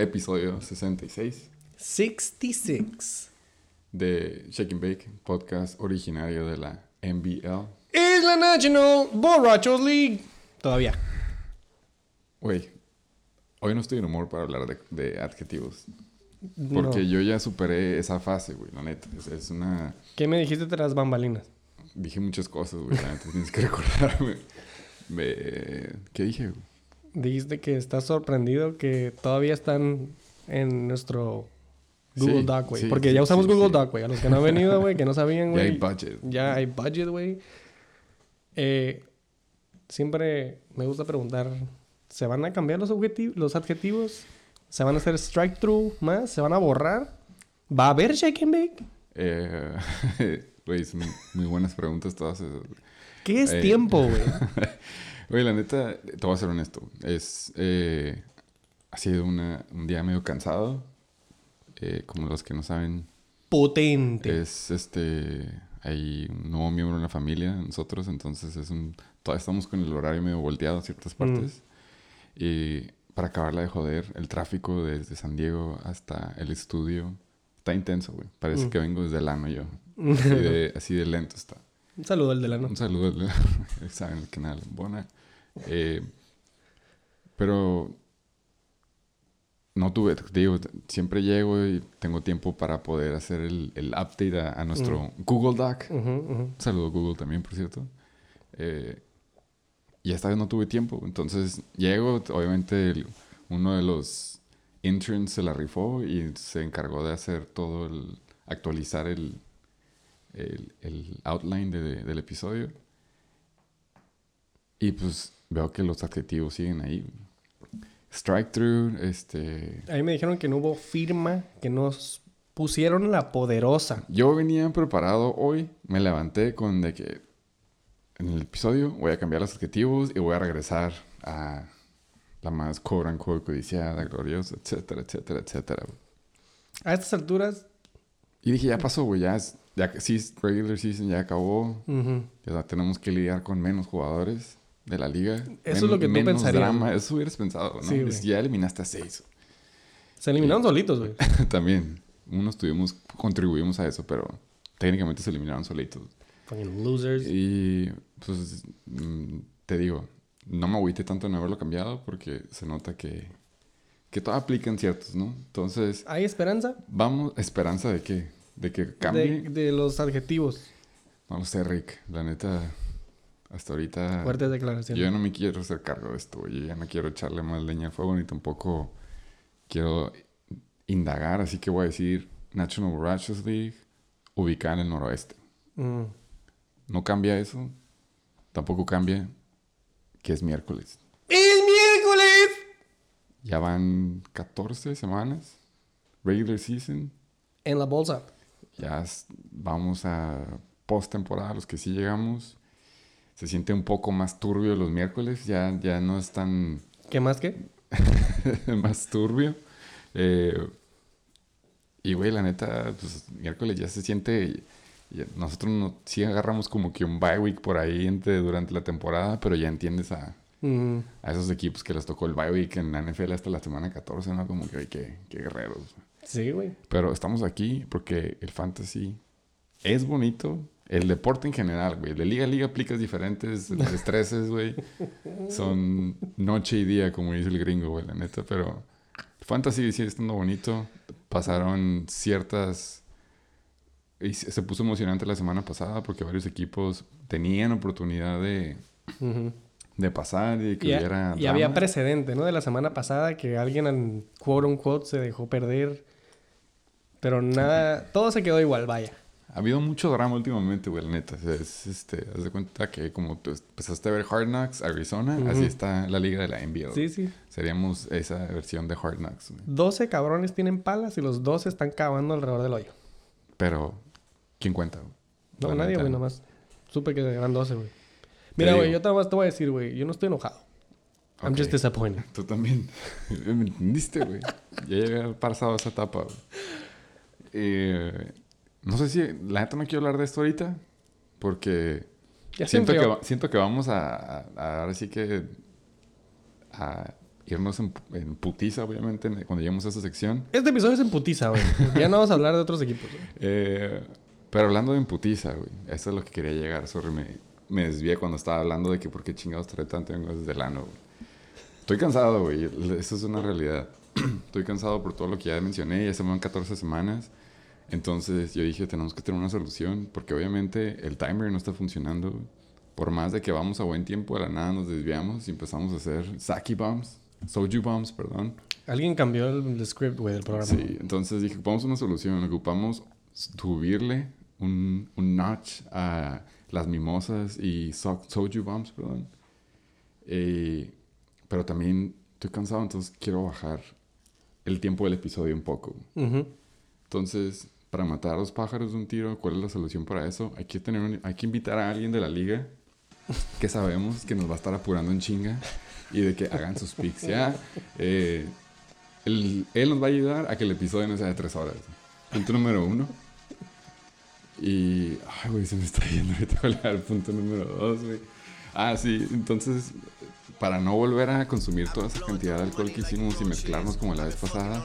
episodio 66 66. de Shake and Bake, podcast originario de la NBL. Es la National Borrachos League. Todavía. Güey, hoy no estoy en humor para hablar de, de adjetivos. No. Porque yo ya superé esa fase, güey, la neta. Es, es una... ¿Qué me dijiste las bambalinas? Dije muchas cosas, güey, la neta. Tienes que recordarme. Me- ¿Qué dije, güey? Dijiste que estás sorprendido que todavía están en nuestro Google Sí, Doc, güey. sí, Porque ya usamos sí, Google. Doc, güey. A los que no han venido, güey, que no sabían, Ya güey. hay budget. Ya hay budget, güey. Eh, siempre me gusta preguntar, ¿se van a cambiar los, los adjetivos? ¿Se van a hacer strike through más? ¿Se van a borrar? ¿Va a haber shake and bake? Eh, Güey, son muy buenas preguntas todas esas. ¿Qué es Eh, tiempo, güey? Güey, la neta, te voy a ser honesto. Es, eh, ha sido una- un día medio cansado. Eh, como los que no saben, Potente. es este. Hay un nuevo miembro en la familia, nosotros, entonces es un. Todavía estamos con el horario medio volteado en ciertas partes. Y para acabarla de joder, el tráfico desde San Diego hasta el estudio está intenso, güey. Parece Mm. que vengo desde el ano yo. Así de, así de lento está. Un saludo al delano. Un saludo al saben el canal. Bona. Eh, pero no tuve, digo, siempre llego y tengo tiempo para poder hacer el, el update a, a nuestro Google Doc. Ujú. Un saludo a Google también, por cierto. Eh, y esta vez no tuve tiempo. Entonces llego, obviamente el- uno de los interns se la rifó y se encargó de hacer todo el, actualizar el, el, el outline de- del episodio. Y pues veo que los adjetivos siguen ahí. Strike through, este... A mí me dijeron que no hubo firma, que nos pusieron la poderosa. Yo venía preparado hoy, me levanté con de que en el episodio voy a cambiar los adjetivos y voy a regresar a la más unquote codiciada, gloriosa, etcétera, etcétera, etcétera. A estas alturas, Y dije, ya pasó, güey, ya, es, ya sí, regular season ya acabó, ujú, ya tenemos que lidiar con menos jugadores de la liga. es lo que tú menos pensarías, drama, eso hubieras pensado, ¿no? Sí. Es- ya eliminaste a seis. se eliminaron solitos, güey. También, unos tuvimos, contribuimos a eso, pero técnicamente se eliminaron solitos. Fucking losers. Y pues mm, te digo, no me agüité tanto en haberlo cambiado porque se nota que, que todo aplican ciertos, ¿no? Entonces, ¿Hay esperanza? vamos, esperanza de que, de que cambie. De, de los adjetivos. No lo sé, Rick. La neta, hasta ahorita Fuertes yo declaraciones. ya no me quiero hacer cargo de esto. Yo ya no quiero echarle más leña al fuego ni tampoco quiero indagar. Así que voy a decir National Borrachos League ubicada en el noroeste. Mm. No cambia eso. Tampoco cambia que es miércoles. ¡Es miércoles! Ya van 14 semanas. Regular season. En la bolsa. Ya vamos a postemporada, los que sí llegamos. Se siente un poco más turbio los miércoles. Ya, ya no es tan ¿Qué más que? más turbio. Eh, y güey, la neta, pues miércoles ya se siente. ya- nosotros no, sí agarramos como que un bye week por ahí entre, durante la temporada, pero ya entiendes a, Mm. a esos equipos que les tocó el bye week en la NFL hasta la semana 14, ¿no? Como que, qué, qué guerreros. Sí, güey. Pero estamos aquí porque el fantasy es bonito. El deporte en general, güey. De liga a liga aplicas diferentes estreses, güey. Son noche y día, como dice el gringo, güey, la neta. Pero fantasy sigue estando bonito. Pasaron ciertas... Y se puso emocionante la semana pasada porque varios equipos tenían oportunidad de, de pasar y que Y, hubiera... y había precedente, ¿no? De la semana pasada que alguien, en quote unquote, se dejó perder. Pero nada, todo se quedó igual, vaya. Ha habido mucho drama últimamente, güey, la neta. O sea, es, este, haz de cuenta que como tú empezaste a ver Hard Knocks, Arizona, así está la liga de la NBA. Sí, sí. Seríamos esa versión de Hard Knocks, güey. 12 cabrones tienen palas y los 12 están cavando alrededor del hoyo. Pero, ¿quién cuenta? güey? No, La nadie, neta. güey, nomás. Supe que eran 12, güey. Mira, güey, yo nada más te voy a decir, güey, yo no estoy enojado. I'm just disappointed. Tú también. ¿Me entendiste, güey? Ya había pasado esa etapa, güey. Eh, no sé si... La neta no quiero hablar de esto ahorita. Porque Ya siento que, siento que vamos a, a, ahora sí que... A irnos en, en putiza, obviamente, en- cuando lleguemos a esa sección. Este episodio es en putiza, güey. Ya no vamos a hablar de otros equipos. güey. Eh, pero hablando de en putiza, güey. Eso es lo que quería llegar. Sorry, me, me desvié cuando estaba hablando de que por qué chingados trae tanto vengo desde el ano, güey. Estoy cansado, güey. Eso es una realidad. Estoy cansado por todo lo que ya mencioné. Ya se van 14 semanas. Entonces yo dije, tenemos que tener una solución. Porque obviamente el timer no está funcionando. Por más de que vamos a buen tiempo, de la nada nos desviamos y empezamos a hacer sake bombs. Soju bombs, perdón. Alguien cambió el, script, güey, del programa. Sí, entonces dije, ocupamos una solución. Ocupamos subirle un, un notch a las mimosas y so- soju bombs, perdón. Eh, pero también estoy cansado, entonces quiero bajar el tiempo del episodio un poco. Entonces, para matar a los pájaros de un tiro, ¿cuál es la solución para eso? Hay que, tener un- hay que invitar a alguien de la liga que sabemos que nos va a estar apurando en chinga y de que hagan sus picks, ¿ya? Eh, él, él nos va a ayudar a que el episodio no sea de tres horas. Punto número uno. Y... Ay, güey, se me está yendo ahorita a hablar. Punto número dos, güey. Ah, sí. Entonces, para no volver a consumir toda esa cantidad de alcohol que hicimos y mezclarnos como la vez pasada,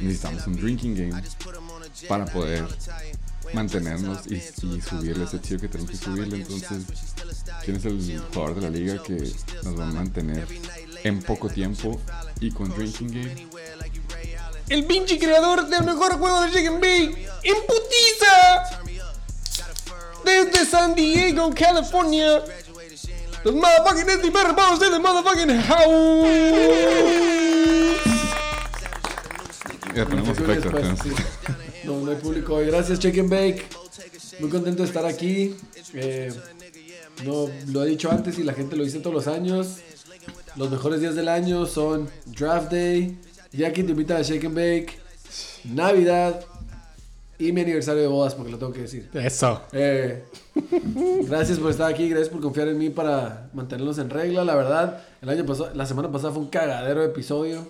necesitamos un drinking game para poder mantenernos y, y subirle ese tío que tenemos que subirle. Entonces, ¿quién es el jugador de la liga que nos va a mantener en poco tiempo y con drinking game? El pinche creador del mejor juego de Chicken Bake. ¡En putiza! Desde San Diego, California. Los motherfucking Bones de the motherfucking house. Ya ponemos efecto. tenemos- sí. No, no hay público hoy. Gracias, Check and Bake. Muy contento de estar aquí. Eh, no, lo he dicho antes y la gente lo dice todos los años. Los mejores días del año son Draft Day, Jackie te invita a Shake and Bake, Navidad y mi aniversario de bodas, porque lo tengo que decir. Eso. Eh, gracias por estar aquí, gracias por confiar en mí para mantenernos en regla. La verdad, el año pasado, la semana pasada fue un cagadero de episodio.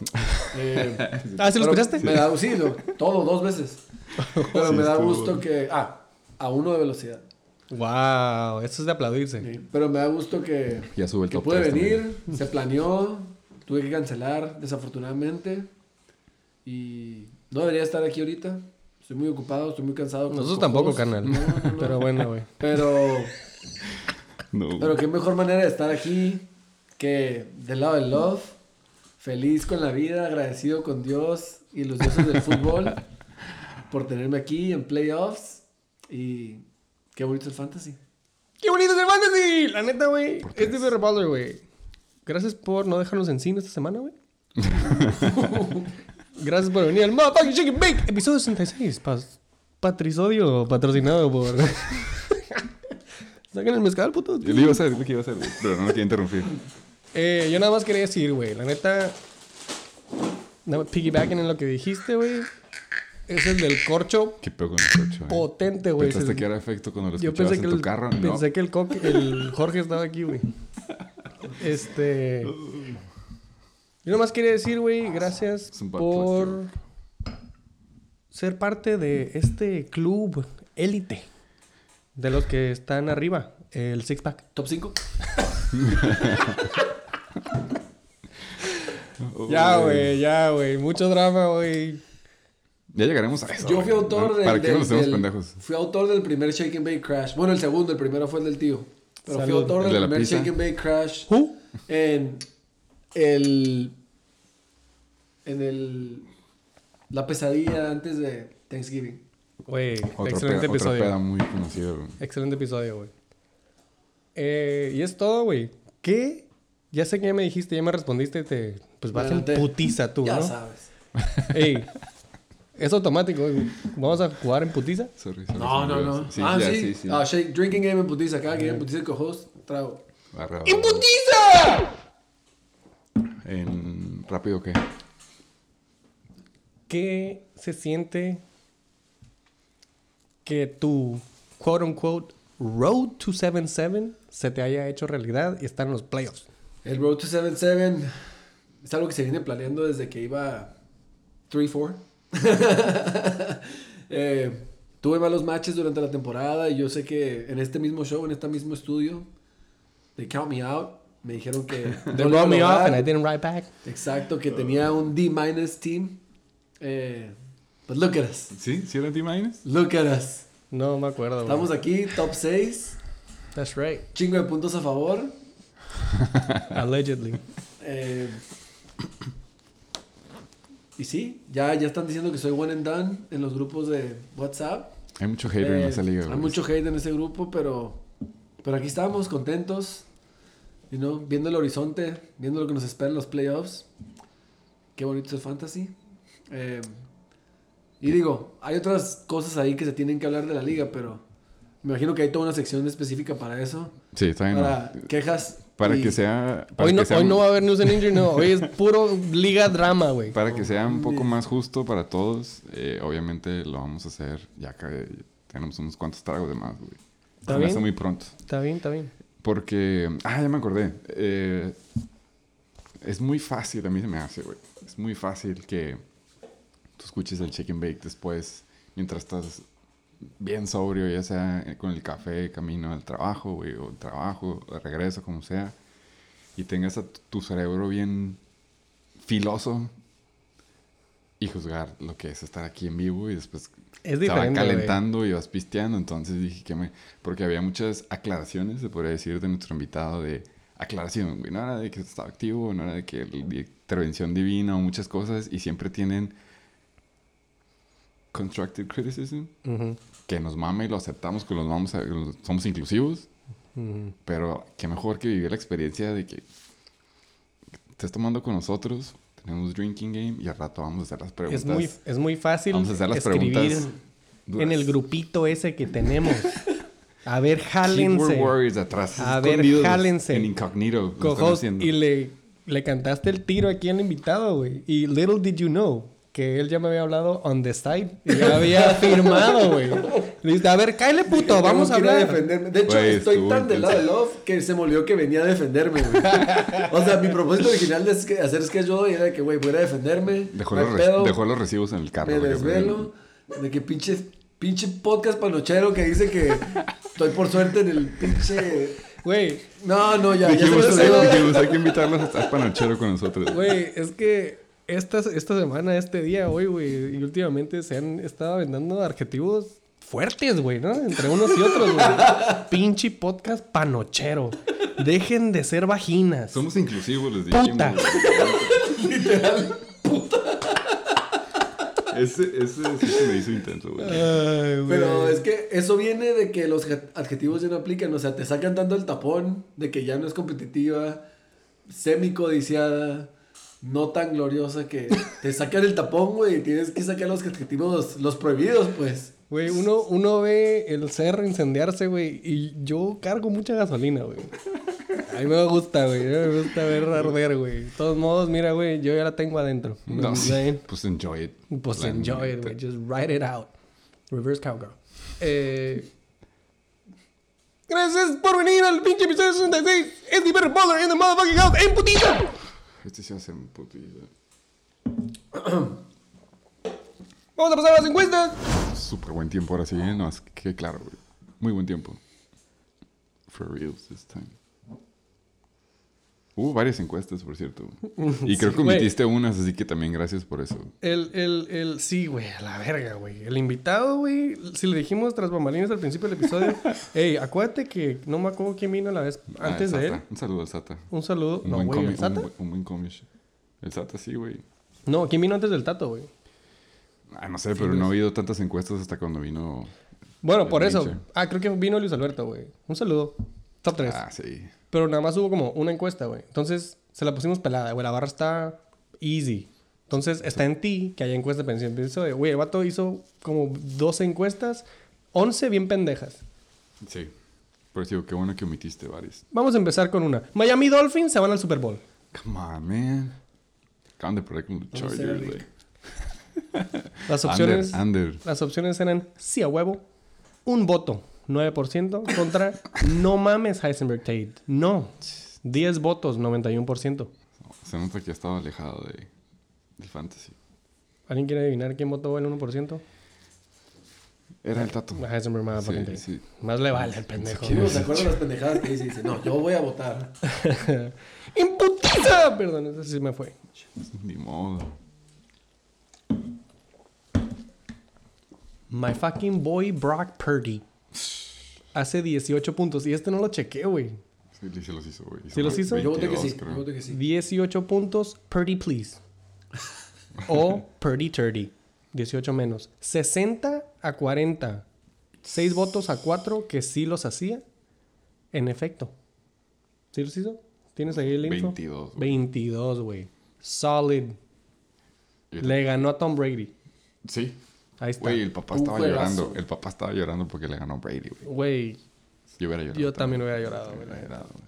Eh, Ah, ¿sí lo escuchaste? Me da, sí, lo- todo, dos veces. Pero Sí, me da estuvo- gusto que. Ah, a uno de velocidad. Wow, eso es de aplaudirse. Sí, Pero me da gusto que, Ya sube el que top pude 3 venir, se planeó, tuve que cancelar, desafortunadamente. Y no debería estar aquí ahorita. Estoy muy ocupado, estoy muy cansado. con Nosotros tampoco, ojos. carnal. No, no, no. Pero bueno, güey. Pero, No. pero qué mejor manera de estar aquí que del lado del love, feliz con la vida, agradecido con Dios y los dioses del fútbol por tenerme aquí en playoffs. Y qué bonito el fantasy. ¡Qué bonito es el fantasy! La neta, güey. Por Es de Revolver, güey. Gracias por no dejarnos en cine esta semana, güey. Gracias por venir al Motherfucking Chicken Bake, episodio 66. Pas patrisodio patrocinado por. Saquen el mezcal, puto. Yo le iba a hacer, lo que iba a hacer, güey, pero no lo quería interrumpir. Eh, yo nada más quería decir, güey. La neta. nada más Piggybacking en lo que dijiste, güey. Es el del corcho ¿Qué pedo con el coche, güey? potente, güey. ¿Pensaste Es- que era efecto cuando lo Yo escuchabas pensé que, en tu el, carro? No. pensé que el, coque- el Jorge estaba aquí, güey. Este. Yo nomás quería decir, güey, gracias por ser parte de este club élite de los que están arriba, el Six Pack. Top 5. Ya, güey, ya, güey. Mucho drama, güey. Ya llegaremos a eso. Yo fui autor del. ¿Para qué del- nos hacemos del- pendejos? Fui autor del primer Shake and Bake Crash. Bueno, el segundo, el primero fue el del tío. Pero fui autor ¿El del de primer pizza? Shake and Bake Crash ¿Who? en el. En el. La pesadilla antes de Thanksgiving. Güey, excelente peda, otra episodio. peda muy conocido, güey. Excelente episodio, güey. Eh, y es todo, güey. ¿Qué? Ya sé que ya me dijiste, ya me respondiste, te, pues vas en putiza tú, ya ¿no? sabes. Ey, es automático. ¿Vamos a jugar en putiza? Sorry, sorry, No, no, no. Sí, ah, ya, sí. sí, sí. Ah, shake, drinking game en putiza. Cada game en putiza con host, trago. Barra, ¡En putiza! En rápido qué? ¿Qué se siente que tu quote unquote road to 7-7 se te haya hecho realidad y estar en los playoffs? El Road to 7-7 es algo que se viene planeando desde que iba 3-4. Eh, tuve malos matches durante la temporada y yo sé que en este mismo show, en este mismo estudio, they count me out. Me dijeron que. They no me off and I didn't write back. Exacto, que tenía un D- team. Eh, but look at us. ¿Sí? ¿Sí era T-Minus? Look at us. No me acuerdo. Estamos aquí, top 6. That's right. Chingo de puntos a favor. Allegedly. Eh, y sí, ya, ya están diciendo que soy one and done en los grupos de WhatsApp. Hay mucho hater en Eh, esa liga, Hay mucho hate en ese grupo, pero, pero aquí estamos contentos. You know, viendo el horizonte, viendo lo que nos espera en los playoffs. Qué bonito es el fantasy. Eh, y digo, hay otras cosas ahí que se tienen que hablar de la liga, pero me imagino que hay toda una sección específica para eso. Sí, está bien. Para quejas. Para y- que sea... Para Hoy no, que sea hoy no va a haber news and injury, no. Hoy es puro liga drama, güey. Para que sea un poco más justo para todos, eh, obviamente lo vamos a hacer ya que tenemos unos cuantos tragos de más, güey. ¿Está bien? muy pronto. Está bien, está bien. Porque... Ah, ya me acordé. Eh, es muy fácil, a mí se me hace, güey. Es muy fácil que tú escuches el chicken bake después, mientras estás bien sobrio, ya sea con el café, camino al trabajo, güey, o el trabajo, de regreso, como sea, y tengas a tu- cerebro bien filoso y juzgar lo que es estar aquí en vivo y después Es se va calentando y vas pisteando. Entonces dije que me. Porque había muchas aclaraciones, se podría decir, de nuestro invitado de aclaración, güey. No era de que estaba activo, no era de que de intervención divina o muchas cosas. Y siempre tienen constructive criticism, Ujú, que nos mame y lo aceptamos, que los vamos a, somos inclusivos. ujú. Pero qué mejor que vivir la experiencia de que estés tomando con nosotros, tenemos drinking game y al rato vamos a hacer las preguntas. Es muy, es muy fácil vamos a hacer las escribir preguntas. en el duras. grupito ese que tenemos. A ver, jálense. Warriors atrás. A ver, jálense. En haciendo. y le, le cantaste el tiro aquí al invitado, güey. Y little did you know que él ya me había hablado on the side. Y ya había firmado, güey. Le a ver, cáele puto, vamos a que hablar. defenderme. De hecho, estoy tan del lado de. Love que se me olvidó que venía a defenderme, güey. o sea, mi propósito original de hacer schedule era de que, güey, voy a defenderme. Dejó, los pedo, dejó los recibos en el carro. Me desvelo. De que pinche, pinche podcast panochero que dice que estoy por suerte en el pinche... Güey, No, no, ya, ya se me Dijimos, olvidó. dijimos, hay que invitarlos a estar panochero con nosotros. güey, es que esta, esta semana, este día, hoy, güey, y últimamente se han estado aventando adjetivos fuertes, güey, ¿no? Entre unos y otros, güey. Pinche podcast panochero. Dejen de ser vaginas. Somos inclusivos, les dijimos. Puta. güey. Ese, ese sí se me hizo intenso, güey. Ay, güey. Pero es que eso viene de que los adje- adjetivos ya no aplican. O sea, te sacan tanto el tapón de que ya no es competitiva, semi-codiciada, no tan gloriosa que te sacan el tapón, güey. y Tienes que sacar los adjetivos, los prohibidos, pues. Güey, uno, uno ve el cerro incendiarse, güey, y yo cargo mucha gasolina, güey. A mí me gusta, güey. a mí Me gusta ver arder, güey. De todos modos, mira, güey, yo ya la tengo adentro. No, pues enjoy it. Pues La enjoy it, güey. Just write it out. Reverse cowgirl. Eh... Gracias por venir al pinche episodio 66. Es mi perro Baller in the motherfucking house. ¡En putita! Este se hace un putito. Vamos a pasar a las encuestas. Súper buen tiempo ahora sí, ¿eh? No, es que claro, güey. Muy buen tiempo. For reals this time. Hubo varias encuestas, por cierto. Y creo Sí, que omitiste unas, así que también gracias por eso. El, el, el, sí, güey, a la verga, güey. El invitado, güey, si le dijimos tras bambalinas al principio del episodio, ey, acuérdate que no me acuerdo quién vino la vez Ah, antes de él. Un saludo al Sata. Un saludo. Un no, buen güey, comi- ¿el Sata? Un, un buen comish. El Sata sí, güey. No, ¿quién vino antes del Tato, güey? Ah, no sé, pero no ha habido tantas encuestas hasta cuando vino. Bueno, por eso. Ah, creo que vino Luis Alberto, güey. Un saludo. Top 3. Ah, sí. Pero nada más hubo como una encuesta, güey. Entonces, se la pusimos pelada, güey. La barra está easy. Entonces, está en ti que haya encuesta de pensión. Güey, el vato hizo como 12 encuestas, 11 bien pendejas. Sí. Por eso digo, qué bueno que omitiste varias. Vamos a empezar con una. Miami Dolphins se van al Super Bowl. Come on, man. Acaban de perder con los Chargers, güey. Las opciones, Under, under. las opciones eran sí a huevo, un voto, 9%, contra no mames Heisenberg Tate. No. 10 votos, 91%. Se nota que ha estado alejado de, del fantasy. ¿Alguien quiere adivinar quién votó el 1%? Era el tato. Heisenberg motherfucking Sí, sí. Más le vale al pendejo. Sí, no, ¿Se acuerdan las pendejadas que dice? Dice, no, yo voy a votar. ¡Imputiza! Perdón, ese sí me fue. Ni modo. My fucking boy Brock Purdy. Hace 18 puntos. Y este no lo chequé, güey. Sí, sí los hizo, güey. ¿Sí los hizo? Yo voté que 22, sí. creo. Yo voté que sí. 18 puntos, Purdy please. O Purdy 30. 18 menos. 60 a 40. 6 votos a 4 que sí los hacía. En efecto. ¿Sí los hizo? ¿Tienes ahí el info? 22. güey. 22, güey. Solid. Le ganó a Tom Brady. Sí. Ahí está. Güey, el papá Un estaba juegazo. llorando. El papá estaba llorando porque le ganó Brady, güey. Güey, Yo hubiera llorado. yo también hubiera llorado, güey. Hubiera llorado, güey.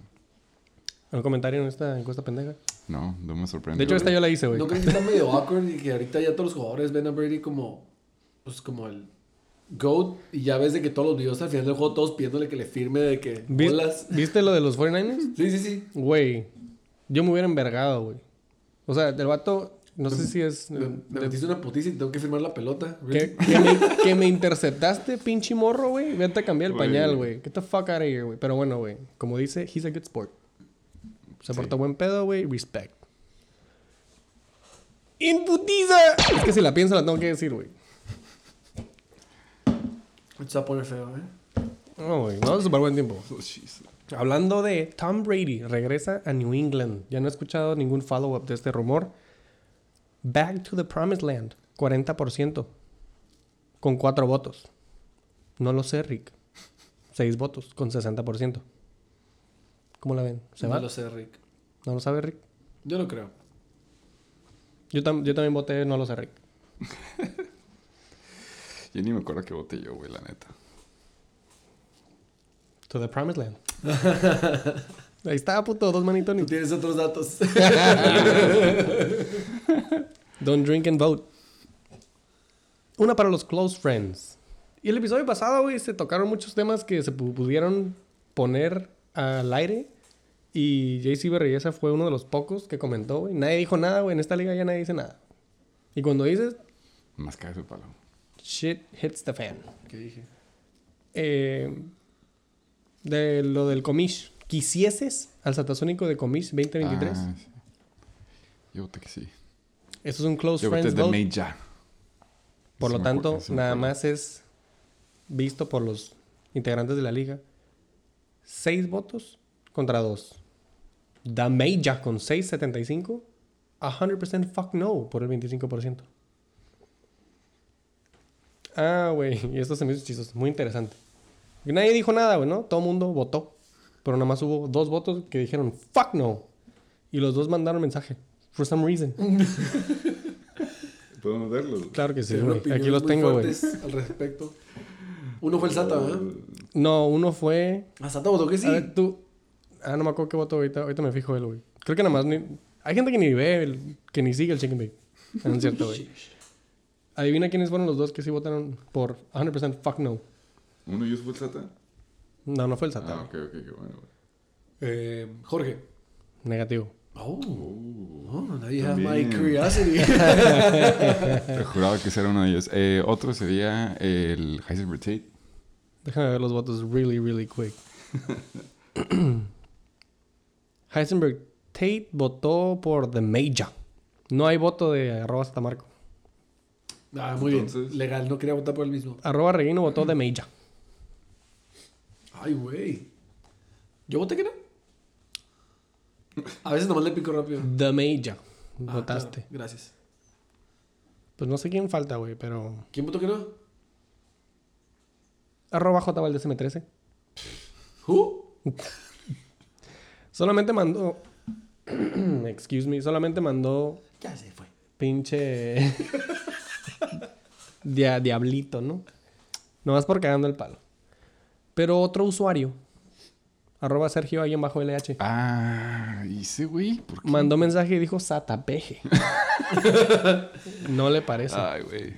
¿Algún comentario en esta encuesta pendeja? No, no me sorprende. De hecho, esta yo la hice, güey. ¿No creen que está medio awkward y que ahorita ya todos los jugadores ven a Brady como, pues como el GOAT y ya ves de que todos los videos al final del juego todos pidiéndole que le firme de que ¿Vis- bolas? ¿Viste lo de los 49ers? Sí, sí, sí. Güey, yo me hubiera envergado, güey. O sea, el vato, no sé si es... Me, me metiste una putiza y tengo que firmar la pelota. Que, que me, que me interceptaste, pinche morro, güey. Vete a cambiar el pañal, güey. Get the fuck out of here, güey. Pero bueno, güey. Como dice, he's a good sport. Se Sí. portó buen pedo, güey. Respect. ¡Imputiza! Es que si la pienso la tengo que decir, güey. Esto se va a poner feo, ¿eh? No, güey. No, súper buen tiempo. Oh. Hablando de Tom Brady, regresa a New England. Ya no he escuchado ningún follow-up de este rumor. Back to the Promised Land, 40%. Con 4 votos. No lo sé, Rick. 6 votos, con 60%. ¿Cómo la ven? ¿Se no va? lo sé, Rick. ¿No lo sabe, Rick? Yo no creo. Yo, tam- yo también voté, no lo sé, Rick. Yo ni me acuerdo que voté yo, güey, la neta. To the Promised Land. Ahí está, puto, dos manitos. Tú tienes otros datos. Don't drink and vote. Una para los close friends. Y el episodio pasado, güey, se tocaron muchos temas que se pu- pudieron poner al aire. Y JC Berreyesa fue uno de los pocos que comentó, güey. Nadie dijo nada, güey. En esta liga ya nadie dice nada. Y cuando dices, Más cae su palo. shit hits the fan. ¿Qué dije? Eh, de lo del comish. ¿Quisieses al satasónico de comish 2023? Ah, sí. Yo voté que sí. Eso es un close Yo friends de vote. Ya. Por lo tanto, nada más es visto por los integrantes de la liga. Seis votos contra dos. Dameja con 6.75. 100% fuck no por el 25%. Ah, güey. Y esto se me hizo chistoso. Muy interesante. Nadie dijo nada, güey, ¿no? Todo el mundo votó. Pero nada más hubo dos votos que dijeron fuck no. Y los dos mandaron mensaje. For some reason. ¿Podemos verlos? Claro que sí, güey. Aquí los muy tengo, güey. fuertes Al respecto. Uno fue el Sata, ¿verdad? No, uno fue. Ah, Sata votó que sí. A ver, tú. Ah, no me acuerdo qué voto ahorita. Ahorita me fijo él, güey. Creo que nada más ni. Hay gente que ni ve, el- que ni sigue el Chicken Bake. No es cierto, güey. Adivina quiénes fueron los dos que sí votaron por 100% fuck no. ¿Uno y yo fue el Sata? No, no fue el Sata. Ah, ok, ok, qué bueno. güey. Eh, Jorge. Negativo. Oh. Oh, now you have my curiosity. Te juraba que ese era uno de ellos. Eh, otro sería el Heisenberg Tate. Déjame ver los votos really, really quick. Heisenberg Tate votó por The Major. No hay voto de arroba Satamarco. ah, muy bien. Legal, no quería votar por el mismo. Arroba Reguino votó The Major. Ay, güey. Yo voté que no. A veces nomás le pico rápido. The Major. Ah, Votaste. claro, Gracias. Pues no sé quién falta, güey, pero... ¿Quién votó que no? Arroba Valdez M13. ¿Who? Solamente mandó... Excuse me. Solamente mandó Ya se fue. pinche... dia- diablito, ¿no? Nomás por cagando el palo. Pero otro usuario, arroba Sergio ahí en bajo LH, Ah, hice, güey. ¿Por qué? mandó mensaje y dijo Satapeje. no le parece. Ay, güey.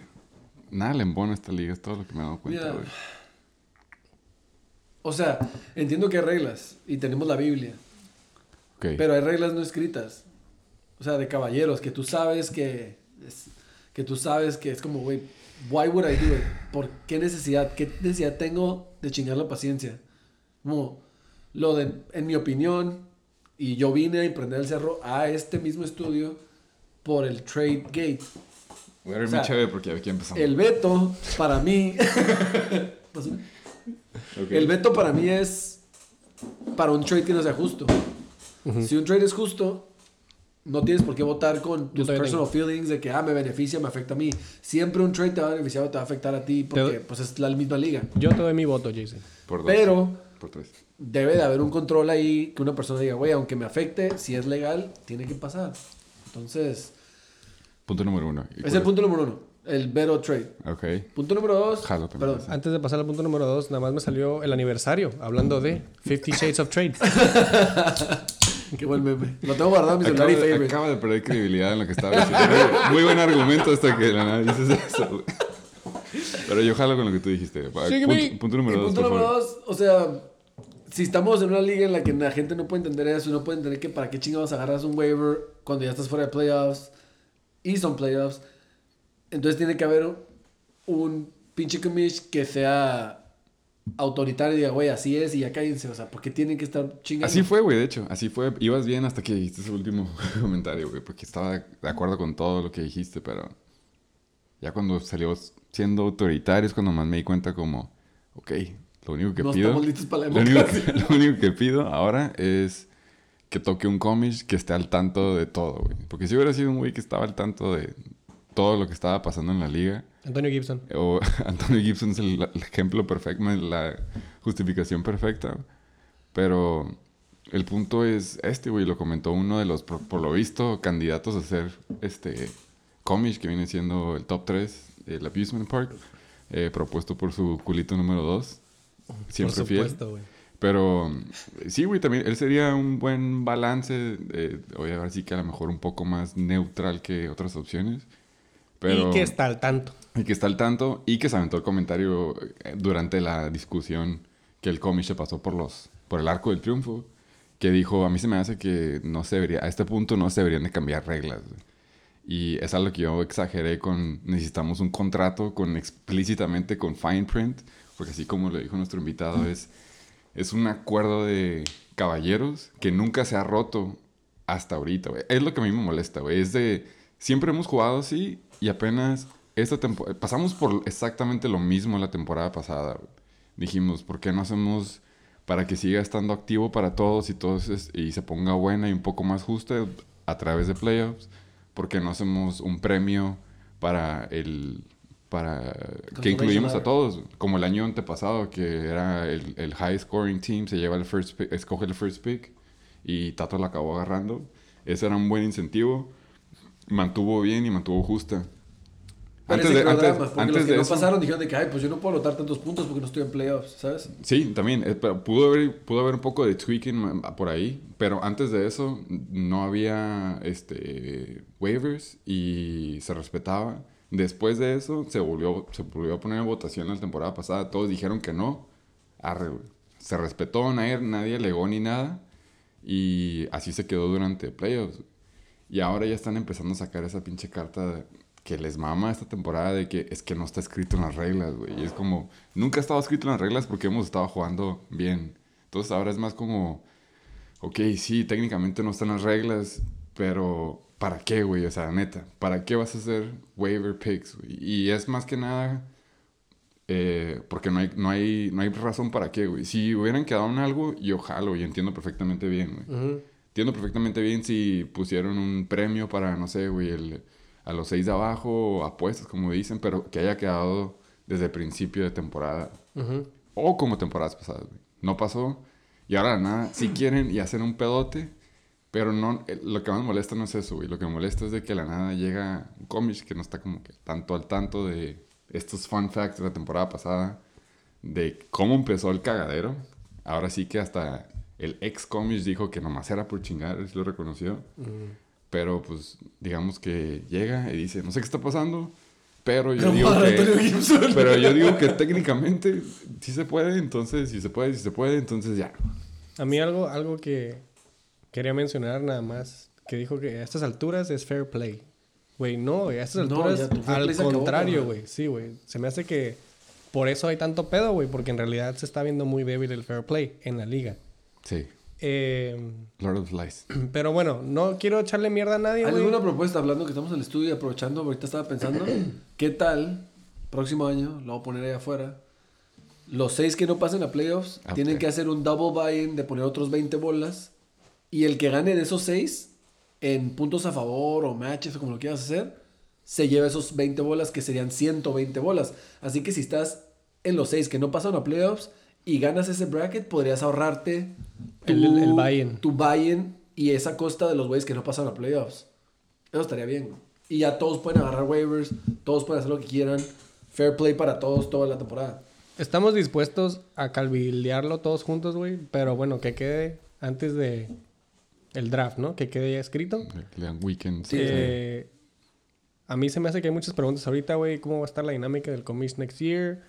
Nada le embona esta liga, es todo lo que me he dado cuenta, Mira. güey. O sea, entiendo que hay reglas y tenemos la Biblia, pero hay reglas no escritas. O sea, de caballeros, que tú sabes que es, que tú sabes que es como, güey, Why would I do it? ¿Por qué necesidad? ¿Qué necesidad tengo de chingar la paciencia? Como lo de, en mi opinión, y yo vine a emprender el cerro a este mismo estudio por el Trade Gate. Voy a ver O sea, chévere porque aquí empezamos. El veto, para mí. Pásame. Ok. El veto para mí es para un trade que no sea justo. Si un trade es justo, no tienes por qué votar con tus personal feelings de que ah, me beneficia, me afecta a mí. Siempre un trade te va a beneficiar o te va a afectar a ti porque pues es la misma liga. Yo te doy mi voto, Jason. Por dos. Pero Por tres. Debe de haber un control ahí que una persona diga, güey, aunque me afecte, si es legal, tiene que pasar. Entonces, Punto número uno. es el punto número uno, el veto trade. Ok. Punto número dos, Jalo perdón, Antes de pasar al punto número dos, nada más me salió el aniversario hablando de Fifty Shades of Trade. qué buen meme. Lo tengo guardado en mi celular Acaba y de, favorite. acaba de perder credibilidad en lo que estaba diciendo. Muy- buen argumento hasta que de la nada dices eso. Pero yo jalo con lo que tú dijiste. Sígueme. Punto, punto número Y dos, punto por número favor. dos, o sea, si estamos en una liga en la que la gente no puede entender eso, no puede entender que para qué chingados agarras un waiver cuando ya estás fuera de playoffs y son playoffs, entonces tiene que haber un pinche commish que sea autoritario y diga, güey, así es y ya cállense, o sea, ¿por qué tienen que estar chingando? Así fue, güey, de hecho. Así fue. Ibas bien hasta que dijiste ese último comentario, güey. Porque estaba de acuerdo con todo lo que dijiste, pero... Ya cuando salió siendo autoritario es cuando más me di cuenta como... Ok, lo único que no pido... estamos listos para la Lo único, que, lo único que pido ahora es que toque un cómic que esté al tanto de todo, güey. Porque si hubiera sido un güey que estaba al tanto de todo lo que estaba pasando en la liga, Antonio Gibson. o Antonio Gibson es el, el ejemplo perfecto, la justificación perfecta. Pero el punto es este, güey, lo comentó uno de los, por, por lo visto, candidatos a ser este cómic que viene siendo el top 3, el Abusement Park, eh, propuesto por su culito número 2. Siempre Por fiel. supuesto, güey. Pero sí, güey, también él sería un buen balance. Eh, voy a ver sí que a lo mejor un poco más neutral que otras opciones. Pero, Y que está al tanto. y que está al tanto y que se aventó el comentario eh, durante la discusión que el cómic se pasó por los por el arco del triunfo que dijo a mí se me hace que no se debería a este punto no se deberían de cambiar reglas güey". y es algo que yo exageré con necesitamos un contrato con explícitamente con fine print porque así como le dijo nuestro invitado es es un acuerdo de caballeros que nunca se ha roto hasta ahorita, güey. Es lo que a mí me molesta, güey. Es de... Siempre hemos jugado así y apenas esta temporada... Pasamos por exactamente lo mismo la temporada pasada, güey. Dijimos, ¿por qué no hacemos para que siga estando activo para todos y todos es- y se ponga buena y un poco más justa a través de playoffs? ¿Por qué no hacemos un premio para el... para que incluimos a todos? Como el año antepasado, que era el, el high scoring team, se lleva el first pick, escoge el first pick y Tato la acabó agarrando. Ese era un buen incentivo. Mantuvo bien y mantuvo justa. Antes de, antes, porque antes los que de no eso, pasaron dijeron de que, ay, pues yo no puedo anotar tantos puntos porque no estoy en playoffs, ¿sabes? Sí, también. eh, pudo haber, pudo haber un poco de tweaking por ahí. Pero antes de eso, no había este, waivers y se respetaba. Después de eso, se volvió, se volvió a poner en votación la temporada pasada. Todos dijeron que no. Arre. Se respetó, nadie, nadie alegó ni nada. Y así se quedó durante playoffs. Y ahora ya están empezando a sacar esa pinche carta que les mama esta temporada de que es que no está escrito en las reglas, güey. Y es como, nunca ha estado escrito en las reglas porque hemos estado jugando bien. Entonces ahora es más como, ok, sí, técnicamente no están las reglas, pero ¿para qué, güey? O sea, neta, ¿para qué vas a hacer waiver picks, güey? Y es más que nada eh, porque no hay, no, hay, no hay razón para qué, güey. Si hubieran quedado en algo, yo jalo y entiendo perfectamente bien, güey. Entiendo perfectamente bien si pusieron un premio para, no sé, güey, el- a los seis de abajo, apuestas, como dicen, pero que haya quedado desde el principio de temporada. O como temporadas pasadas, güey. No pasó. Y ahora nada, si quieren y hacen un pedote, pero no, eh, lo que más me molesta no es eso, güey. Lo que me molesta es de que la nada llega un cómic que no está como que tanto al tanto de estos fun facts de la temporada pasada, de cómo empezó el cagadero. Ahora sí que hasta el ex cómic dijo que nomás era por chingar, él sí lo reconoció. Pero pues digamos que llega y dice, no sé qué está pasando, pero yo Pero digo que... Pero yo digo que técnicamente sí se puede, entonces si se puede, si se puede, entonces ya. A mí algo, algo que quería mencionar nada más, que dijo que a estas alturas es fair play. Güey, no, güey. A estas No, alturas, ya al contrario, güey. Sí, güey. Se me hace que por eso hay tanto pedo, güey. Porque en realidad se está viendo muy débil el fair play en la liga. Sí. Eh, Lord of Lies. pero bueno, no quiero echarle mierda a nadie, ¿Hay güey. alguna propuesta hablando que estamos en el estudio y aprovechando? Ahorita estaba pensando, ¿qué tal? Próximo año, lo voy a poner ahí afuera. Los seis que no pasen a playoffs Ok. tienen que hacer un double buy-in de poner otros 20 bolas. Y el que gane de esos seis, en puntos a favor o matches o como lo quieras hacer, se lleva esos 20 bolas que serían 120 bolas. Así que si estás en los seis que no pasan a playoffs y ganas ese bracket, podrías ahorrarte El- el- el buy-in. tu buy-in y esa costa de los güeyes que no pasan a playoffs. Eso estaría bien. Y ya todos pueden agarrar waivers, todos pueden hacer lo que quieran. Fair play para todos toda la temporada. Estamos dispuestos a calvilearlo todos juntos, güey. Pero bueno, que quede antes de el draft, ¿no? Que quede ya escrito. Le dan weekends. Sí. Eh, a mí se me hace que hay muchas preguntas ahorita, güey. ¿Cómo va a estar la dinámica del commish next year?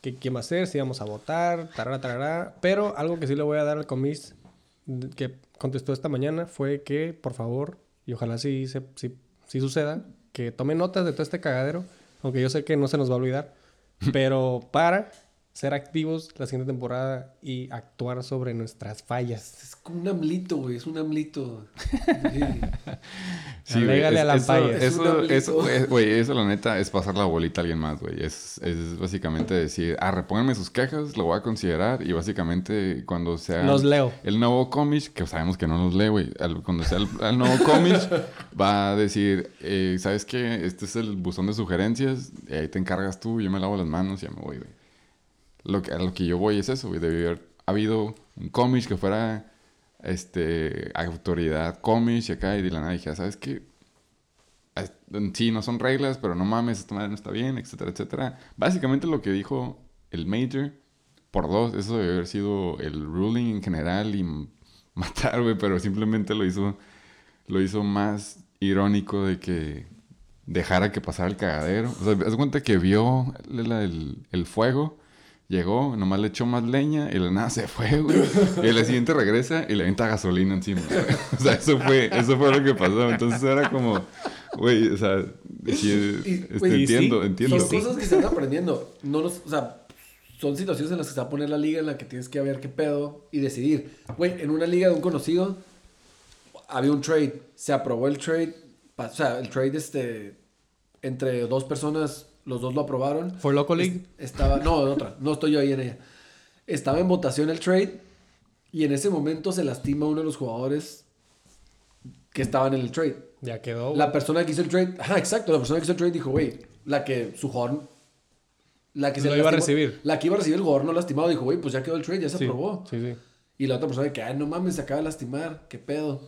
¿Qué, ¿Quién va a ser? ¿Si vamos a votar? Tarara, tarara. Pero algo que sí le voy a dar al commish que contestó esta mañana fue que, por favor, y ojalá sí, se, sí, sí suceda, que tome notas de todo este cagadero. Aunque yo sé que no se nos va a olvidar. pero para ser activos la siguiente temporada y actuar sobre nuestras fallas. Es como un amlito, güey. Es un amlito. Sí. Sí, güey, es- a la eso, eso, eso, güey, güey, eso la neta es pasar la bolita a alguien más, güey. Es, es básicamente decir, ah, repónganme sus quejas, lo voy a considerar y básicamente cuando sea Los leo. el nuevo cómic, que sabemos que no los lee, güey, al- cuando sea el, el nuevo cómic va a decir, eh, ¿sabes qué? Este es el buzón de sugerencias, y ahí te encargas tú, yo me lavo las manos y ya me voy, güey. Lo que, a lo que yo voy es eso, güey. Debe haber habido un cómic que fuera este, autoridad cómic y acá y de la nada dije, ¿sabes qué? Es- Sí, no son reglas, pero no mames, esta madre no está bien, etcétera, etcétera. Básicamente lo que dijo el Major, por dos, eso debe haber sido el ruling en general y matar, güey, pero simplemente lo hizo, lo hizo más irónico de que dejara que pasara el cagadero. O sea, haz cuenta que vio el, el fuego, llegó, nomás le echó más leña y la nada se fue, güey. Y la siguiente regresa y le avienta gasolina encima. güey. O sea, eso fue, eso fue lo que pasó. Entonces era como, güey, o sea, sí, Y, este, güey, y sí, entiendo, entiendo. Son cosas que se están aprendiendo. No los, o sea, son situaciones en las que se va a poner la liga en la que tienes que ver qué pedo y decidir. Güey, en una liga de un conocido había un trade. Se aprobó el trade. O sea, el trade este entre dos personas, los dos lo aprobaron. For Local League. Es- Estaba, no, otra. No estoy yo ahí en ella. Estaba en votación el trade y en ese momento se lastima uno de los jugadores que estaban en el trade. Ya quedó. La persona que hizo el trade, ajá, exacto, la persona que hizo el trade dijo, güey, la que su jugador, la que Lo iba a recibir. La que iba a recibir el jugador no lastimado, dijo, güey, pues ya quedó el trade, ya se Sí, aprobó. Sí, sí. Y la otra persona que, ay, no mames, se acaba de lastimar, qué pedo.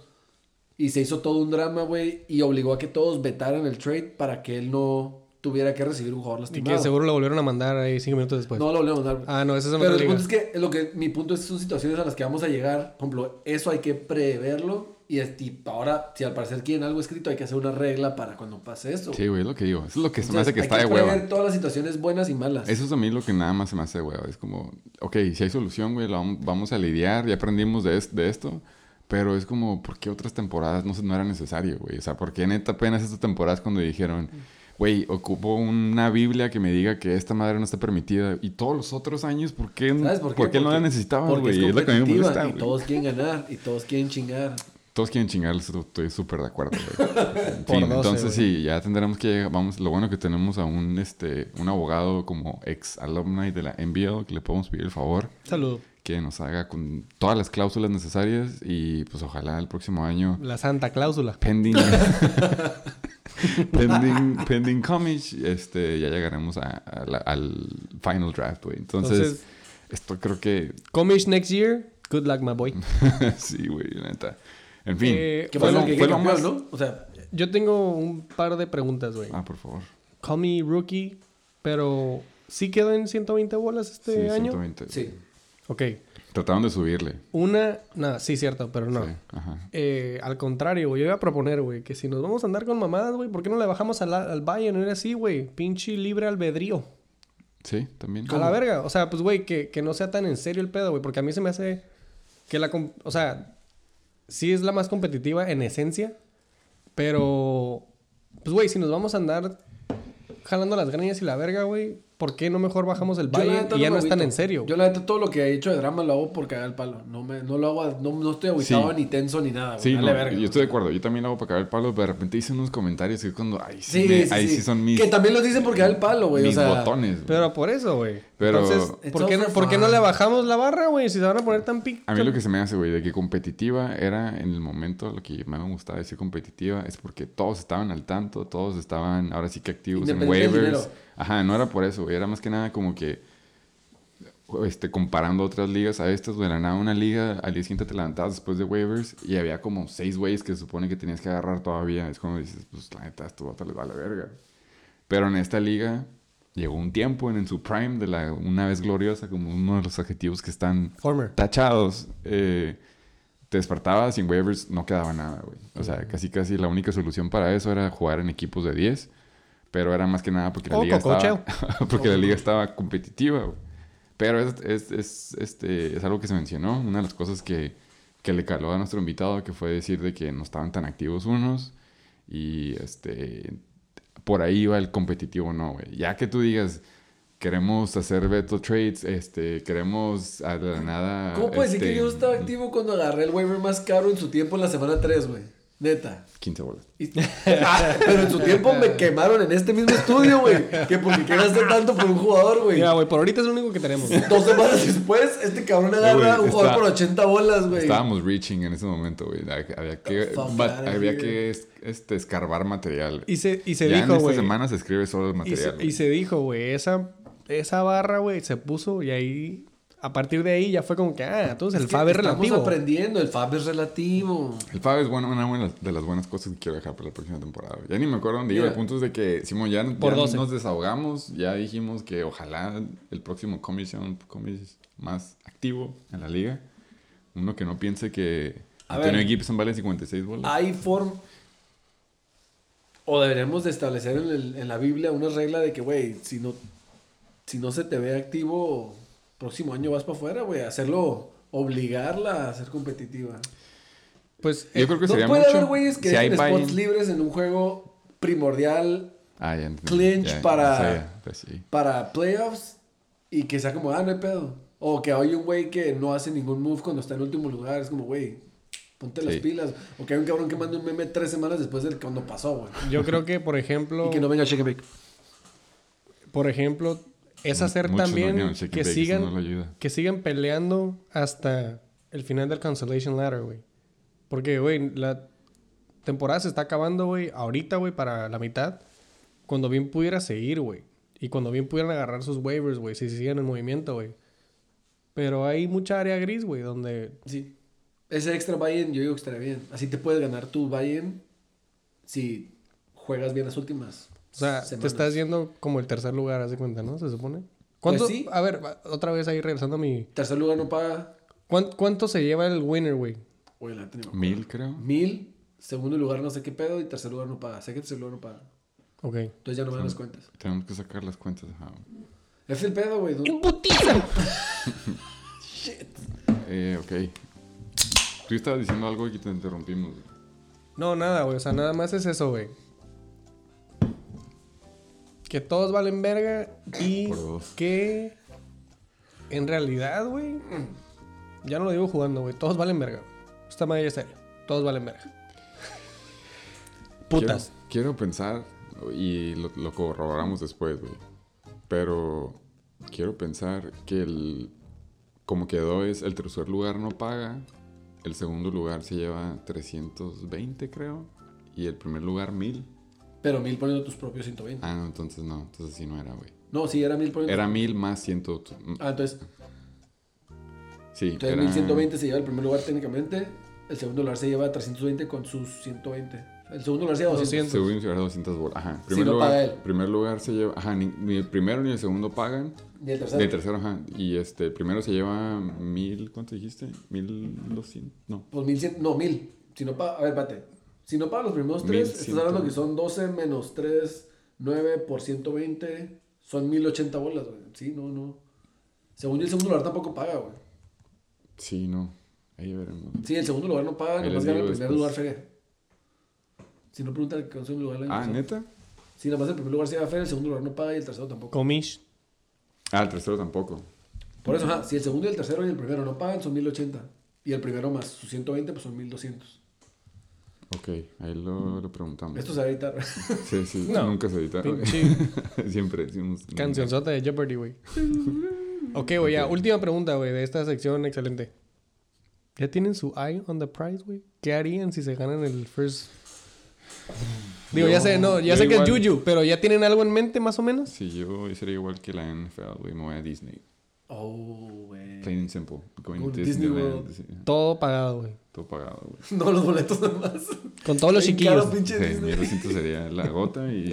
Y se hizo todo un drama, güey, y obligó a que todos vetaran el trade para que él no tuviera que recibir un jugador Y lastimado. que seguro lo volvieron a mandar ahí cinco minutos después. No lo volvemos a dar. Ah, no, esa es Pero el liga. punto es que, lo que mi punto es son situaciones a las que vamos a llegar. Por ejemplo, eso hay que preverlo. Y es tipo, ahora, si al parecer quieren algo escrito, hay que hacer una regla para cuando pase eso. Sí, güey, es lo que digo. Eso es lo que se me Entonces, hace que hay está de prever hueva. todas las situaciones buenas y malas. Eso es a mí lo que nada más se me hace, güey. Es como, ok, si hay solución, güey, la vamos a lidiar, ya aprendimos de, es- de esto. Pero es como, ¿por qué otras temporadas no, no era necesario, güey? O sea, ¿por qué neta apenas estas temporadas cuando dijeron, güey, ocupo una Biblia que me diga que esta madre no está permitida? Y todos los otros años, ¿por qué, ¿Sabes por qué? no la Porque- necesitaban, Porque güey? es Es lo que a mí me molesta, y todos quieren ganar y todos quieren chingar. Todos quieren chingarles, estoy súper de acuerdo, güey. En Por fin, 12, entonces güey. sí, ya tendremos que llegar, vamos, lo bueno que tenemos a un, este, un abogado como ex alumni de la NBL que le podemos pedir el favor Salud. que nos haga con todas las cláusulas necesarias y pues ojalá el próximo año La santa cláusula. pending pending pending comics este ya llegaremos a- a la- al final draft güey entonces, Entonces- esto creo que Comish next year. Good luck, my boy. sí güey la neta en fin Eh, Que fue lo- que fue quede lo campeón, más- ¿no? O sea, Yo tengo un par de preguntas, güey. ah por favor Call me rookie, pero ¿sí quedó en 120 bolas este Sí, año? 120. sí. Ok. Trataron de subirle Una, nada, sí, cierto, pero no. Sí, ajá. Eh, al contrario, güey, yo iba a proponer, güey, que si nos vamos a andar con mamadas, güey, ¿por qué no le bajamos al, al Bayern? No era así, güey. Pinche libre albedrío. sí también A la verga. O sea, pues, güey, que, que no sea tan en serio el pedo, güey. Porque a mí se me hace que la... O sea, sí es la más competitiva en esencia. Pero... pues, güey, si nos vamos a andar jalando las greñas y la verga, güey, ¿por qué no mejor bajamos el valle y ya no es tan agüito. en serio? Yo la neta todo lo que he hecho de drama lo hago por cagar el palo. No, me, no lo hago, no, no estoy agüitado Sí. ni tenso ni nada, güey. Sí, Dale no, verga. yo estoy de acuerdo. Yo también lo hago para cagar el palo, pero de repente hice unos comentarios que cuando... Ay, sí, Sí, me- sí, ahí sí. sí son mis, Que también lo dicen por cagar el palo, güey. O mis sea, botones. güey. Pero por eso, güey. Pero- Entonces, ¿por qué, no, por qué no le bajamos la barra, güey? Si se van a poner tan pic... A mí lo que se me hace, güey, de que competitiva era en el momento lo que más me gustaba decir competitiva es porque todos estaban al tanto, todos estaban ahora sí que activos en waivers. Ajá, no era por eso, güey, era más que nada como que este, comparando otras ligas a estas, güey, de la nada una liga, al día siguiente te levantabas después de waivers y había como seis güeyes que se supone que tenías que agarrar todavía. Es como dices, pues la neta, esto les vale verga. Pero en esta liga llegó un tiempo en, en su prime de la una vez gloriosa, como uno de los adjetivos que están Former. tachados. eh, te despertabas en waivers no quedaba nada, güey. O sea, casi casi la única solución para eso era jugar en equipos de 10. Pero era más que nada porque la liga estaba... porque la liga estaba competitiva, güey. Pero es, es, es, este, es algo que se mencionó. Una de las cosas que, que le caló a nuestro invitado, que fue decir de que no estaban tan activos unos. Y este por ahí va el competitivo, no, güey. Ya que tú digas, queremos hacer veto trades, este, queremos a la nada. ¿Cómo puedes decir que este, yo estaba activo cuando agarré el waiver más caro en su tiempo en la semana 3, güey? Neta. 15 bolas. Y- Ah, pero en su tiempo me quemaron en este mismo estudio, güey. Que porque quedaste tanto por un jugador, güey. Mira, güey, por ahorita es lo único que tenemos. Dos semanas después, este cabrón agarra güey, un jugador está- por 80 bolas, güey. Estábamos reaching en ese momento, güey. Había que, había here. que es- este, escarbar material. Y se, y se ya dijo, en esta güey. semana se escribe solo el Y material. se, güey. y se dijo, güey, esa, esa barra, güey, se puso y ahí, a partir de ahí ya fue como que, ah, entonces el Es que FAB es estamos relativo. aprendiendo, el FAB es relativo. El FAB es bueno, una buena- de las buenas cosas que quiero dejar para la próxima temporada. Ya ni me acuerdo dónde iba. El punto es de que, Simón, ya, Por ya 12. nos desahogamos. Ya dijimos que ojalá el próximo comisión comis más activo en la liga. Uno que no piense que A Antonio ver. Gibson vale 56 bolas. Hay forma... O deberíamos de establecer en, el- en la Biblia una regla de que, güey, si no, si no se te ve activo, próximo año vas para afuera, güey. Hacerlo, obligarla a ser competitiva. Pues, Yo eh, creo que no sería puede mucho. haber güeyes que si hay spots libres en un juego primordial Ah, ya entendí. clinch Ya, ya para- pues sí. para playoffs y que sea como, ah, no hay pedo. O que hay un güey que no hace ningún move cuando está en último lugar. Es como, güey, ponte las pilas. O que hay un cabrón que mande un meme tres semanas después de cuando pasó, güey. yo creo que, por ejemplo, Y que no venga Shake Bake. por ejemplo, es hacer Muchos también no, no, que sigan, no lo ayuda. que sigan peleando hasta el final del cancellation ladder, güey. Porque, güey, la temporada se está acabando, güey, ahorita, güey, para la mitad. Cuando bien pudiera seguir, güey. Y cuando bien pudieran agarrar sus waivers, güey, si siguen en movimiento, güey. Pero hay mucha área gris, güey, donde... Sí. Ese extra buy-in yo digo que estaría bien. Así te puedes ganar tu buy-in si juegas bien las últimas. O sea, semanas. te estás yendo como el tercer lugar, haz de cuenta, ¿no? Se supone. ¿Cuánto? Pues sí. A ver, otra vez ahí regresando a mi... Tercer lugar no paga. ¿Cuán- ¿Cuánto se lleva el winner, güey? Güey, la acuerdo. Mil, creo. Mil. Segundo lugar no sé qué pedo y tercer lugar no paga. Sé que tercer lugar no paga. Ok. Entonces ya no me dan las cuentas. Tenemos que sacar las cuentas. ajá. Es el pedo, güey. ¿no? Eh, ok. Tú estabas diciendo algo y te interrumpimos. güey. No, nada, güey. O sea, nada más es eso, güey. Que todos valen verga y que en realidad, güey, ya no lo digo jugando, güey. Todos valen verga. Esta madre es serio. Todos valen verga. Putas. Quiero, quiero pensar, y lo, lo corroboramos después, güey. Pero quiero pensar que el. Como quedó es el tercer lugar no paga, el segundo lugar se lleva 320, creo, y el primer lugar 1000. Pero mil poniendo tus propios 120. Ah, no, entonces no, entonces sí no era, güey. No, sí, era mil poniendo. Era 1000 más 100. Ah, entonces, Sí, entonces era 1120 se lleva el primer lugar técnicamente. El segundo lugar se lleva 320 con sus 120. El segundo lugar se lleva 200. 200. Según se lleva 200 bolas. Ajá. Si Primer, no lugar, paga él. primer lugar se lleva. Ajá, ni, ni el primero ni el segundo pagan. Y el tercero. De tercero, ajá. Y este, el primero se lleva mil. ¿Cuánto dijiste? Mil doscientos. No. Pues 1100. No, 1000. Si no paga. A ver, pate. Si no paga los primeros 3, 1100. estás hablando que son 12 menos 3, 9 por 120. Son 1080 bolas, güey. Sí, no, no. Según yo, el segundo lugar tampoco paga, güey. Sí, no. Ahí veremos. Sí, el segundo lugar no paga, Ahí nomás gana el primer después. lugar feria. Si no pregunta el que consigue un lugar año Ah, pasado. ¿neta? Si nada más el primer lugar se lleva feria, el segundo lugar no paga y el tercero tampoco. Comish. Ah, el tercero tampoco. Por eso, ajá, si el segundo y el tercero y el primero no pagan, son 1080. Y el primero más sus 120, pues son 1200. Ok, ahí lo, lo preguntamos. Esto se va a editar. Sí, sí, No. nunca se edita. Siempre decimos... cancionzota de Jeopardy, güey. ok, güey, ya. Última pregunta, güey, de esta sección excelente. ¿Ya tienen su eye on the prize, güey? ¿Qué harían si se ganan el first... Digo, Yo- ya sé, no, ya sé que es Juju, pero ¿ya tienen algo en mente más o menos? Sí, yo sería igual que la NFL, güey. Me voy a Disney. Oh, güey. Plain and simple. Going Con to Disney Disneyland. World. sí, Todo pagado, güey. todo pagado, güey. No, los boletos nomás. Con todos los Bien chiquillos. pinche Sí, Disney. 1200 sería la gota y...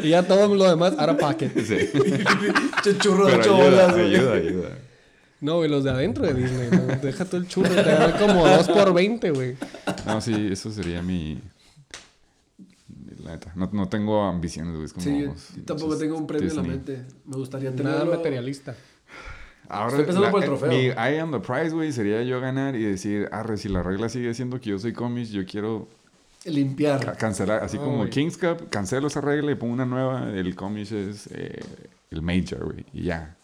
Y ya todo lo demás out of pocket. sí. Che churro de Pero 8 ayuda, bolas, güey. ayuda, ayuda. No, güey, los de adentro de Disney. ¿no? Deja todo el churro. Te dan como 2 por 20, güey. No, sí, eso sería mi... La neta, no, no tengo ambiciones, güey. es como- Sí, yo tampoco just tengo un premio en la mente. Me gustaría tenerlo. Nada materialista. Ahora, Estoy pensando la- por el trofeo. Mi eye on the prize, güey, sería yo ganar y decir, arre, si la regla sigue siendo que yo soy comics, yo quiero ca- Limpiar. cancelar, así Ah, como. Kings Cup, cancelo esa regla y pongo una nueva, el comics es eh, el major, güey, y ya.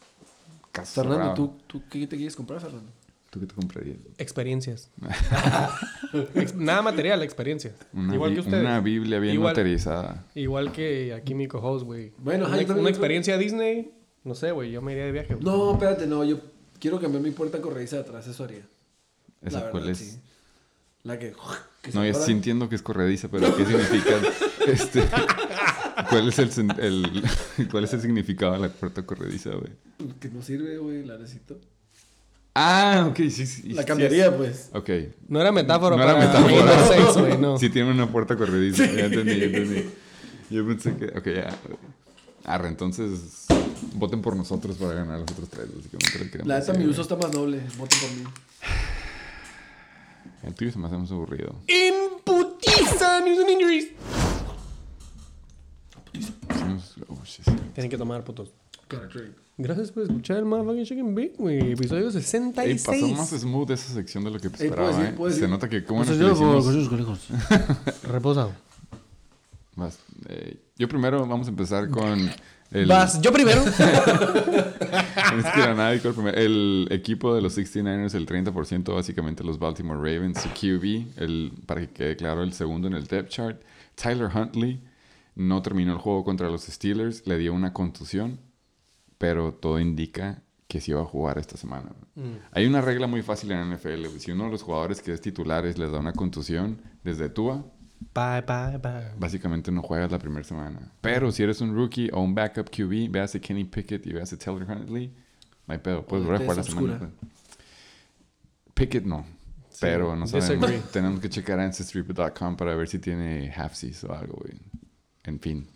Caso Fernando, cerrado. ¿tú, ¿tú qué te quieres comprar, Fernando? ¿Tú qué te comprarías? Experiencias. Ex- nada material, experiencias. Una, Igual que ustedes. una Biblia bien Igual- notarizada. Igual que aquí mi co-host, güey. Bueno, una, una experiencia Disney, no sé, güey, yo me iría de viaje. güey. No, espérate, no. Yo quiero cambiar mi puerta corrediza de atrás. Eso haría. ¿Esa La cuál es? sí. La que... No, yo abra. sí entiendo que es corrediza, pero ¿qué significa? este, ¿cuál, es el- ¿Cuál es el significado de la puerta corrediza, güey? Que no sirve, güey. La necesito. Ah, ok, sí, sí. La sí cambiaría, es- pues. Ok. No era metáfora No era para metáfora. anal sex, güey, no. Sí tiene una puerta corrediza. Ya entendí, ya entendí. Yo pensé que... Ok, ya. Arre, entonces... Voten por nosotros para ganar los otros tres. Básicamente La neta, mi uso está más noble. Voten por mí. El tuyo se me hace más aburrido. In putiza, news and injuries. Tienen que tomar, putos. Gracias por escuchar el Motherfucking Chicken Bake, güey. Episodio Ey, 66. pasó más smooth esa sección de lo que Ey, esperaba, ¿puedo decir? ¿eh? ¿puedo Se nota que como Pues que le yo, hicimos... con sus conejos. Reposado. Vas, eh, yo primero vamos a empezar con el... Vas, yo primero. Es que era nada, dijo el, primer- el equipo de los 69ers, el 30%, básicamente los Baltimore Ravens, su QB, el, para que quede claro, el segundo en el depth chart. Tyler Huntley no terminó el juego contra los Steelers, le dio una contusión, pero todo indica que sí va a jugar esta semana. Hay una regla muy fácil en la NFL, si uno de los jugadores que es titulares les da una contusión desde Tua, bye, bye, bye. básicamente no juegas la primera semana. Pero si eres un rookie o un backup QB, veas a Kenny Pickett y veas a Taylor Huntley, no hay pedo, puedes volver a jugar la semana. Pickett no. pero no sabemos. Tenemos que checar ancestry.com para ver si tiene halfsies o algo, güey. En fin.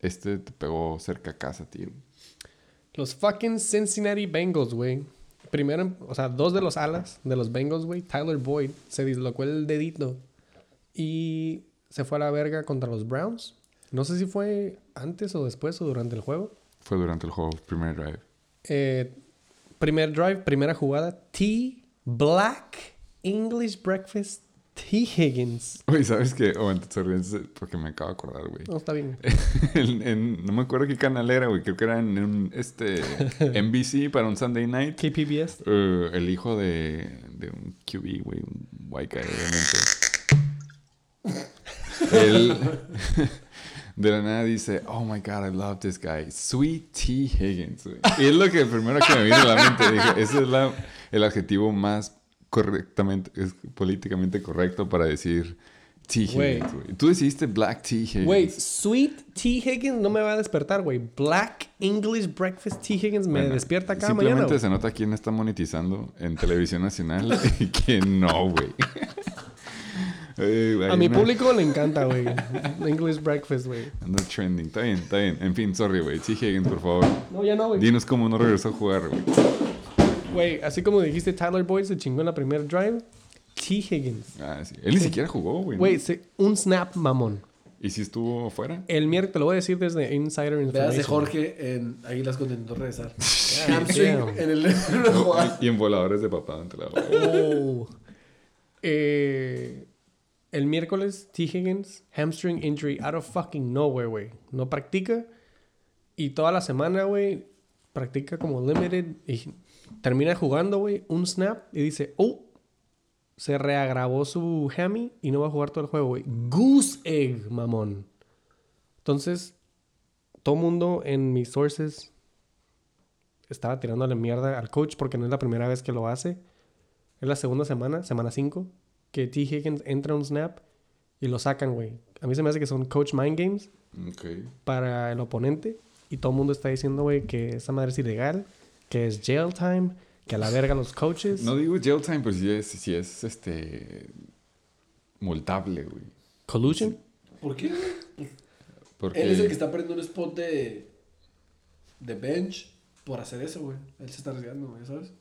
Este te pegó cerca a casa, tío. Los fucking Cincinnati Bengals, güey. Primero, o sea, dos de los alas de los Bengals, güey. Tyler Boyd se dislocó el dedito y se fue a la verga contra los Browns. No sé si fue antes o después o durante el juego. Fue durante el juego, primer drive. Eh, primer drive, primera jugada. T. Black English Breakfast T. Higgins. Oye, ¿sabes qué? Oh, ríense, porque me acabo de acordar, güey. No, está bien. En- en- no me acuerdo qué canal era, güey. Creo que era en un este, NBC para un Sunday night. KPBS. Eh, el hijo de, de un QB, güey, un white guy, obviamente. Él de la nada dice, oh my god, I love this guy, Sweet T. Higgins. güey. Y es lo que primero que me vino a la mente. Dije, ese es la- el adjetivo más correctamente, es políticamente correcto para decir T. Higgins. güey. Tú decidiste Black T. Higgins. Güey, Sweet T. Higgins no me va a despertar, güey. Black English Breakfast T. Higgins me Bueno, despierta cada Simplemente mañana. güey. se nota quién está monetizando en televisión nacional y quién no, güey. Eh, A mi una- público le encanta, güey. English Breakfast, güey. Anda trending. Está bien, está bien. En fin, sorry, güey. Sí, Higgins, por favor. No, ya no, güey. Dinos cómo no regresó a jugar, güey. Güey, así como dijiste, Tyler Boyd se chingó en la primer drive. T. Higgins. Ah, sí. Él ni siquiera jugó, güey. Güey, se- un snap mamón. ¿Y si estuvo fuera? El miércoles, te lo voy a decir desde Insider Veas Information. de Jorge en Águilas con intentó regresar. damn. Hamstring en el en una jugada. Y en voladores de papá ante la Oh. Eh, El miércoles, T. Higgins, hamstring injury out of fucking nowhere, güey. No practica. Y toda la semana, güey, practica como limited. Y termina jugando, güey, un snap y dice, oh, se reagravó su hammy y no va a jugar todo el juego, güey. Goose egg, mamón. Entonces, todo mundo en mis sources estaba tirándole mierda al coach porque no es la primera vez que lo hace. Es la segunda semana, semana 5, que T. Higgins entra un snap y lo sacan, güey. A mí se me hace que son coach mind games para el oponente. Y todo el mundo está diciendo, güey, que esa madre es ilegal, que es jail time, que a la verga los coaches. No digo jail time, pero sí es, sí es este. multable, güey. Collusion. ¿Por qué? Porque. Él es el que está perdiendo un spot de, de bench por hacer eso, güey. Él se está arriesgando, güey, ¿sabes?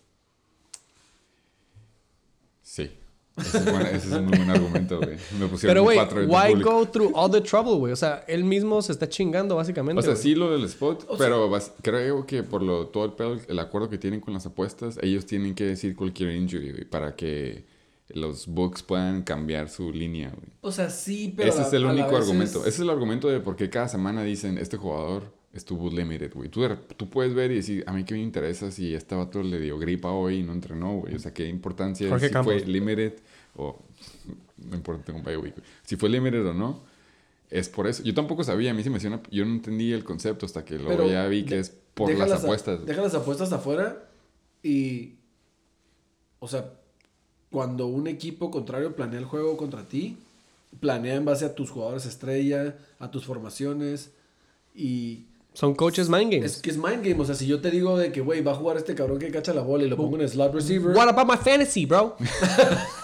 Sí. Ese es, buena- ese es un muy buen argumento, güey. Me pusieron Pero, güey, why público. go through all the trouble, güey? O sea, él mismo se está chingando, básicamente. O sea, sí lo del spot, O pero creo que por lo, todo el pedo, el acuerdo que tienen con las apuestas, ellos tienen que decir cualquier injury, güey, para que los books puedan cambiar su línea, güey. O sea, sí, pero. Ese a- es el único argumento. es- Ese es el argumento de por qué cada semana dicen, este jugador estuvo limited, güey. Tú, tú puedes ver y decir, a mí qué me interesa si este vato le dio gripa hoy y no entrenó, güey. O sea, qué importancia Jorge si fue limited o... No importa, tengo un bye week, güey. Si fue limited o no, es por eso. Yo tampoco sabía, a mí se me hacía una- Yo no entendí el concepto hasta que luego Pero ya vi que de- es por las a- apuestas. Deja las apuestas afuera y. O sea, cuando un equipo contrario planea el juego contra ti, planea en base a tus jugadores estrella, a tus formaciones y. Son coaches mind games. Es que es mind game. O sea, si yo te digo de que, güey, va a jugar este cabrón que cacha la bola y lo pongo en slot receiver, What about my fantasy, bro?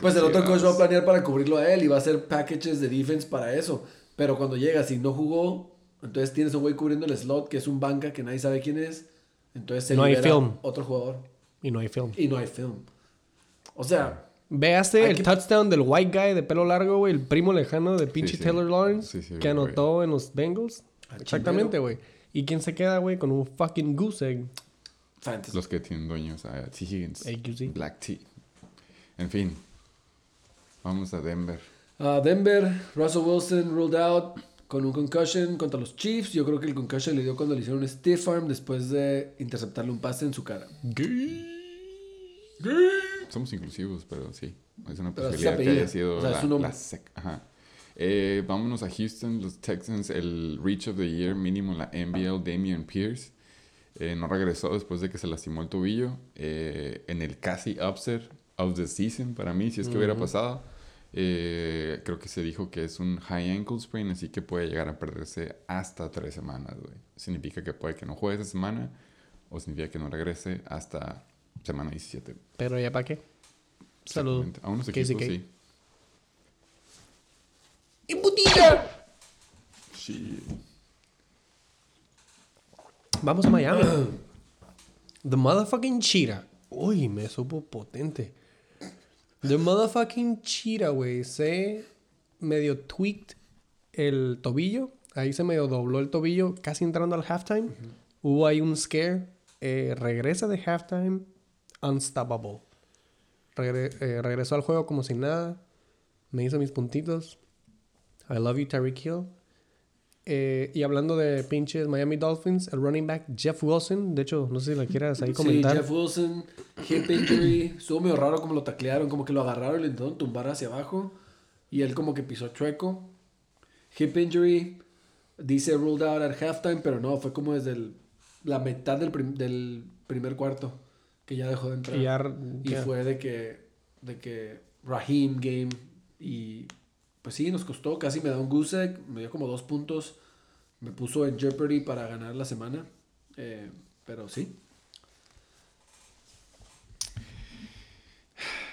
pues el otro coach va a planear para cubrirlo a él y va a hacer packages de defense para eso. Pero cuando llegas y no jugó, entonces tienes un güey cubriendo el slot que es un banca que nadie sabe quién es. Entonces se No hay film. otro jugador y no hay film. y no hay film. O sea, Veaste el que- touchdown del white guy de pelo largo, güey, el primo lejano de pinche sí. Taylor Lawrence, Sí, sí, que anotó en los Bengals. Exactamente, güey. ¿Y quién se queda, güey, con un fucking goose egg? fantasy. Los que tienen dueños a T. Higgins. AQC. Black T. En fin. Vamos a Denver. Ah, Denver, Russell Wilson ruled out con un concussion contra los Chiefs. Yo creo que el concussion le dio cuando le hicieron un stiff arm después de interceptarle un pase en su cara. Somos inclusivos, pero sí. Es una Pero posibilidad que haya sido O sea, la, la sec- Ajá. Eh, vámonos a Houston, los Texans, el Reach of the Year mínimo en la NBL, Damian Pierce. Eh, no regresó después de que se lastimó el tobillo. Eh, en el casi upset of the season, para mí, si es que hubiera pasado. Eh, creo que se dijo que es un high ankle sprain, así que puede llegar a perderse hasta tres semanas, güey. Significa que puede que no juegue esa semana o significa que no regrese hasta semana 17. Pero ya para qué. Salud. A unos equipos, sí. ¡Y putilla! Sí. Vamos a Miami. The motherfucking cheetah. Uy, me supo potente. The motherfucking cheetah, güey. Se medio tweaked el tobillo. Ahí se medio dobló el tobillo casi entrando al halftime. Hubo ahí un scare. Eh, regresa de halftime. Unstoppable. Regre- eh, regresó al juego como si nada. Me hizo mis puntitos. I love you, Tyreek Hill. Eh, y hablando de pinches Miami Dolphins, el running back Jeff Wilson, de hecho, no sé si la quieras ahí comentar. Sí, Jeff Wilson, hip injury. Estuvo medio raro como lo taclearon, como que lo agarraron y le intentaron tumbar hacia abajo. Y él como que pisó chueco. Hip injury. Dice ruled out at halftime, pero no, fue como desde el- la mitad del, prim- del primer cuarto que ya dejó de entrar. Y ya- Y fue de que, de que Raheem game. Y pues sí, nos costó. Casi me da un goose egg, Me dio como dos puntos. Me puso en jeopardy para ganar la semana. Eh, pero sí.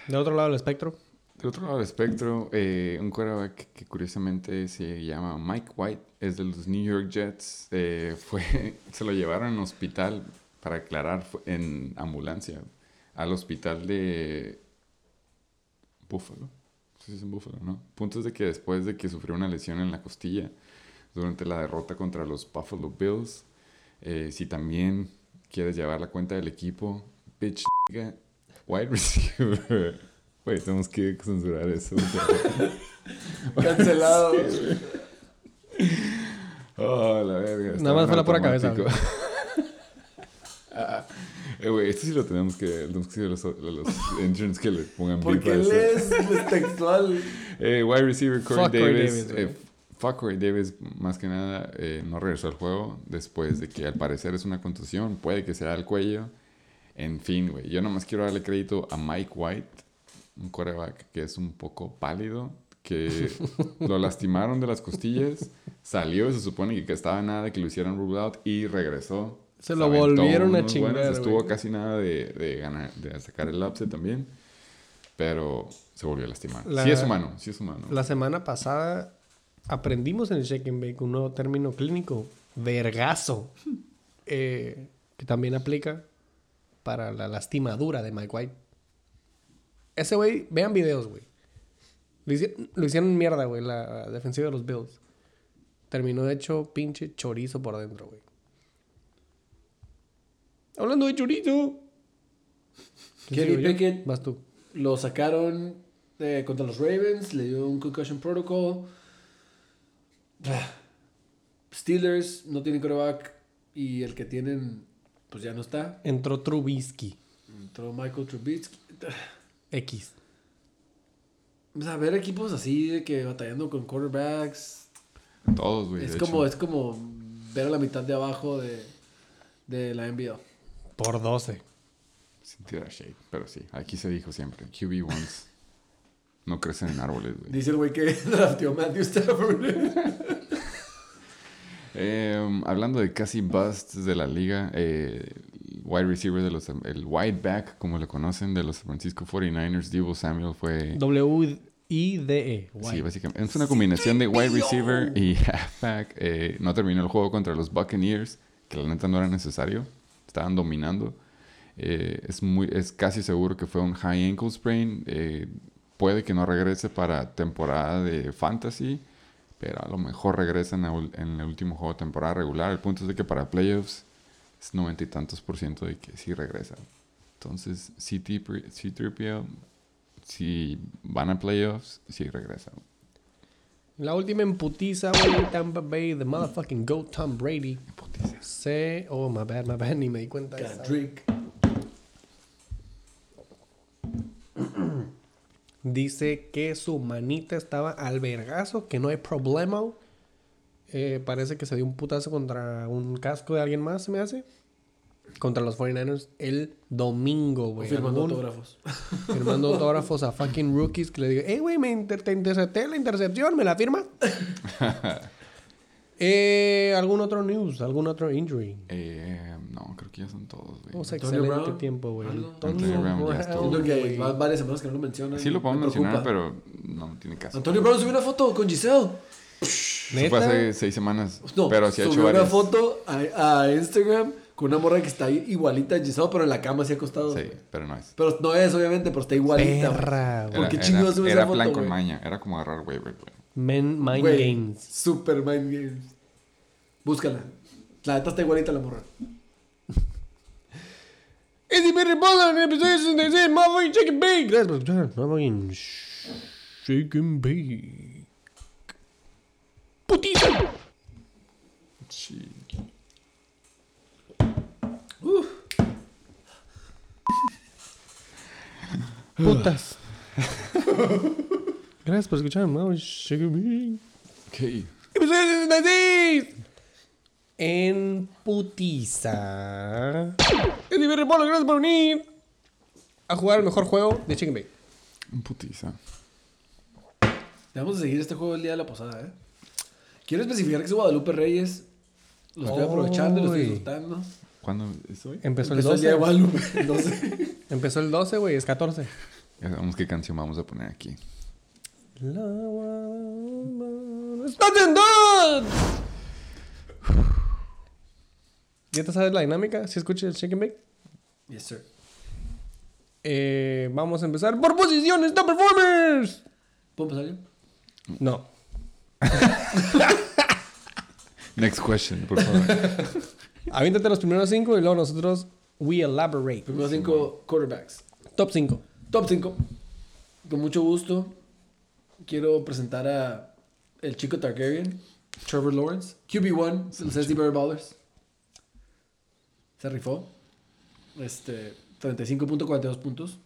De otro lado del espectro. Del otro lado del espectro, eh, un quarterback que curiosamente se llama Mike White, es de los New York Jets. eh, fue, se lo llevaron al hospital, para aclarar, en ambulancia, al hospital de Buffalo. Si es en Buffalo, ¿no? Puntos de que después de que sufrió una lesión en la costilla durante la derrota contra los Buffalo Bills, eh, si también quieres llevar la cuenta del equipo, bitch, wide receiver. Güey, tenemos que censurar eso. Cancelado. Oh, la verga. Nada más fue la pura cabeza. Ah, eh, güey, esto sí lo tenemos que... Tenemos que decir a los, a los interns que le pongan beep Porque a él eso. es textual. Eh, wide receiver Corey Fuck Corey Davis. Eh, fuck Corey Davis, más que nada, eh, no regresó al juego después de que al parecer es una contusión. Puede que sea el cuello. En fin, güey. Yo nomás quiero darle crédito a Mike White, un coreback que es un poco pálido, que lo lastimaron de las costillas, salió, se supone que estaba nada de que lo hicieran rule out y regresó. Se lo aventó volvieron a chingar, buenos, Estuvo güey. casi nada de, de ganar, de sacar el upset también, pero se volvió a lastimar. La- sí es humano, sí es humano. La semana pasada aprendimos en el Shake and Bake un nuevo término clínico, vergazo, eh, que también aplica para la lastimadura de Mike White. Ese güey, vean videos, güey. Lo, hici- lo hicieron mierda, güey, la defensiva de los Bills. Terminó hecho pinche chorizo por dentro, güey. Hablando de chorizo. ¿Quién Kenny? Pickett. Vas tú. Lo sacaron eh, contra los Ravens, le dio un concussion protocol. Steelers no tienen coreback y el que tienen, pues ya no está. Entró Trubisky. Entró Michael Trubisky. X. O sea, ver equipos así de que batallando con quarterbacks Todos, güey. es como, hecho. es como ver a la mitad de abajo de, de la NBA. Por 12. Sin tirar shade, pero sí. Aquí se dijo siempre. QB ones no crecen en árboles, güey. Dice el güey que drafteó Matthew Stafford. Eh, hablando de casi busts de la liga, eh, wide receiver de los... El wide back, como lo conocen, de los San Francisco 49ers, Divo Samuel fue... W-I-D-E. Sí, básicamente. Es una combinación de wide receiver y halfback. Eh, no terminó el juego contra los Buccaneers, que la neta no era necesario. Estaban dominando. Eh, es, muy, es casi seguro que fue un high ankle sprain. Eh, puede que no regrese para temporada de fantasy, pero a lo mejor regresa en, en el último juego de temporada regular. El punto es de que para playoffs es noventa y tantos por ciento de que sí regresa. Entonces, C-3PO, si van a playoffs, sí regresa. La última en putiza, güey. Tampa Bay, the motherfucking GOAT Tom Brady. Putiza. Se... Oh, my bad, my bad. Ni me di cuenta. Drake. Dice que su manita estaba al vergazo, que no hay problema. Eh, parece que se dio un putazo contra un casco de alguien más, se me hace. Contra los 49ers el domingo, güey. Firmando Algún- autógrafos. Firmando autógrafos a fucking rookies que le digo, hey, güey, me inter- te intercepté la intercepción, ¿me la firma? eh, ¿Algún otro news? ¿Algún otro injury? Eh, no, creo que ya son todos, güey. Vamos, Antonio excelente Brown, tiempo, güey. Antonio Brown ya estuvo. Siento que varias semanas que no lo mencionan. Sí lo podemos Me mencionar, preocupa. pero no tiene caso. Antonio Brown subió una foto con Giselle. Eso fue hace seis semanas. No, pero sí ha hecho subió una varias. foto a, a Instagram con una morra que está ahí igualita a Giselle, pero en la cama así acostado. Sí, pero no es. Pero no es, obviamente, pero está igualita. güey. Perra, güey. ¿Por qué Era- chingados era- Era plan con güey? maña. Era como agarrar waiver, güey. Men, mind Güey, games. Super Mind Games. Búscala. La neta está igualita la morra. Eddie Perry Bola en el episodio 66, motherfucking and Bake. Gracias por escuchar, motherfucking and Bake. Putiza. Putas. Gracias por escuchar, motherfucking Shake and Bake. Ok. Episodio 66. En putiza. Eddie Perry Bola, gracias por venir a jugar el mejor juego de Shake and Bake. Un putiza. Vamos a seguir este juego el día de la posada, ¿eh? Quiero especificar que es Guadalupe Reyes. Lo estoy aprovechando y lo estoy disfrutando. ¿Cuándo es hoy? Empezó el Empezó el día de 12. Guadalupe. No sé. Empezó el 12, güey, es 14. Ya sabemos qué canción vamos a poner aquí. La. ¿Ya te sabes la dinámica? Si escuchas el Shake and Bake. Yes, sir. Eh, vamos a empezar por posiciones, top performers. ¿Puedo empezar yo? No. Next question, por favor. Aviéntate los primeros cinco y luego nosotros we elaborate. Primero cinco quarterbacks. Top 5. Top 5. con mucho gusto, quiero presentar a el chico Targaryen, Trevor Lawrence, QB1 de los SD Bear Ballers. Se rifó. Este, 35.42 puntos.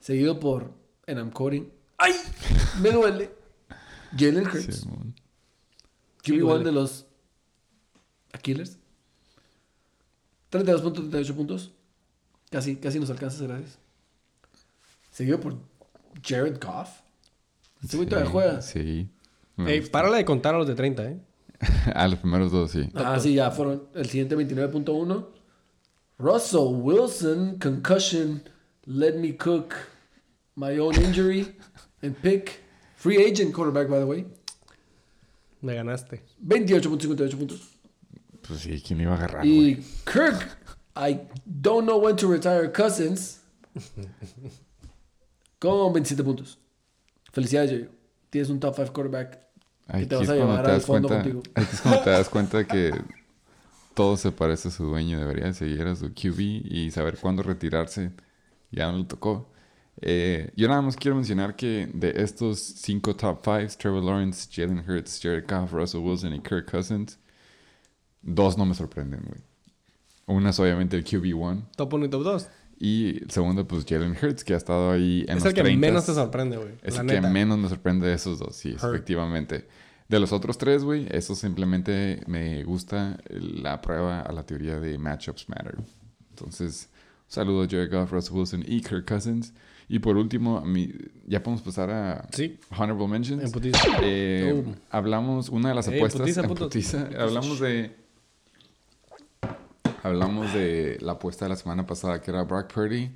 Seguido por, and I'm quoting, ¡ay! Me duele. Jalen Hurts, Simón. Sí, QB1 duele. de los Aquilers. 32.38 puntos. Casi, casi nos alcanza, gracias. Seguido por Jared Goff. Este güey todavía Sí, juega. Sí. Ey, párale de contar a los de 30, ¿eh? ah, los primeros dos, sí. Ah, sí, ya fueron. El siguiente 29.1. Russell Wilson, concussion, let me cook my own injury and pick. Free agent quarterback, by the way. Me ganaste. 28.58 puntos. Pues sí, ¿quién iba a agarrar? Y Kirk, I don't know when to retire Cousins. Con 27 puntos. Felicidades, Yoyo. Tienes un top 5 quarterback. Aquí te vas a llevar al fondo cuenta, contigo. es cuando te das cuenta que todo se parece a su dueño. Debería seguir a su QB y saber cuándo retirarse. Ya no le tocó. Eh, yo nada más quiero mencionar que de estos cinco top fives, Trevor Lawrence, Jalen Hurts, Jared Goff, Russell Wilson y Kirk Cousins, dos no me sorprenden, güey. Una es obviamente el QB1 Top 1 y top 2. y el segundo pues Jalen Hurts que ha estado ahí en Es los el que 30s. menos te sorprende, güey. Es la el que menos me sorprende de esos dos, sí, Hurt. efectivamente. De los otros tres, güey, eso simplemente me gusta la prueba a la teoría de matchups matter. Entonces, un saludo a Jared Goff, Russell Wilson y Kirk Cousins. Y por último, mí- ya podemos pasar a Sí, Honorable Mentions. en. Eh, Oh. Hablamos, una de las apuestas, putiza, en putiza, hablamos de... Hablamos de la apuesta de la semana pasada que era Brock Purdy,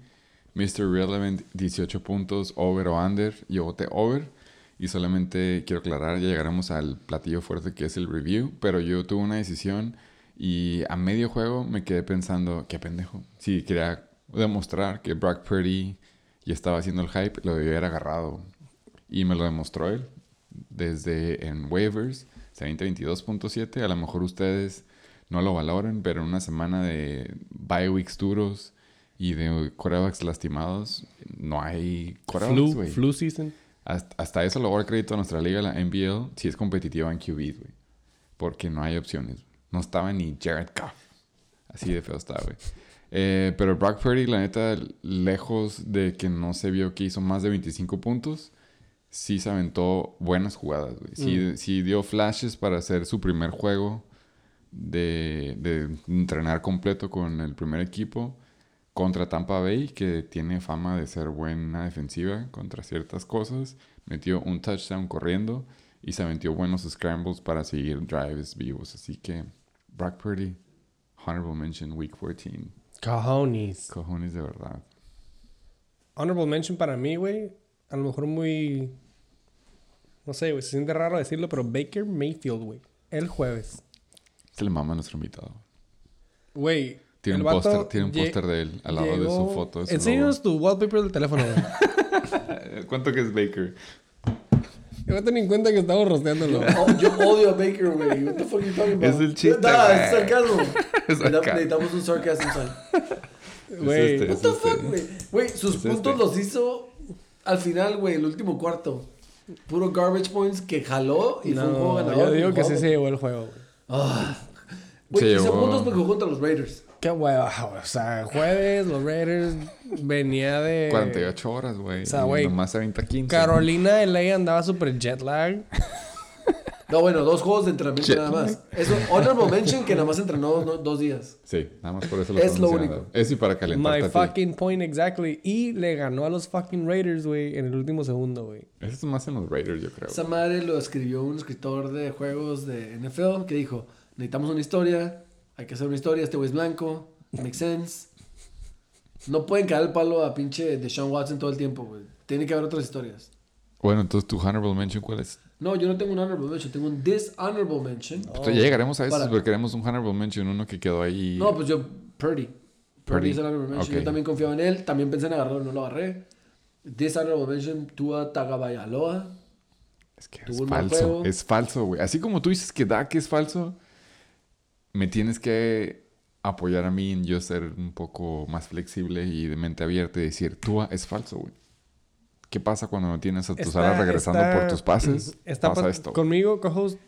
Mr. Relevant, 18 puntos, over o under. Yo voté over. Y solamente quiero aclarar, ya llegaremos al platillo fuerte que es el review. Pero yo tuve una decisión y a medio juego me quedé pensando, qué pendejo. Si quería demostrar que Brock Purdy ya estaba haciendo el hype, lo debía haber agarrado. Y me lo demostró él. Desde en waivers, se 22.7. A lo mejor ustedes no lo valoran, pero en una semana de bye weeks duros y de quarterbacks lastimados, no hay quarterbacks, Flu, flu season. Hasta, hasta eso lo voy a dar crédito a nuestra liga, la NBL, si es competitiva en QB, güey. Porque no hay opciones. No estaba ni Jared Goff. Así de feo estaba, güey. Eh, pero Brock Purdy, la neta, lejos de que no se vio que hizo más de 25 puntos, sí se aventó buenas jugadas, güey. Sí, sí dio flashes para hacer su primer juego de, de entrenar completo con el primer equipo contra Tampa Bay, que tiene fama de ser buena defensiva contra ciertas cosas. Metió un touchdown corriendo y se metió buenos scrambles para seguir drives vivos. Así que, Brock Purdy, honorable mention, week 14. Cojones. Cojones de verdad. Honorable mention para mí, güey. A lo mejor muy. No sé, güey. Se siente raro decirlo, pero Baker Mayfield, güey. El jueves. Se le mama a nuestro invitado. Güey. Tiene un póster, tiene un póster de él al lado de su foto. de su Enséñanos tu wallpaper del teléfono, güey. ¿Cuánto que es Baker? Yo no ni cuenta que estamos rosteándolo. Oh, yo odio a Baker, güey. What the fuck are you talking about? Es el chiste, Nah, es sarcasmo. Es Necesitamos- un sarcasm sign. Güey. este. What the Es fuck, güey. Güey, sus Es puntos este. los hizo al final, güey, el último cuarto. Puro garbage points que jaló y fue un juego No, ganador. yo digo que sí se llevó el juego, güey. Ah. Güey, Se hizo llevó- puntos porque jugó contra los Raiders. Qué hueva, güey. O sea, jueves, los Raiders venía de. 48 horas, güey. o sea, y güey, Nomás se avienta 15. Carolina LA andaba súper jet lag. No, bueno, dos juegos de entrenamiento Shit. nada más. Eso, honorable mention que nada más entrenó no- dos días. Sí, nada más por eso lo Es lo único. Eso y para calentar My a ti. fucking point exactly. Y le ganó a los fucking Raiders, güey, en el último segundo, güey. Eso es más en los Raiders, yo creo. Esa madre lo escribió un escritor de juegos de NFL que dijo, necesitamos una historia, hay que hacer una historia, este güey es blanco, makes sense. No pueden caer el palo a pinche Deshaun Watson todo el tiempo, güey. Tiene que haber otras historias. Bueno, entonces tu honorable mention, ¿cuál es? No, yo no tengo un honorable mention, tengo un dishonorable mention. Pues ya llegaremos a eso, Para- porque queremos un honorable mention, uno que quedó ahí. No, pues yo, Purdy. Purdy, es el honorable mention. Ok. Yo también confiaba en él, también pensé en agarrarlo, no lo agarré. Dishonorable mention, Tua Tagovailoa. es que es falso, es falso, güey. Así como tú dices que Dak es falso, me tienes que apoyar a mí en yo ser un poco más flexible y de mente abierta y decir, Tua es falso, güey. ¿Qué pasa cuando no tienes a tus Está- alas regresando está- por tus pases? Está pasa pa- esto. Conmigo, co-host.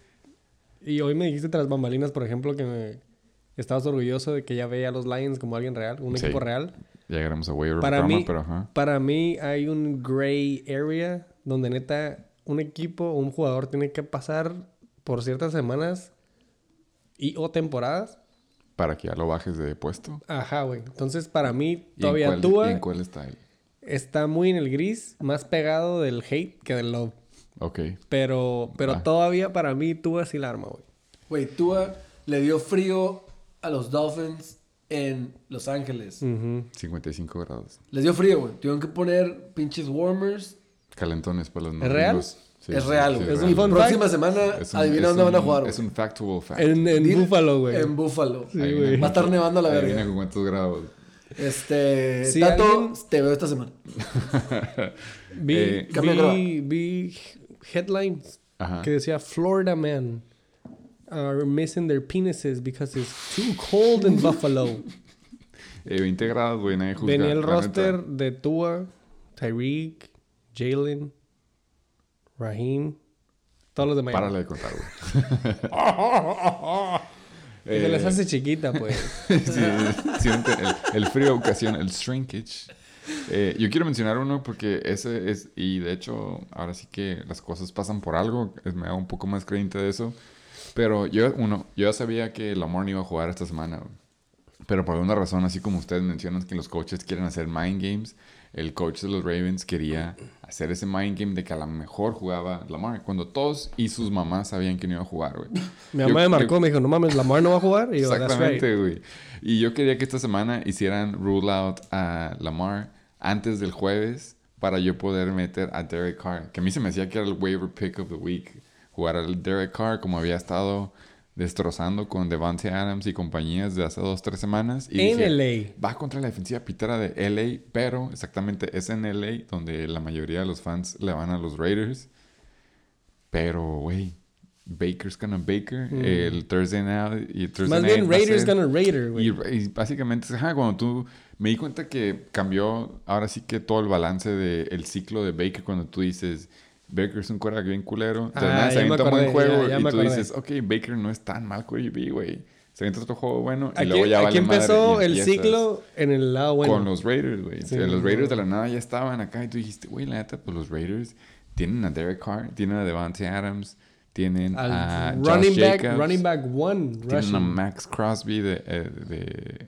Y hoy me dijiste tras bambalinas, por ejemplo, que me estabas orgulloso de que ya veía a los Lions como alguien real, un Sí. equipo real. Ya llegaremos a waiver Para programa, mí- pero ajá. Para mí hay un gray area donde neta un equipo o un jugador tiene que pasar por ciertas semanas y o temporadas. Para que ya lo bajes de puesto. Ajá, güey. Entonces, para mí, ¿Y en todavía cuál- Tua ¿Y en cuál está él? Está muy en el gris, más pegado del hate que del love. Ok. Pero, pero Va. todavía para mí Tua sí la arma, güey. Güey, Tua le dio frío a los Dolphins en Los Ángeles. Ujú. 55 grados. Les dio frío, güey. Tuvieron que poner pinches warmers. Calentones para los ¿Es real? Sí, es real, sí, güey. Es real. un fun Próxima fact. semana, Es adivina es dónde van a jugar, Es güey. un factual fact. En, en Buffalo, güey. En. Sí, Adivina güey. Va a estar nevando a la Adivina verga. con cuántos grados. Este. Si Tato, alguien- te veo esta semana. Vi, Eh, vi, vi headlines Ajá. que decía Florida man are missing their penises because it's too cold in Buffalo. Eh, 20 grados, güey, nadie juzga. Venía el roster neta. de Tua, Tyreek, Jalen, Raheem, todos los de Miami. Párale de contar, güey. Y se les Eh, hace chiquita, pues. sí, el, el frío ocasiona el shrinkage. Eh, yo quiero mencionar uno porque ese es, y de hecho, ahora sí que las cosas pasan por algo, me hago un poco más creyente de eso. Pero yo, uno, yo ya sabía que Lamar no iba a jugar esta semana. Pero por alguna razón, así como ustedes mencionan que los coaches quieren hacer mind games, el coach de los Ravens quería hacer ese mind game de que a lo mejor jugaba Lamar, cuando todos y sus mamás sabían que no iba a jugar, güey. Mi Yo- mamá me yo- marcó, me dijo, no mames, Lamar no va a jugar. Y yo. Exactamente, güey. Y yo quería que esta semana hicieran rule out a Lamar antes del jueves para yo poder meter a Derek Carr. Que a mí se me decía que era el waiver pick of the week. Jugar al Derek Carr como había estado destrozando con Devante Adams y compañías de hace dos, tres semanas. Y En dije, LA. Va contra la defensiva pitera de LA, pero exactamente es en LA donde la mayoría de los fans le van a los Raiders. Pero, güey, Baker's gonna Baker. El Thursday Night y Thursday Mm. Más Night bien Raiders ser- gonna Raider, güey. y, y básicamente, ajá, cuando tú me di cuenta que cambió ahora sí que todo el balance del ciclo de Baker cuando tú dices Baker es un quarterback bien culero, de Ah, nada, se avienta un buen juego ya- ya y tú dices, ok, Baker no es tan mal QB, güey. Se avienta otro juego bueno y Aquí, luego ya aquí vale madre empezó y el ciclo en el lado bueno. Con los Raiders, güey. Sí, los. Raiders de la nada ya estaban acá y tú dijiste, güey, la neta, pues los Raiders tienen a Derek Carr, tienen a Devante Adams, tienen Al a Josh running back, Jacobs, running back one, tienen a rushing. Max Crosby de, eh, de,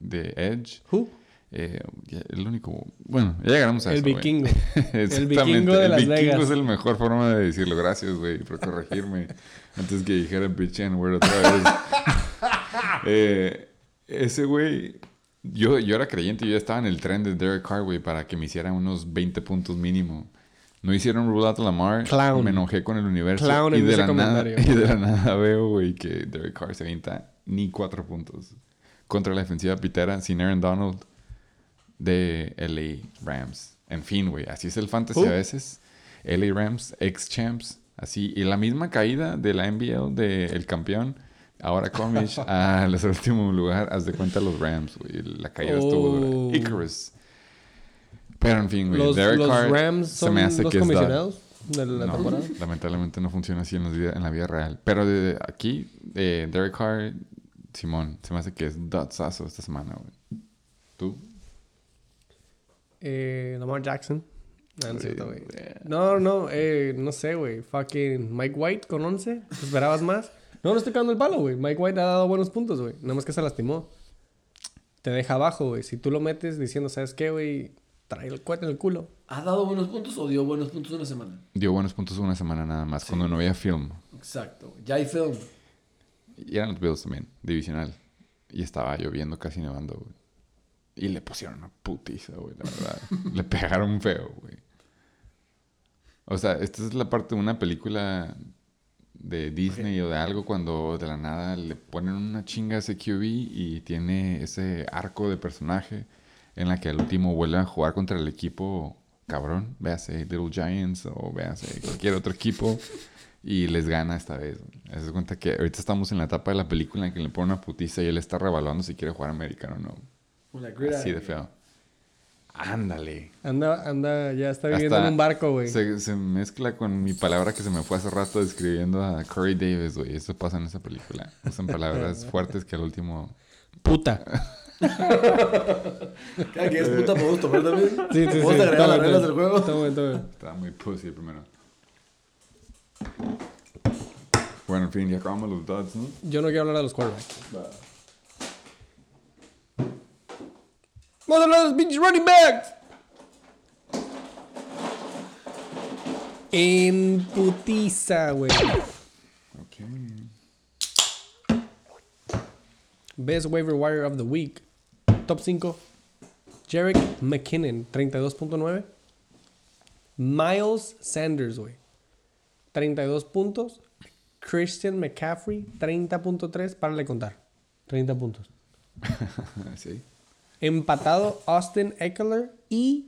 de Edge. Who? Eh, el único. Bueno, ya llegaremos a El eso. vikingo. Exactamente. vikingo de el Las vikingo Vegas. es la mejor forma de decirlo. Gracias, güey, por corregirme. antes que dijera bitch and word otra vez. Eh, ese güey. Yo, yo era creyente, yo ya estaba en el tren de Derek Carr, güey, para que me hicieran unos 20 puntos mínimo. No hicieron rule out Lamar. Clown. Me enojé con el universo. Clown y, en de ese la nada, comentario. y de la nada veo, güey, que Derek Carr se avienta ni cuatro puntos. Contra la defensiva pitera sin Aaron Donald de LA Rams. En fin, güey, así es el fantasy Uh. a veces. LA Rams, ex champs, así. Y la misma caída de la NBL del campeón, ahora Comish, al último lugar, haz de cuenta los Rams, güey. La caída estuvo Oh. dura. Icarus. Pero en fin, güey, Los, Derek los Carr Rams se son me hace los que comisionados de la No, temporada. lamentablemente no funciona así en, los vida- en la vida real. Pero de aquí, de Derek Carr, Simón, se me hace que es dotsazo esta semana, güey. ¿Tú? Eh, Lamar Jackson. No, no cierto. Eh, No, no, eh, no sé, güey. Fucking Mike White con 11. ¿Te ¿Esperabas más? No, no estoy cagando el palo, güey. Mike White ha dado buenos puntos, güey. Nada más que se lastimó. Te deja abajo, güey. Si tú lo metes diciendo, ¿sabes qué, güey? Trae el cuete en el culo. ¿Ha dado buenos puntos o dio buenos puntos una semana? Dio buenos puntos una semana nada más, cuando no había film. Exacto. Ya hay film. Y eran los Bills también, divisional. Y estaba lloviendo, casi nevando, güey. Y le pusieron una putiza, güey, la verdad. le pegaron feo, güey. O sea, esta es la parte de una película de Disney o de algo cuando de la nada le ponen una chinga a ese QB y tiene ese arco de personaje en la que al último vuelve a jugar contra el equipo cabrón, véase Little Giants o véase cualquier otro equipo y les gana esta vez. Se da cuenta que ahorita estamos en la etapa de la película en que le pone una putiza y él está revaluando si quiere jugar americano o no. Una great Así de feo. Ándale. Anda, anda, ya está viviendo Hasta en un barco, güey. Se, se mezcla con mi palabra que se me fue hace rato describiendo a Corey Davis, güey. Eso pasa en esa película. Usan palabras fuertes que al último... Puta. Cada que es puta podemos tomar también. Sí, sí, sí. Podemos agregar las reglas del juego. Estaba muy pussy el primero. Bueno, en fin, ya acabamos los dots, ¿no? Yo no quiero hablar de los quarterbacks. Vamos de los pinches running backs. En putiza, güey. Ok. Best waiver wire of the week. Top 5. Jarek McKinnon, 32.9. Miles Sanders, güey. 32 puntos. Christian McCaffrey, 30.3. Párale de contar. 30 puntos. sí. Empatado Austin Eckler y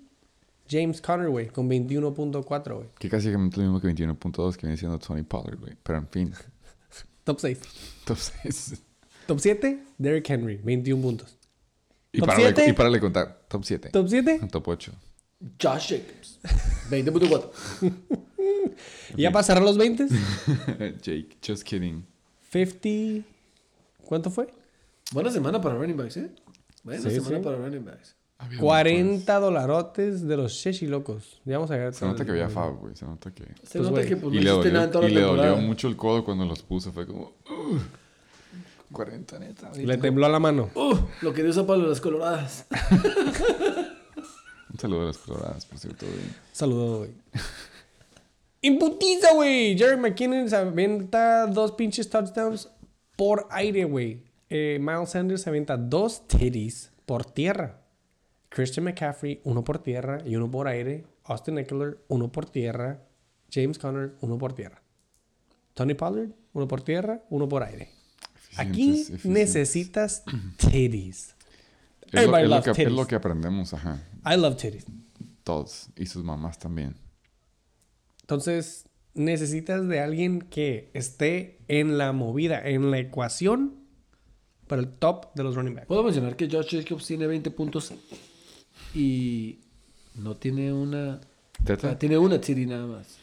James Conner, güey, con 21.4, güey. Que casi lo mismo que 21.2 que viene siendo Tony Pollard, güey. Pero en fin. Top 6. Entonces... Top 7, Derrick Henry, 21 puntos. Y ¿Top para, siete? y para le contar. Top 7. Top 7, Top 8. Josh Jacobs. 20.4. y ya para cerrar los 20, Jake, just kidding. 50. ¿Cuánto fue? Buena semana para running backs, ¿eh? Buena Sí, semana sí. para running backs. Había 40 dolarotes de los Sheshi locos. Ya vamos a ver. Se nota que había Fab, güey. Se nota que... Se Pues, nota que pues, y no le hiciste nada dolió, en toda y la le dolió mucho el codo cuando los puso. Fue como... "Ugh, 40 neta. Le tembló la mano. Uh, lo que dio usa para las coloradas. Un saludo a las coloradas, por cierto, güey. Saludos, güey. Imputiza, güey. Jerry McKinnon se avienta dos pinches touchdowns por aire, güey. Eh, Miles Sanders se avienta dos titties por tierra. Christian McCaffrey, uno por tierra y uno por aire. Austin Eckler, uno por tierra. James Conner, uno por tierra. Tony Pollard, uno por tierra, uno por aire. Aquí Eficientes, necesitas titties. Es lo, Everybody es lo loves que, es titties. lo que aprendemos, ajá. I love titties. Todos. Y sus mamás también. Entonces, necesitas de alguien que esté en la movida, en la ecuación para el top de los running backs. Puedo mencionar que Josh Jacobs tiene 20 puntos y no tiene una... ¿Teta? Ah, tiene una TD nada más.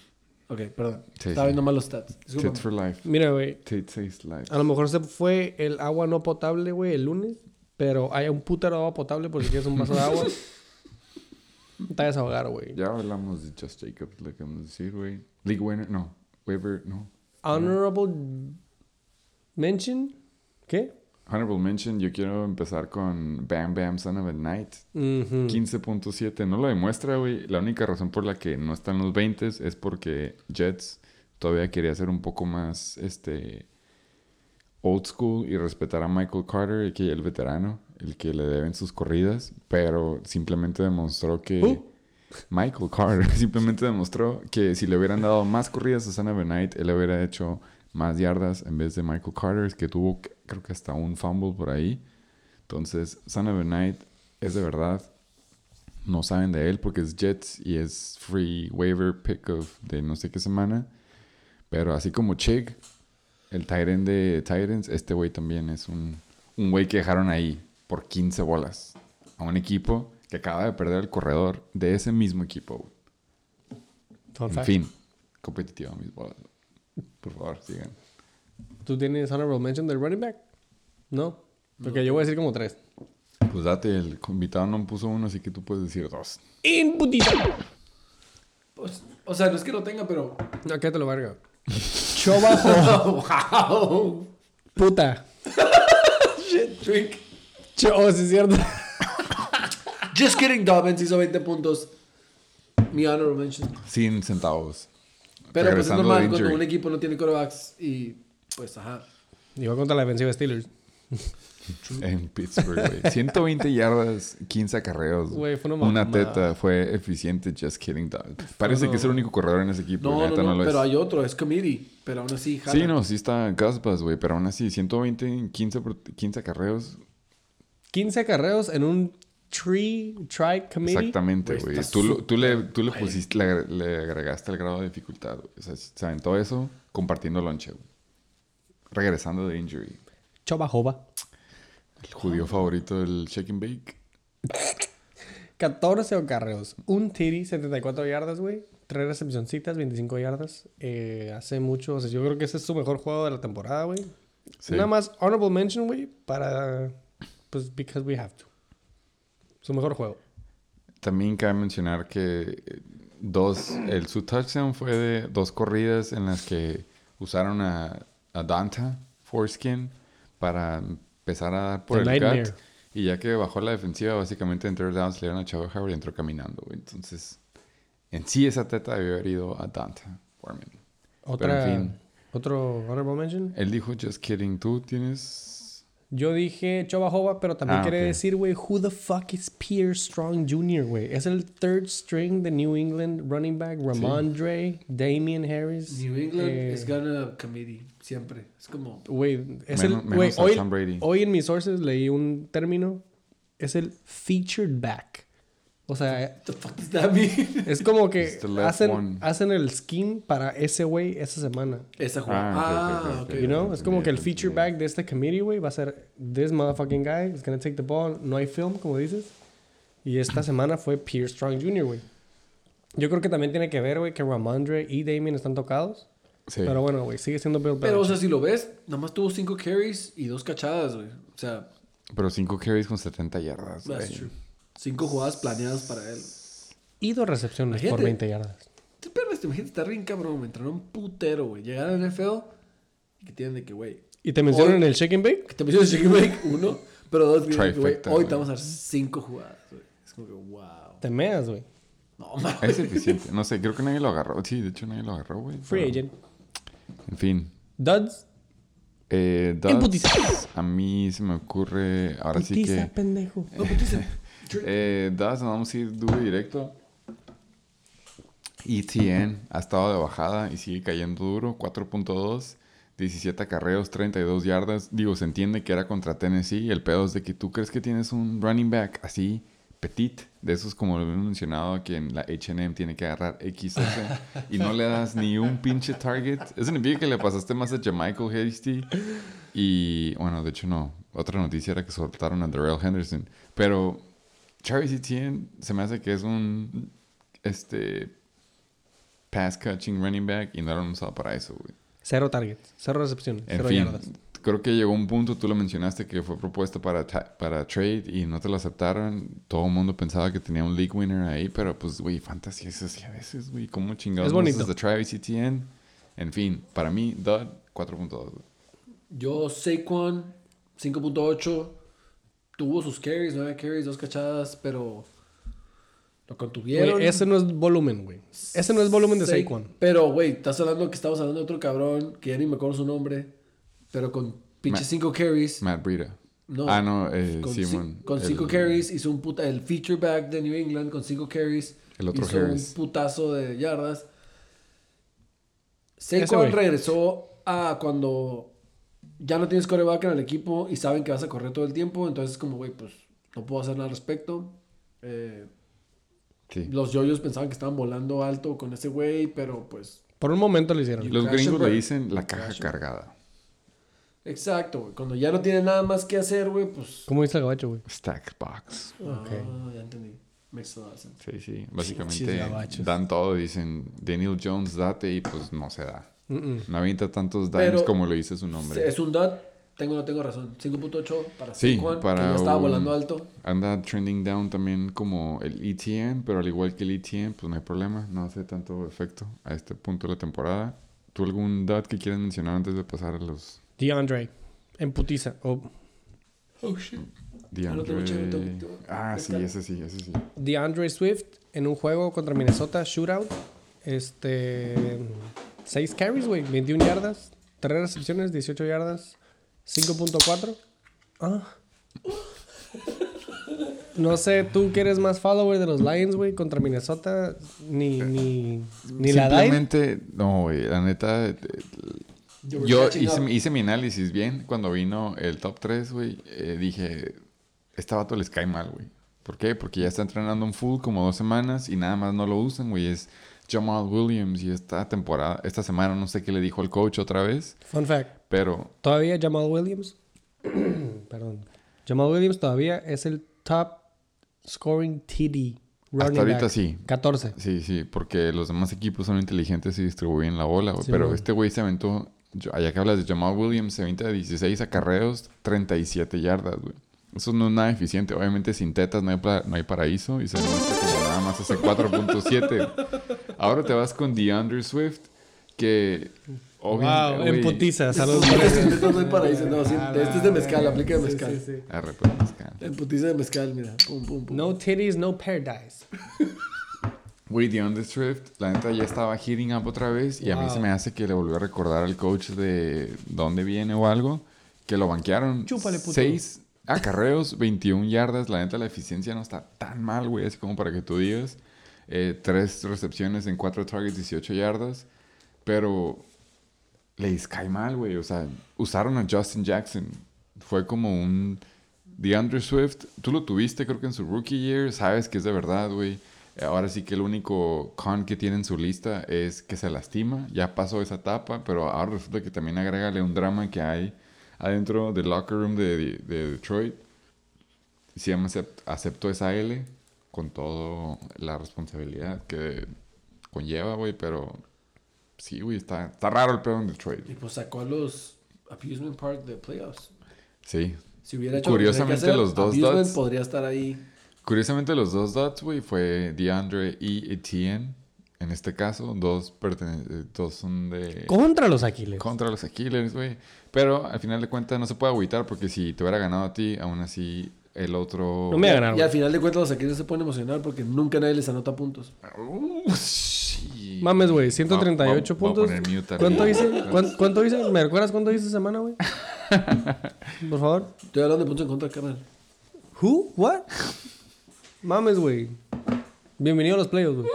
Ok, perdón. Sí, Estaba sí. viendo mal los stats. Discúlpame. Tits for life. Mira, güey, Tate says life. a lo mejor se fue el agua no potable, güey, el lunes, pero hay un putero de agua potable por si quieres un vaso de agua. Te vas a desahogar, güey. Ya hablamos de Just Jacobs, lo que vamos a decir, güey. League winner, no. Waiver, no. Honorable mention, ¿qué? Honorable mention, yo quiero empezar con Bam Bam Son of a Night. Ujú. 15.7. No lo demuestra, güey. La única razón por la que no está en los 20 es porque Jets todavía quería ser un poco más este old school y respetar a Michael Carter, el, que, el veterano, el que le deben sus corridas, pero simplemente demostró que Who? Michael Carter simplemente demostró que si le hubieran dado más corridas a Son of a Night, él hubiera hecho más yardas en vez de Michael Carter, que tuvo creo que hasta un fumble por ahí. Entonces, Son of a Night es de verdad. No saben de él porque es Jets y es free waiver pick of de no sé qué semana. Pero así como Chig, el Tyrant de Titans, este güey también es un, un güey que dejaron ahí por 15 bolas a un equipo que acaba de perder el corredor de ese mismo equipo. En fin, competitivo mis bolas. Por favor, sigan. ¿Tú tienes honorable mention del running back? No. Porque yo voy a decir como tres. Pues date, el invitado no puso uno, así que tú puedes decir dos. Imputiza. Pues, o sea, no es que lo tenga, pero... No, quédate lo verga. Chobajo. ¡Wow! Puta. Shit, trick. Cho, oh, sí es cierto. Just kidding, Dobbins hizo 20 puntos. Mi honorable mention. Sin centavos. Pero pues es normal cuando un equipo no tiene corebacks y pues ajá. Iba contra la defensiva de Steelers. En Pittsburgh, güey. 120 yardas, 15 acarreos. Güey, fue una Una teta. Fue eficiente. Just kidding, dog. Parece que es el único corredor en ese equipo. No, no, neta no, lo pero es. hay otro, es committee, pero aún así jala. Sí, no, sí está Gusbus, güey. Pero aún así, 120, 15, por- 15 acarreos. 15 acarreos en un tree try committee. Exactamente, Güey, Tú, tú le, tú le pusiste, le, le agregaste el grado de dificultad, güey. O sea, se aventó eso compartiendo lonche, güey. Regresando de injury. Chobajoba. El judío favorito del Shake and Bake. 14 acarreos. Un TD, 74 yardas, güey. Tres recepcioncitas, 25 yardas. Eh, hace mucho, o sea, yo creo que ese es su mejor juego de la temporada, güey. Sí. Nada más honorable mention, güey, para... Pues, because we have to. Su mejor juego. También cabe mencionar que dos, el, su touchdown fue de dos corridas en las que usaron a, a Danta Foreskin para empezar a dar por The el Nightmare. cut. Y ya que bajó la defensiva, básicamente en third downs le dieron a Chavo Howard y entró caminando, güey. Entonces, en sí esa teta debió haber ido a Danta Foreman. Otra... en fin. Otro honorable mention. Él dijo, just kidding, ¿tú tienes...? Yo dije Choba Joba, pero también Ah, quiere ok. decir, güey, who the fuck is Pierre Strong Jr., güey? Es el third string de New England running back, Ramondre, Damian Harris. New England eh, is gonna committee. Siempre. Es como. Güey, es Menos- el. Güey, menos a hoy, hoy en mis sources leí un término. Es el featured back. O sea, the fuck does that mean? es como que hacen, one. hacen el scheme para ese güey esa semana. Esa jugada. Ah, Ah, ok, ok, ok. ok. You know, es como que el feature back de este committee, güey, va a ser this motherfucking guy is gonna take the ball. No hay film, como dices. Y esta semana fue Pierre Strong Jr., güey. Yo creo que también tiene que ver, güey, que Ramondre y Damien están tocados. Sí. Pero bueno, güey, sigue siendo Bill Pero, o Belichick. sea, si lo ves, nada más tuvo 5 carries y dos cachadas, güey. O sea, Pero cinco carries con 70 yardas. that's true. Cinco jugadas planeadas para él. Y dos recepciones por Imagínate. 20 yardas. Te pierdes, te imaginas, está bien cabrón, me entraron un putero, güey. Llegar al NFL y que tienen de que, güey. ¿Y te mencionan Hoy- en el shake and bake? Que te menciono Chicken Bake, uno. Pero dos, güey, hoy te vamos a dar cinco jugadas, güey. Es como que, wow. Te meas, güey. No, mames. Es eficiente. No sé, creo que nadie lo agarró. Sí, de hecho nadie lo agarró, güey. Free pero- agent. En fin. Duds. Eh, En putiza. a mí se me ocurre, ahora sí Putiza, que... pendejo. No, dice, Eh, Duds, vamos a ir duro y directo. ETN ha estado de bajada y sigue cayendo duro. 4.2, 17 acarreos, 32 yardas. Digo, se entiende que era contra Tennessee. El pedo es de que tú crees que tienes un running back así, petit, de esos como lo hemos mencionado, que en la HM tiene que agarrar XS y no le das ni un pinche target. Eso significa que le pasaste más a Jamichael Hasty. Y bueno, de hecho, no. Otra noticia era que soltaron a Darrell Henderson. Pero Travis Etienne se me hace que es un este pass catching running back y no lo han usado para eso, güey. Cero targets. Cero recepciones. En cero fin, yardas. Creo que llegó un punto, tú lo mencionaste, que fue propuesto para, para trade y no te lo aceptaron. Todo el mundo pensaba que tenía un league winner ahí, pero pues, güey, fantasy es así a veces, güey. ¿Cómo chingados Es bonito. de Travis Etienne? En fin, para mí, Dud, 4.2, güey. Yo, Saquon, 5.8. Tuvo sus carries, 9 carries, dos cachadas, pero lo contuvieron. Güey, ese no es volumen, güey. Ese no es volumen de Sa- Saquon. Pero, güey, estás hablando que estamos hablando de otro cabrón, que ya ni me acuerdo su nombre, pero con pinche Ma- 5 carries. Matt Breida. No. Ah, no, eh, con Simon. Con el- 5 carries hizo un puta... El feature back de New England con 5 carries. El otro hizo Harris. un putazo de yardas. Saquon regresó a cuando ya no tienes coreback en el equipo y saben que vas a correr todo el tiempo. Entonces es como, güey, pues no puedo hacer nada al respecto. Eh, Sí. los yoyos pensaban que estaban volando alto con ese güey, pero pues... Por un momento lo hicieron. Los gringos le dicen la caja cargada. Exacto, güey. Cuando ya no tiene nada más que hacer, güey, pues... ¿Cómo dice el gabacho, güey? Stack box. Ok. Ah, ya entendí. Makes a lot of sense. Sí, sí. Básicamente dan todo. Dicen Daniel Jones, date. Y pues no se da. No avienta tantos dimes Pero- como lo dice su nombre. Es un dot. Tengo no tengo razón. 5.8 para Sí, Saquon, para que ya estaba un- volando alto. Anda trending down también como el ETN. Pero al igual que el ETN, pues no hay problema. No hace tanto efecto a este punto de la temporada. ¿Tú algún dot que quieras mencionar antes de pasar a los DeAndre. En putiza. Oh. Oh, shit. DeAndre? Ah, sí, ese sí, ese sí. DeAndre Swift en un juego contra Minnesota Shootout. Este. 6 carries, güey. 21 yardas. 3 recepciones, 18 yardas. 5.4. Ah. No sé, tú que eres más follower de los Lions, güey, contra Minnesota, ni, ni, ni la DAI. Simplemente, no, güey, la neta, eh, yo hice, hice mi análisis bien cuando vino el top 3, güey. eh, dije, este vato les cae mal, güey. ¿Por qué? Porque ya está entrenando en full como dos semanas y nada más no lo usan, güey. Es Jamal Williams y esta temporada, esta semana no sé qué le dijo el coach otra vez, Fun fact. pero Todavía Jamal Williams. perdón. Jamal Williams todavía es el top scoring TD. Hasta running ahorita back. sí. 14. Sí, sí, porque los demás equipos son inteligentes y distribuyen la bola, güey. Sí, pero este güey se aventó, yo- allá que hablas de Jamal Williams, se aventó 16 acarreos, 37 yardas, güey. Eso no es nada eficiente. Obviamente sin tetas no hay, no hay paraíso y se demuestra como nada más hace 4.7. Ahora te vas con DeAndre Swift, que... Wow, obviamente, en güey, putiza. Saludos. Esto no hay paraíso, no, sí, este es de mezcal, aplica de Sí, mezcal. sí, sí. Arre, pues, mezcal. En putiza de mezcal, mira. Pum, pum, pum. No titties, no paradise. Güey, DeAndre Swift, la neta ya estaba hitting up otra vez y a mí se me hace que le volvió a recordar al coach de dónde viene o algo, que lo banquearon. Chúpale, puto. Seis acarreos, 21 yardas. La neta, la eficiencia no está tan mal, güey, así como para que tú digas. Eh, tres recepciones en cuatro targets, 18 yardas. Pero les cae mal, güey. O sea, usaron a Justin Jackson. Fue como un... DeAndre Swift, tú lo tuviste creo que en su rookie year, sabes que es de verdad, güey. Ahora sí que el único con que tiene en su lista es que se lastima, ya pasó esa etapa, pero ahora resulta que también agrégale un drama que hay adentro del locker room de, de Detroit. Si aceptó esa L con toda la responsabilidad que conlleva, güey, pero sí, güey, está, está raro el pedo en Detroit. Y pues sacó a los Abusement Park de playoffs. Sí, Si hubiera hecho lo que Curiosamente, hacer, los dos Abusement dots- podría estar ahí. Curiosamente, los dos dots, güey, fue DeAndre y Etienne. En este caso, dos, eh, dos son de... Contra los Aquiles. Contra los Aquiles, güey. Pero al final de cuentas no se puede agüitar porque si te hubiera ganado a ti, aún así el otro... No me ganaron. Y al final de cuentas los Aquiles se pueden emocionar porque nunca nadie les anota puntos. Uh, sí. Mames, güey, Va- 138 va- voy a puntos. poner mute aquí. ¿Cuánto hice? ¿Cuán- ¿Cuánto hice? ¿Me recuerdas cuánto hice esta semana, güey? Por favor. Estoy hablando de puntos en contra, carnal. Who? What? Mames, güey. Bienvenido a los playoffs, güey.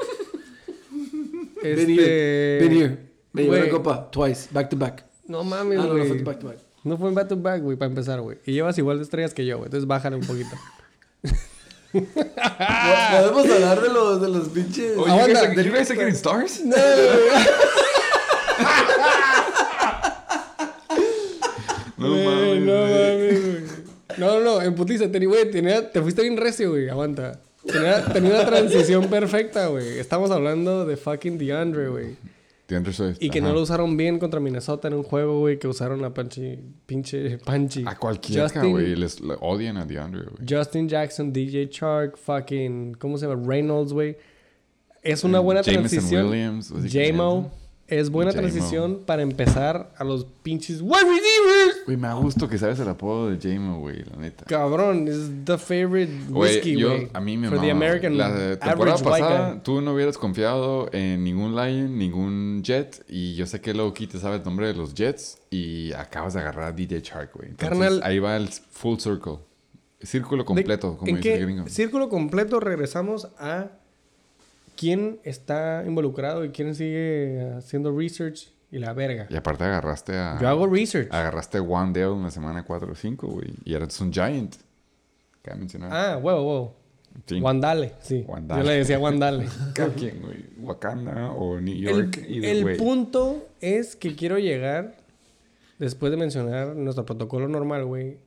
Ven here. Ven here. Me güey, la copa. Twice. Back to back. No mames, Ah, no, no güey. fue back to back. No fue en back to back, güey, para empezar, güey. Y llevas igual de estrellas que yo, güey. Entonces bájale un poquito. Podemos hablar de los, de los pinches. Oh, you guys are- you guys are getting stars? No Güey, mames, no güey. mames, güey. No, no, no, en putiza, güey, te fuiste bien recio, güey, aguanta. Tenía, tenía una transición perfecta, güey. Estamos hablando de fucking DeAndre, güey. DeAndre Swift. Y que ajá. no lo usaron bien contra Minnesota en un juego, güey, que usaron a pinche, pinche Panchi. A cualquiera, güey. Les le odian a DeAndre, güey. Justin Jackson, DJ Chark, fucking, ¿cómo se llama? Reynolds, güey. Es una Eh, buena Jameson transición. Williams, básicamente. Es buena J-Mo. transición para empezar a los pinches wide receivers. Güey, me da gusto que sabes el apodo de J-Mo, güey, la neta. Cabrón, es the favorite Güey, whiskey, güey. a mí me For the mama, American La temporada pasada, tú no hubieras confiado en ningún Lion, ningún Jet. Y yo sé que luego te sabe el nombre de los Jets. Y acabas de agarrar a DJ Shark, güey. Carnal. Ahí va el full circle. Círculo completo, ¿De- como dice el gringo. Círculo completo, regresamos a quién está involucrado y quién sigue haciendo research y la verga. Y aparte agarraste a... Yo hago research. Agarraste a Wandale en la semana 4 o 5, güey. Y eres un Giant. Cabe mencionar. Ah, huevo, huevo. Sí. Wandale, sí. Wandale. Yo le decía Wandale. ¿Cada quien, güey? Wakanda o New el York. el way. punto es que quiero llegar, después de mencionar nuestro protocolo normal, güey.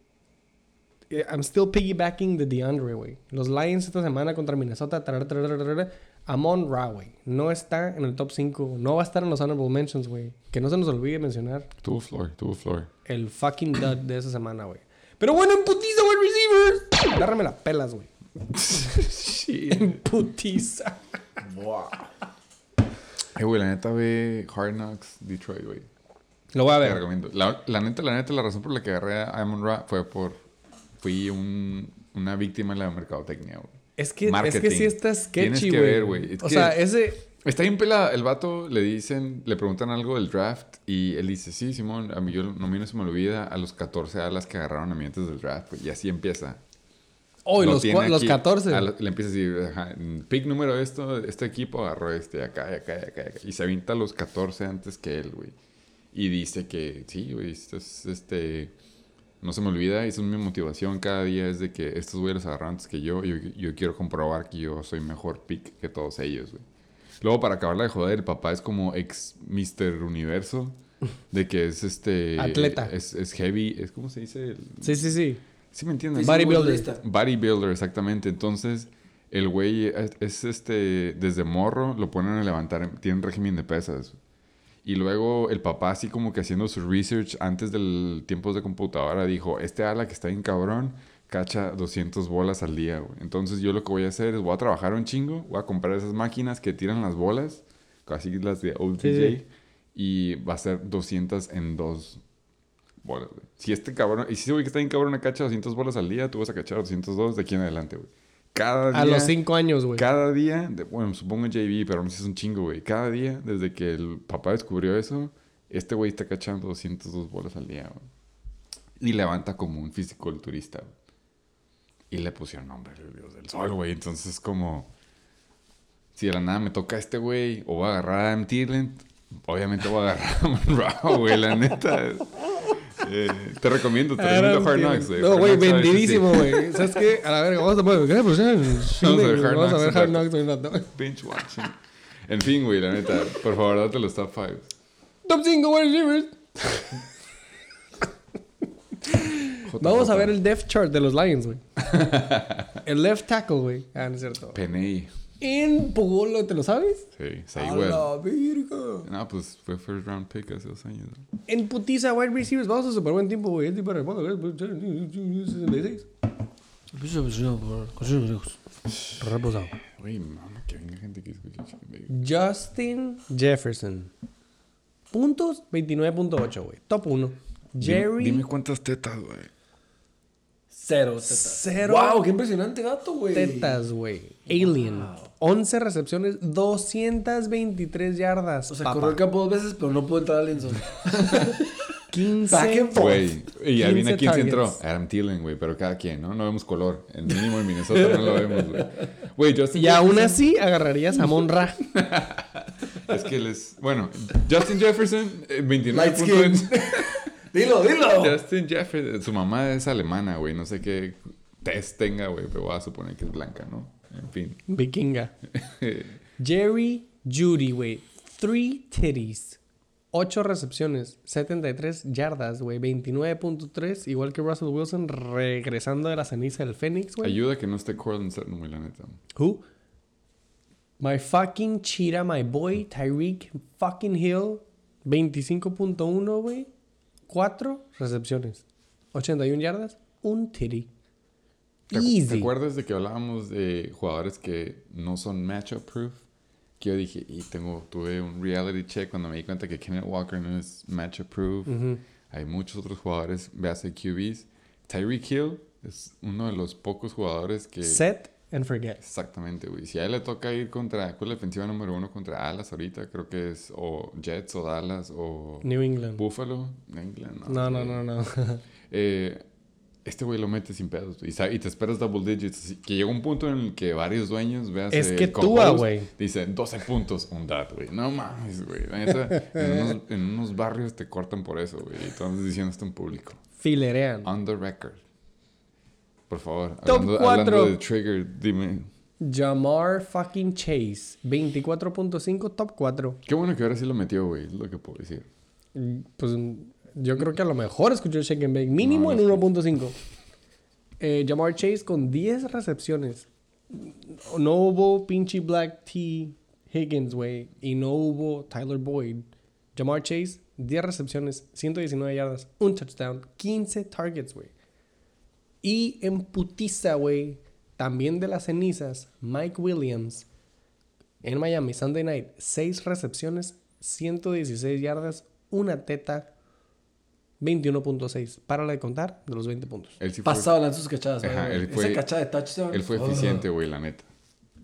eh, I'm still piggybacking de DeAndre, güey. Los Lions esta semana contra Minnesota. tarara, Amon Ra, güey. No está en el top 5. No va a estar en los honorable mentions, güey. Que no se nos olvide mencionar Tuvo floor, tuvo floor. el fucking dud de esa semana, güey. Pero bueno, en putiza, wide receivers. Agárrame la pelas, güey. En putiza. Eh, güey, la neta ve Hard Knocks Detroit, güey. Lo voy a Te ver. recomiendo. La, la neta, la neta, la razón por la que agarré a Amon Ra fue por... Fui un, una víctima de la mercadotecnia, güey. Es que, es que Marketing. sí está sketchy, güey. O que- sea, ese... Está bien pelada. El vato le dicen, le preguntan algo del draft y él dice, sí, Simón, a mí, yo, no, a mí no se me olvida a los 14 alas que agarraron a mí antes del draft. Y así empieza. Oh, y Lo los, los aquí, 14. a la- le empieza a decir, ajá, pick número esto, este equipo agarró este, acá, y acá, acá, acá. Y se avienta a los 14 antes que él, güey. Y dice que, sí, güey, esto es, este... No se me olvida, y esa es mi motivación cada día, es de que estos güeyes los agarraron antes que yo, y yo, yo quiero comprobar que yo soy mejor pick que todos ellos, güey. Luego, para acabarla de joder, el papá es como ex Mr. Universo, de que es este... Atleta. Es, es heavy, es como se dice... El- Sí, sí, sí. ¿Sí me entiendes? Bodybuilder. Bodybuilder, exactamente. Entonces, el güey es, es, este, desde morro, lo ponen a levantar, tiene un régimen de pesas. Y luego el papá, así como que haciendo su research antes del tiempos de computadora, dijo, este ala que está bien cabrón, cacha 200 bolas al día, güey. Entonces yo lo que voy a hacer es, voy a trabajar un chingo, voy a comprar esas máquinas que tiran las bolas, casi las de OTJ, Sí, sí. y va a ser 200 en dos bolas, güey. Si este cabrón, y si ese güey que está bien cabrón cacha 200 bolas al día, tú vas a cachar 202 de aquí en adelante, güey. Cada día. A los cinco años, güey. Cada día, de- bueno, supongo JV, pero no sé si es un chingo, güey. Cada día, desde que el papá descubrió eso, este güey está cachando 202 bolas al día, güey. Y levanta como un fisiculturista, güey. Y le pusieron nombre, el dios del sol, güey. Entonces es como... Si de la nada me toca a este güey, o voy a agarrar a Thielen, obviamente voy a agarrar a Monroe, güey, la neta. Eh, te recomiendo, te recomiendo Hard Knocks, güey. No, güey, Knocks vendidísimo, güey. ¿Sabes qué? A la verga, vamos a ya, Vamos a ver Hard Vamos a Knocks ver Hard. Knocks un rato. Binge watching. En fin, güey, la neta. Por favor, date los top 5. Top 5 wide receivers. Vamos a ver el depth chart de los Lions, güey. El left tackle, güey. Ah, no es cierto. Peney. En Pugolo, ¿te lo sabes? Sí, A Saywell. la verga. No, pues fue first round pick hace dos años. ¿no? En putiza wide receivers, vamos a super buen tiempo, güey. Es tipo de remoto, güey. 66. Reposado. Güey, mamá, que venga gente que escuche. Justin Jefferson. Puntos 29.8, güey. Top 1. Jerry. Dime, dime cuántas tetas, güey. Cero tetas. Cero Wow, qué impresionante gato, güey. tetas, güey. Alien. 11 recepciones, 223 yardas. O sea, papá. corrió el campo dos veces, pero no pudo entrar al Enzo. 15. Back and forth. Güey, y adivina 15 quién se entró. Adam Thielen, güey, pero cada quien, ¿no? No vemos color. El mínimo en Minnesota no lo vemos, güey. Güey, Justin Y aún Jefferson- así agarrarías a Monra. Es que les... Bueno, Justin Jefferson, eh, 29 Light puntos. dilo, dilo. Justin Jefferson, su mamá es alemana, güey. No sé qué test tenga, güey, pero voy a suponer que es blanca, ¿no? En fin. Vikinga. Jerry Judy, güey. Three titties. 8 recepciones, 73 yardas, güey. 29.3. Igual que Russell Wilson regresando de la ceniza del Fénix, güey. Ayuda que no esté Corlin Sutton, güey, la neta. Who? My fucking cheetah, my boy, Tyreek fucking Hill. 25.1, güey. 4 recepciones. 81 yardas. Un titty. ¿Te, Easy. ¿Te acuerdas de que hablábamos de jugadores que no son matchup proof? Que yo dije, y tengo, tuve un reality check cuando me di cuenta que Kenneth Walker no es matchup proof. Hay muchos otros jugadores, véase QBs. Tyreek Hill es uno de los pocos jugadores que... Set and forget. Exactamente, güey. Si a él le toca ir contra, ¿cuál es la defensiva número uno contra Dallas ahorita? Creo que es o Jets o Dallas o New England. Buffalo. England, No, no, güey. no, no. Eh, este güey lo mete sin pedos. Y, y te esperas double digits. Que llega un punto en el que varios dueños, veas. Es que Tua, güey. Dice 12 puntos, un dad, güey. No mames, güey. En, unos, en unos barrios te cortan por eso, güey. Y tú andas diciendo esto en público. Filerean. On the record. Por favor. Top hablando, cuatro. hablando de Trigger, dime. Jamar fucking Chase. 24.5, top 4. Qué bueno que ahora sí lo metió, güey. Es lo que puedo decir. Pues yo creo que a lo mejor escuchó Shake and Bake. Mínimo No, en no 1.5. Eh, Jamar Chase con 10 recepciones. No hubo pinche Black T. Higgins, güey. Y no hubo Tyler Boyd. Jamar Chase, 10 recepciones, 119 yardas, un touchdown, 15 targets, güey. Y en putiza, güey, también de las cenizas, Mike Williams en Miami, Sunday night, 6 recepciones, 116 yardas, una teta, 21.6. Para de contar de los 20 puntos. Él sí fue, Pasado lanzas sus cachadas, Ajá, güey. él fue- Esa cachada de touchdown. él fue Oh. eficiente, güey, la neta.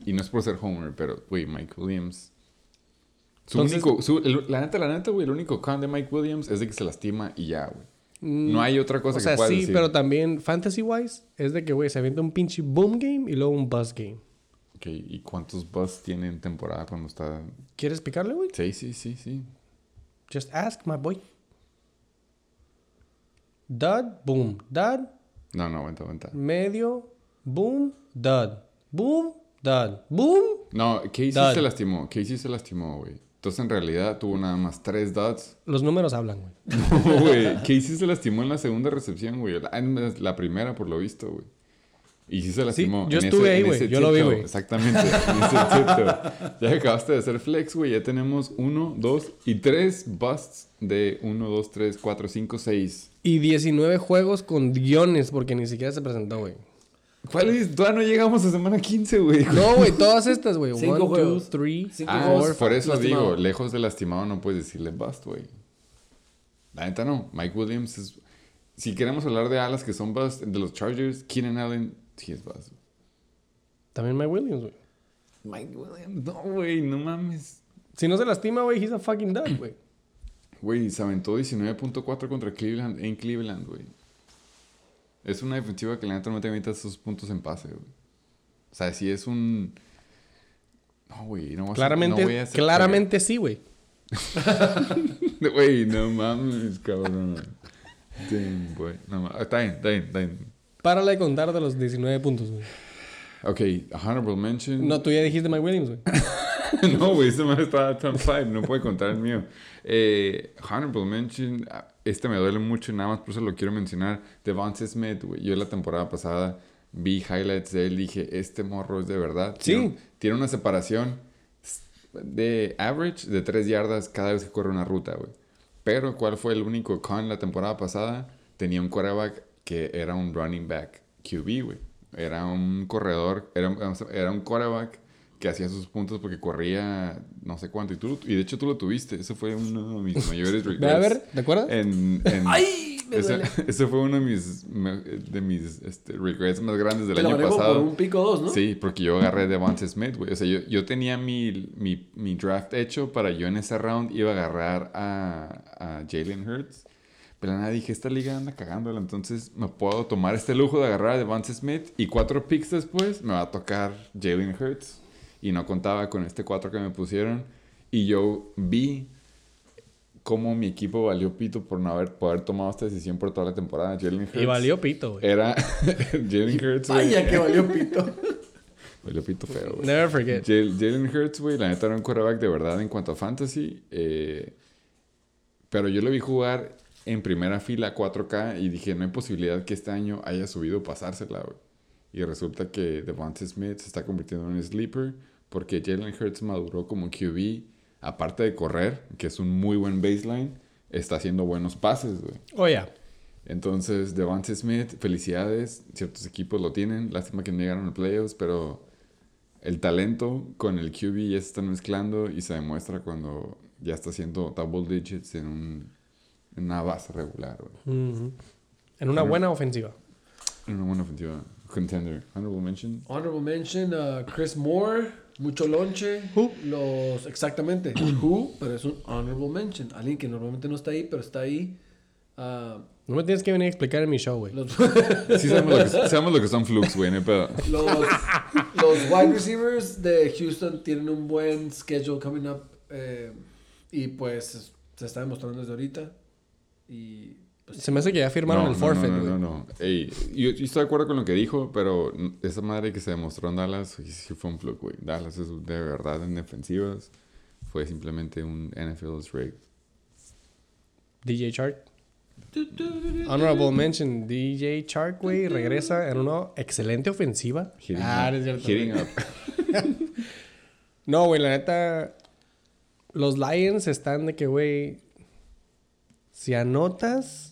Y no es por ser Homer, pero, güey, Mike Williams. Su Entonces- único, su- el- la neta, la neta, güey, el único con de Mike Williams es de que se lastima y ya, güey. No hay otra cosa o sea, que puedas sí, decir. pero también fantasy wise es de que, güey, se avienta un pinche boom game y luego un buzz game. Ok, ¿Y cuántos bus tiene en temporada cuando está...? ¿Quieres picarle, güey? Sí, sí, sí, sí. Just ask, my boy. Dud, boom. Dud, No, no, aguanta, aguanta. medio, boom, dud. Boom, dud. Boom. No, Casey Dud. se lastimó. Casey se lastimó, güey. Entonces, en realidad, tuvo nada más tres dots. Los números hablan, güey. No, güey. Casey se lastimó en la segunda recepción, güey. La, en la primera, por lo visto, güey. Y sí se lastimó. yo en estuve ese- ahí, güey. Yo lo vi, güey. Exactamente. en ese tiptoe. Ya que acabaste de hacer flex, güey. Ya tenemos uno, dos y tres busts de uno, dos, tres, cuatro, cinco, seis. Y 19 juegos con guiones porque ni siquiera se presentó, güey. ¿Cuál es? Todavía no llegamos a semana 15, güey. No, güey, todas estas, güey. Cinco 1, 2, juegos. 3, Cinco Ah, por eso lastimado. digo, lejos de lastimado no puedes decirle bust, güey. La neta no. Mike Williams es... Si queremos hablar de alas que son bust, de los Chargers, Keenan Allen sí es bust. También Mike Williams, güey. Mike Williams, no, güey, no mames. Si no se lastima, güey, he's a fucking dud, güey. Güey, se aventó 19.4 contra Cleveland en Cleveland, güey. Es una defensiva que la neta no te avienta esos puntos en pase, güey. O sea, si es un... No, güey, no Claramente, no voy a hacer- claramente sí, güey. Güey, no mames, cabrón. Damn, güey. No mames. Está bien, está bien, está bien. Párale de contar de los 19 puntos, güey. Ok, honorable mention. No, tú ya dijiste Mike Williams, güey. no, güey, ese man está top 5, no puede contar el mío. Eh, honorable mention, este me duele mucho, nada más por eso lo quiero mencionar. Devontae Smith, güey. Yo la temporada pasada vi highlights de él, dije, este morro es de verdad. Sí. Tiene, tiene una separación de average de 3 yardas cada vez que corre una ruta, güey. Pero, ¿cuál fue el único con la temporada pasada? Tenía un quarterback que era un running back QB, güey. Era un corredor, era, era un quarterback que hacía sus puntos porque corría no sé cuánto. Y, tú, y de hecho tú lo tuviste. Eso fue uno de mis mayores regrets. Ve a ver, ¿te acuerdas? En, en- ¡Ay! Me duele. ese fue uno de mis, de mis este, regrets más grandes del Te lo año como pasado. por un pico dos, ¿no? Sí, porque yo agarré Devontae Smith, güey. O sea, yo, yo tenía mi, mi, mi draft hecho para yo en ese round iba a agarrar a, a Jalen Hurts. Pero nada, dije, esta liga anda cagándola, entonces me puedo tomar este lujo de agarrar a Devontae Smith y cuatro picks después me va a tocar Jalen Hurts. Y no contaba con este cuatro que me pusieron. Y yo vi cómo mi equipo valió pito por no haber, por haber tomado esta decisión por toda la temporada. Jalen Hurts. Y valió pito, güey. Era Jalen Hurts, güey. Vaya que valió pito. Valió pito feo, güey. Never forget. Jal- Jalen Hurts, güey, la neta era un quarterback de verdad en cuanto a fantasy. eh, pero yo lo vi jugar en primera fila 4K y dije, no hay posibilidad que este año haya subido o pasársela, güey. Y resulta que Devontae Smith se está convirtiendo en un sleeper porque Jalen Hurts maduró como QB. Aparte de correr, que es un muy buen baseline, está haciendo buenos pases, güey. Oh, ya. Entonces, Devontae Smith, felicidades. Ciertos equipos lo tienen. Lástima que no llegaron a playoffs, pero el talento con el QB ya se están mezclando y se demuestra cuando ya está haciendo double digits en, un, en una base regular. güey. Ujú. En una buena ofensiva. En una buena ofensiva. Contender. Honorable mention. Honorable mention, uh, Chris Moore, mucho lonche. Who? Los, exactamente, who, pero es un honorable mention. Alguien que normalmente no está ahí, pero está ahí. Uh, No me tienes que venir a explicar en mi show, güey. los, Sí sabemos lo que, sabemos lo que son flukes, güey. no hay pedo. los, los wide receivers de Houston tienen un buen schedule coming up. eh, y pues se está demostrando desde ahorita. Y Se me hace que ya firmaron No, el no, forfeit, No, güey. no, no. no. Ey, yo, yo estoy de acuerdo con lo que dijo, pero esa madre que se demostró en Dallas sí, fue un fluke, güey. Dallas es de verdad en defensivas. Fue simplemente un NFL's rig. DJ Shark. Honorable mention, DJ Shark, güey, regresa en una excelente ofensiva. Hitting ah, up. no es cierto. Hitting up. No, güey, la neta. Los Lions están de que, güey. Si anotas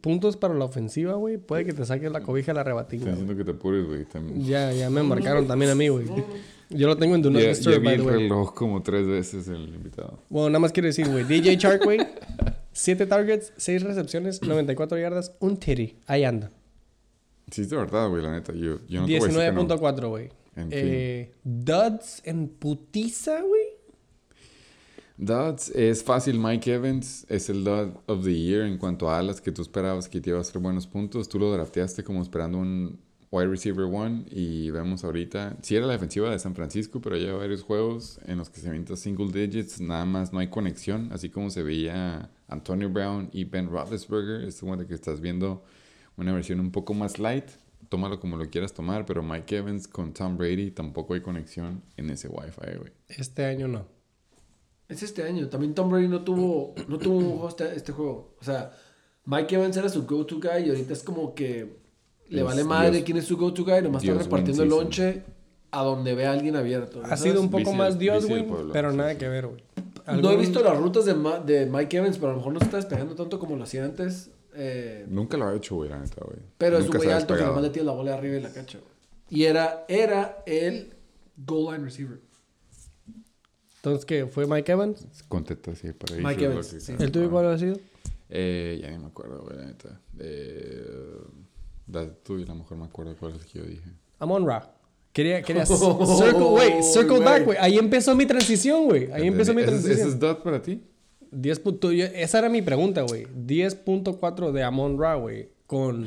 puntos para la ofensiva, güey, puede que te saques la cobija la rebatinga. Estoy que te apures, güey. También. Ya, ya me marcaron también a mí, güey. Yo lo tengo en Do Not Ya, ya Disturb, vi by el the way. reloj como tres veces el invitado. Bueno, nada más quiero decir, güey. DJ Shark, güey. 7 targets, 6 recepciones, 94 yardas, un titty. Ahí anda. Sí, es de verdad, güey, la neta. Yo, yo no te voy a decir que no. 19.4, güey. En Eh, duds en putiza, güey. Duds, es fácil. Mike Evans es el Dud of the Year en cuanto a alas que tú esperabas que te iba a hacer buenos puntos. Tú lo drafteaste como esperando un wide receiver one y vemos ahorita, sí era la defensiva de San Francisco, pero lleva varios juegos en los que se avienta single digits, nada más no hay conexión, así como se veía Antonio Brown y Ben Roethlisberger. Es como de que estás viendo una versión un poco más light. Tómalo como lo quieras tomar, pero Mike Evans con Tom Brady tampoco hay conexión en ese Wi-Fi, güey. Este año no. Es este año. También Tom Brady no tuvo, no tuvo un juego este, este juego. O sea, Mike Evans era su go-to guy y ahorita es como que le Es vale madre Dios. quién es su go-to guy. Nomás está Dios repartiendo el lonche a donde ve a alguien abierto. Ha ¿sabes? sido un poco más Dios, güey, pero sí, nada sí. que ver, güey. No he visto las rutas de, Ma- de Mike Evans, pero a lo mejor no se está despegando tanto como lo hacía antes. eh, Nunca lo ha hecho, güey, la neta, güey. pero es un güey alto que nomás le tira la bola arriba y la cacha. güey. Y era, era el goal line receiver. Entonces, ¿qué? ¿Fue Mike Evans? Contesta así para ahí. Mike Evans, sí. ¿El tuyo cuál ha sido? Eh, ya ni me acuerdo, güey, la neta. Eh, la tuya, a lo mejor me acuerdo cuál es que yo dije. Amon Ra. Quería, quería Oh, circle, güey, circle back, güey. Ahí empezó mi transición, güey. Ahí empezó mi ¿Ese, es- transición. ¿Ese es dot para ti? 10 punto- yo- esa era mi pregunta, güey. 10.4 de Amon Ra, güey. Con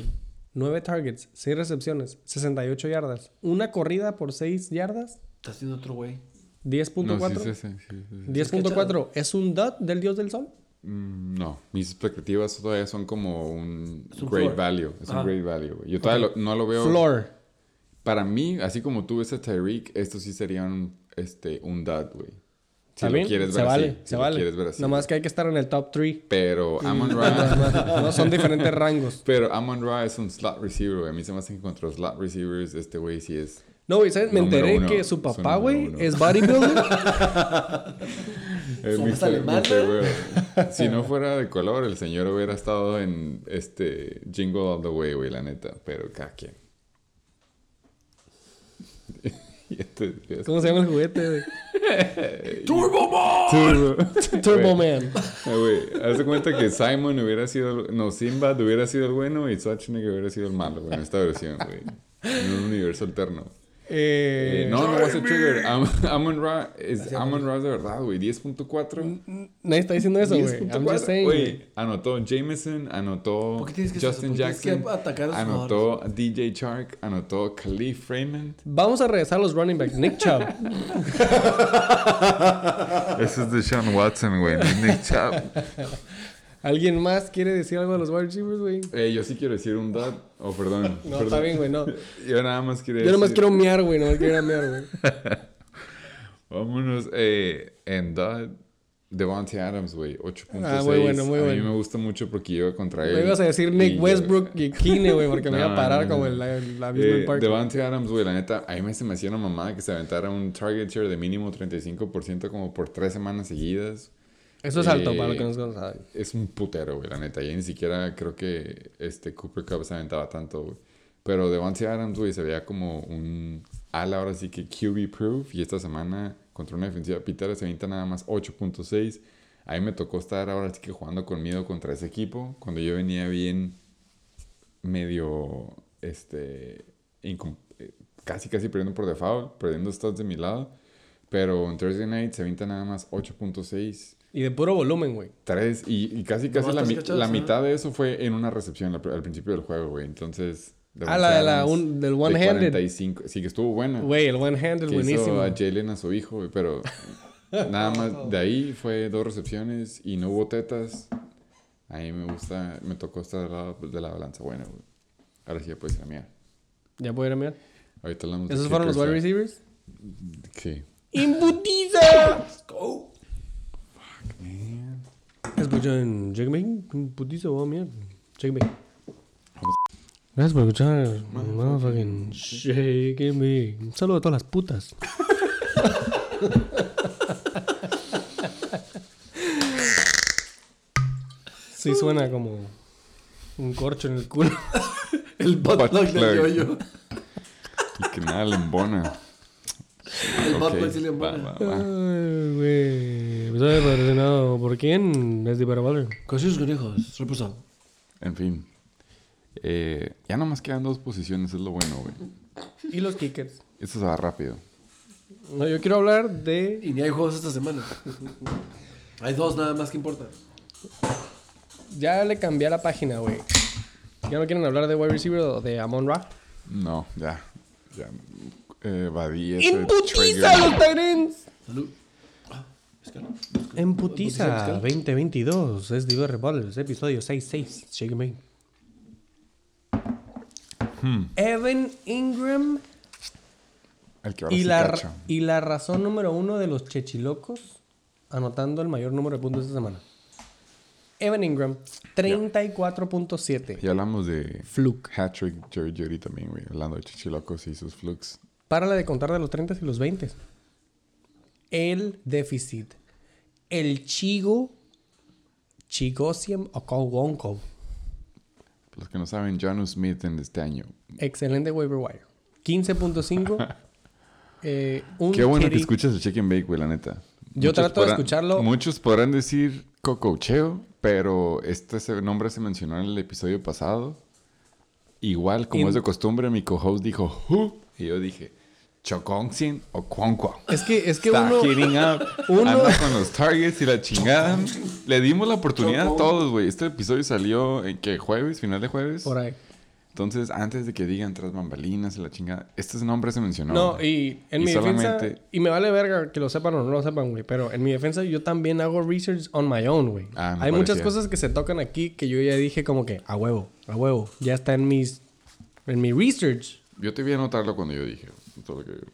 9 targets, 6 recepciones, 68 yardas. Una corrida por 6 yardas. Está haciendo otro güey. 10.4. No, sí, sí, sí, sí, sí, sí. 10.4. ¿Es un dot del dios del sol? Mm, No, mis expectativas todavía son como un great floor. value. Es Ajá. un great value. Yo todavía lo- no lo veo. Floor. Para mí, así como tú ves a Tyreek, esto sí sería un, este, un dud, güey. Si ¿Está lo quieres se ver vale, así. si se lo vale. quieres ver así. Nomás que hay que estar en el top 3. Pero Amon Ra... no, son diferentes rangos. pero Amon Ra es un slot receiver, güey. A mí se me hace que contra los slot receivers, este güey sí es... No, güey, ¿sabes? Me Número enteré uno. que su papá, número güey, uno. es bodybuilder. Eh, ¿Somos alemanes? Si no fuera de color, el señor hubiera estado en este Jingle All the Way, güey, la neta. Pero cada quien. Y este- ¿Cómo se llama el juguete, güey? ¡Turbo Man! Turbo. Man. Güey, haz de cuenta que Simon hubiera sido... el- No, Sinbad hubiera sido el bueno y Schwarzenegger hubiera sido el malo, güey, en esta versión, güey. En un universo alterno. Eh, no, no va a ser Trigger. Am- Amon Ra es, Amon Ra de verdad, güey. 10.4. Nadie está diciendo eso, güey. I'm just 10.4. saying, Güey, anotó Jameson, anotó. Justin ¿Por qué tienes que Jackson, anotó DJ Chark, anotó Khalif Raymond. Vamos a regresar a los running backs. Nick Chubb. Ese es de Sean Watson, güey. Nick Chubb. ¿Alguien más quiere decir algo de los wide receivers, güey? Eh, yo sí quiero decir un dad. Oh, perdón. No, perdón. está bien, güey, no. Yo nada más quiero Yo nomás decir- quiero mear, güey. Nomás quiero a mear, güey. Vámonos. Eh, en dad. Devontae Adams, güey. 8.6. Ah, muy bueno, muy a bueno. mí me gusta mucho porque iba contra él. Me ibas a decir Nick y- Westbrook y Kine, güey, porque me iba a No, parar no, como no. el, el Amusement Eh, Park. Devante Adams, güey, la neta, a mí me se me hacía una mamada que se aventara un target share de mínimo 35% como por tres semanas seguidas. Eso es alto eh, para lo que nos saben. Es un putero, güey, la neta. Y ni siquiera creo que este Cooper Cup se aventaba tanto, güey. Pero Devante Adams, güey, se veía como un ala ahora sí que QB proof. Y esta semana contra una defensiva pitera se avienta nada más 8.6. A mí me tocó estar ahora sí que jugando con miedo contra ese equipo. Cuando yo venía bien medio, este, eh, casi casi perdiendo por default, perdiendo stats de mi lado. Pero en Thursday Night se avienta nada más 8.6. Y de puro volumen, güey. 3 y, y casi casi la, tres mi- cachados, la ¿eh? mitad de eso fue en una recepción al, al principio del juego, güey. Entonces... Ah, la de la un- del de one-handed. 45. Sí, que estuvo buena. Güey, el one hand es que buenísimo. hizo a Jalen a su hijo, güey, pero nada más de ahí fue dos recepciones y no hubo tetas. A mí me gusta, me tocó estar del lado de la balanza buena, güey. Ahora sí ya puedes ir a mirar. ¿Ya puedo ir a mirar? Ahorita hablamos de ¿Esos fueron los wide receivers? Sí. ¡Imputiza! Go. Escuchan Checkmate, imputiza, voy a mirar. Checkmate. Gracias por escuchar. Motherfucking Shake Me. Un saludo a todas las putas. Sí suena como un corcho en el culo. El butt plug del yoyo. Y que nada le embona. El Ok, plug sí le va, güey. ¿Episodio patrocinado por quién? Desde Paraballer. Cosillos conejos. Reposado. En fin. Eh, ya nomás quedan dos posiciones, es lo bueno, güey. Y los kickers. Esto se va rápido. No, yo quiero hablar de. Y ni hay juegos esta semana. Hay dos nada más que importan. Ya le cambié a la página, güey. ¿Ya no quieren hablar de wide receiver o de Amon Ra? No, ya. Ya. Eh, ¡Imputiza trigger. los Tyrants! Salud. Ah, es que no. Emputiza 2022. Es Diver Rebels, episodio 66. Shake me. Evan Ingram El que ahora y sí la, cacha. y la razón número uno de los chechilocos anotando el mayor número de puntos esta semana. Evan Ingram, 34.7. Y hablamos de Fluke. Hat-trick Jerry Judy también, güey. Hablando de chichilocos y sus flukes. Párale de contar de los 30 y los 20. El déficit. El Chigo. Chigosium Okowonko. Los que no saben, John Smith en este año. Excelente waiver wire. 15.5. eh, Qué bueno que escuchas el Chicken Bake, güey, la neta. Yo trato de escucharlo. Muchos podrán decir cococheo, pero este nombre se mencionó en el episodio pasado. Igual, como In- es de costumbre, mi co-host dijo Who? Y yo dije Choconxin o Quonqua. Es que, es que Está uno. up. uno- Anda con los targets y la chingada. Le dimos la oportunidad a todos, güey. Este episodio salió en que jueves, final de jueves. Por ahí. Entonces, antes de que digan tras bambalinas y la chingada, este nombre se mencionó. No, y en Y mi defensa. Y me vale verga que lo sepan o no lo sepan, güey. Pero en mi defensa yo también hago research on my own, güey. Ah, Hay muchas cosas que se tocan aquí que yo ya dije como que a huevo, a huevo. Ya está en mis. En mi research. Yo te vi a anotarlo cuando yo dije. Todo lo que-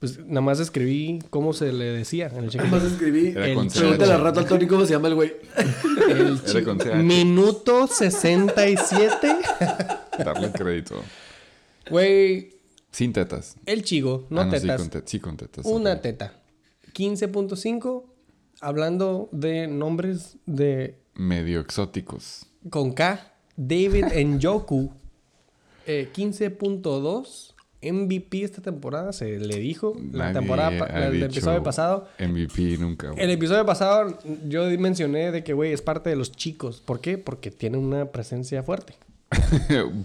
Pues nada más escribí cómo se le decía en el check. Más escribí. Pregúntale al rato al Tony cómo se llama el güey. El Era con CH. Minuto 67. Darle crédito. Güey, Sin tetas. el chigo, no Ah, sí, tetas. con te- sí, con tetas. Una ok. teta. 15.5. Hablando de nombres de Medio exóticos. con K. David Njoku. Eh, 15.2. MVP esta temporada, se le dijo. La Nadie temporada, el episodio pasado. MVP nunca. güey. El episodio pasado yo mencioné de que, güey, es parte de los chicos. ¿Por qué? Porque tiene una presencia fuerte.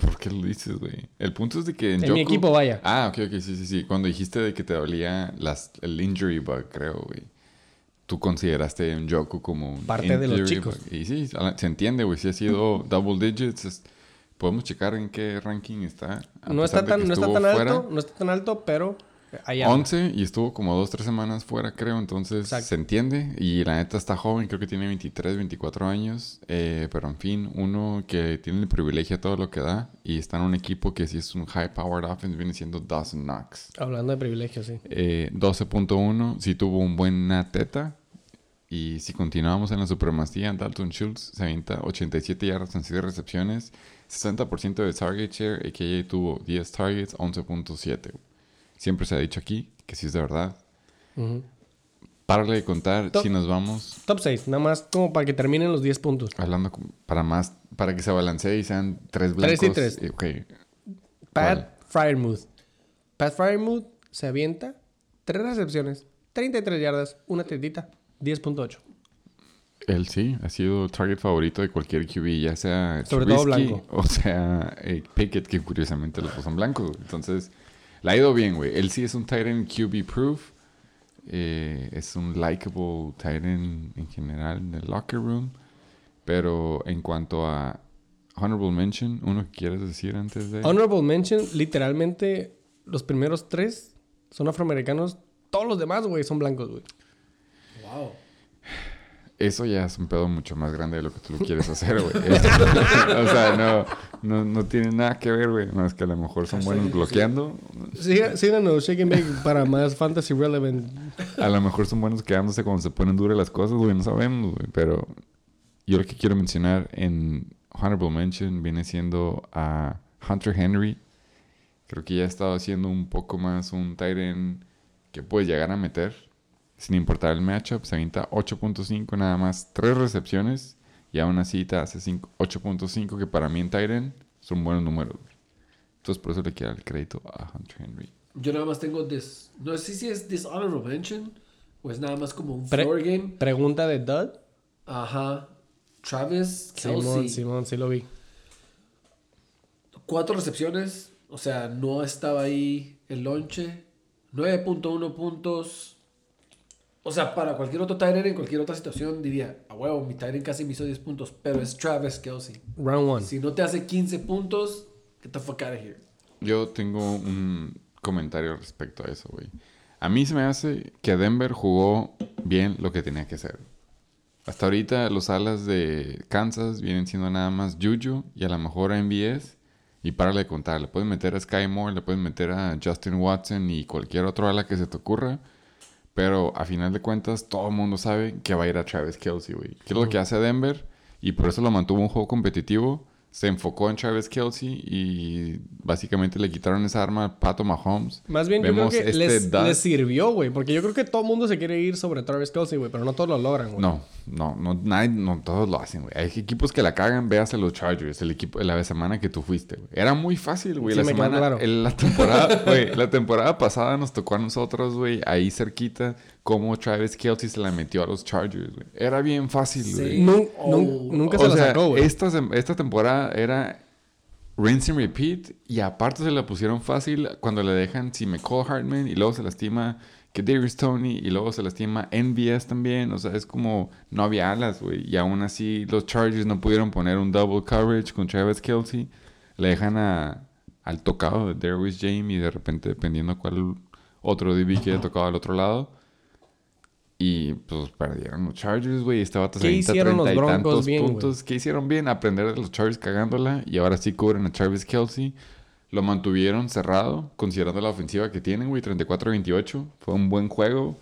¿Por qué lo dices, güey? El punto es de que en En mi equipo, vaya. Ah, ok, ok, sí, sí, sí. Cuando dijiste de que te dolía las, el injury bug, creo, güey. Tú consideraste en Joku como un Parte de los chicos. bug. Y sí, se entiende, güey. Si ha sido double digits, es- podemos checar en qué ranking está. No está, tan, no está tan fuera. alto, no está tan alto, pero ahí anda. 11 y estuvo como dos, tres semanas fuera, creo. Entonces Exacto. se entiende. Y la neta está joven, creo que tiene 23, 24 años. Eh, pero en fin, uno que tiene el privilegio de todo lo que da. Y está en un equipo que si es un high powered offense, viene siendo Dawson Knox. Hablando de privilegios, sí. Eh, 12.1, sí tuvo un buen teta. Y si continuamos en la supremacía, Dalton Schultz se avienta 87 yardas en 7 recepciones, 60% de target share, a.k.a. tuvo 10 targets, 11.7. Siempre se ha dicho aquí que si es de verdad. Ujú. Párale de contar Top- si nos vamos Top 6, nada más como para que terminen los 10 puntos. hablando para más, para que se balancee y sean tres blancos. Tres y tres. Eh, ok. Pat Fryermuth. Pat Fryermuth se avienta 3 recepciones, 33 yardas, una tetita, 10.8. Él sí, ha sido el target favorito de cualquier QB, ya sea Sobre todo blanco. o sea eh, Pickett, que curiosamente los dos son blancos. güey. Entonces, le ha ido bien, güey. Él sí es un tight end QB proof. eh, es un likable tight end en general en el locker room. Pero en cuanto a honorable mention, ¿uno que quieres decir antes de...? Honorable mention, literalmente los primeros 3 son afroamericanos. Todos los demás, güey, son blancos, güey. Wow. Eso ya es un pedo mucho más grande de lo que tú lo quieres hacer, güey. o sea, no, no, no tiene nada que ver, güey. Más que a lo mejor son buenos bloqueando. Síganos, Shake and Bake para más fantasy relevant. A lo mejor son buenos quedándose cuando se ponen duras las cosas, güey. No sabemos, güey. Pero yo lo que quiero mencionar en Honorable Mention viene siendo a Hunter Henry. Creo que ya ha estado haciendo un poco más un end que puedes llegar a meter. Sin importar el matchup, se avienta 8.5 nada más, 3 recepciones. Y aún así te hace cinco- 8.5 que para mí en end son buenos números. Entonces por eso le quiero dar el crédito a Hunter Henry. Yo nada más tengo this. No sé si es dishonorable mention o es nada más como un Pre- floor game. Pregunta de Dud. Ajá. Travis Simón, Kelsey. Simón, sí lo vi. Cuatro recepciones. O sea, no estaba ahí el lonche. 9.1 puntos. O sea, para cualquier otro Tyrant en cualquier otra situación diría, a huevo, mi Tyrant casi me hizo 10 puntos. Pero es Travis Kelsey. Round 1. Si no te hace 15 puntos, get the fuck out of here. Yo tengo un comentario respecto a eso, güey. A mí se me hace que Denver jugó bien lo que tenía que hacer. Hasta ahorita los alas de Kansas vienen siendo nada más Juju y a lo mejor a MBS. Y para de contar, le puedes meter a Sky Moore, le puedes meter a Justin Watson y cualquier otro ala que se te ocurra. Pero a final de cuentas, todo el mundo sabe que va a ir a Travis Kelsey, güey. ¿Qué es lo que hace Denver? Y por eso lo mantuvo un juego competitivo. Se enfocó en Travis Kelsey y básicamente le quitaron esa arma a Pato Mahomes. Más bien, yo creo Vemos que este les, sirvió, güey. Porque yo creo que todo el mundo se quiere ir sobre Travis Kelsey, güey. Pero no todos lo logran, güey. No, no, no, nadie, no todos lo hacen, güey. Hay equipos que la cagan, veas a los Chargers, el equipo, la semana que tú fuiste, güey. Era muy fácil, güey. Sí, la semana, claro. el- la temporada, güey, la temporada pasada nos tocó a nosotros, güey, ahí cerquita, cómo Travis Kelsey se la metió a los Chargers, güey. Era bien fácil, güey. Nun- Oh. nun- nunca O se la sacó, güey. esta, esta temporada era rinse and repeat y aparte se la pusieron fácil cuando le dejan si McCall Hartman y luego se lastima que Darius Tony y luego se lastima NBS también. O sea, es como no había alas, güey. Y aún así los Chargers no pudieron poner un double coverage con Travis Kelsey. Le dejan a, al tocado de Darius James y de repente dependiendo cuál otro DB que haya tocado al otro lado. Y pues perdieron los Chargers, güey. Este vato se ¿Qué avienta treinta y tantos bien, puntos. ¿Qué hicieron bien? Aprender de los Chargers cagándola. Y ahora sí cubren a Travis Kelsey. Lo mantuvieron cerrado, considerando la ofensiva que tienen, güey. 34-28. Fue un buen juego.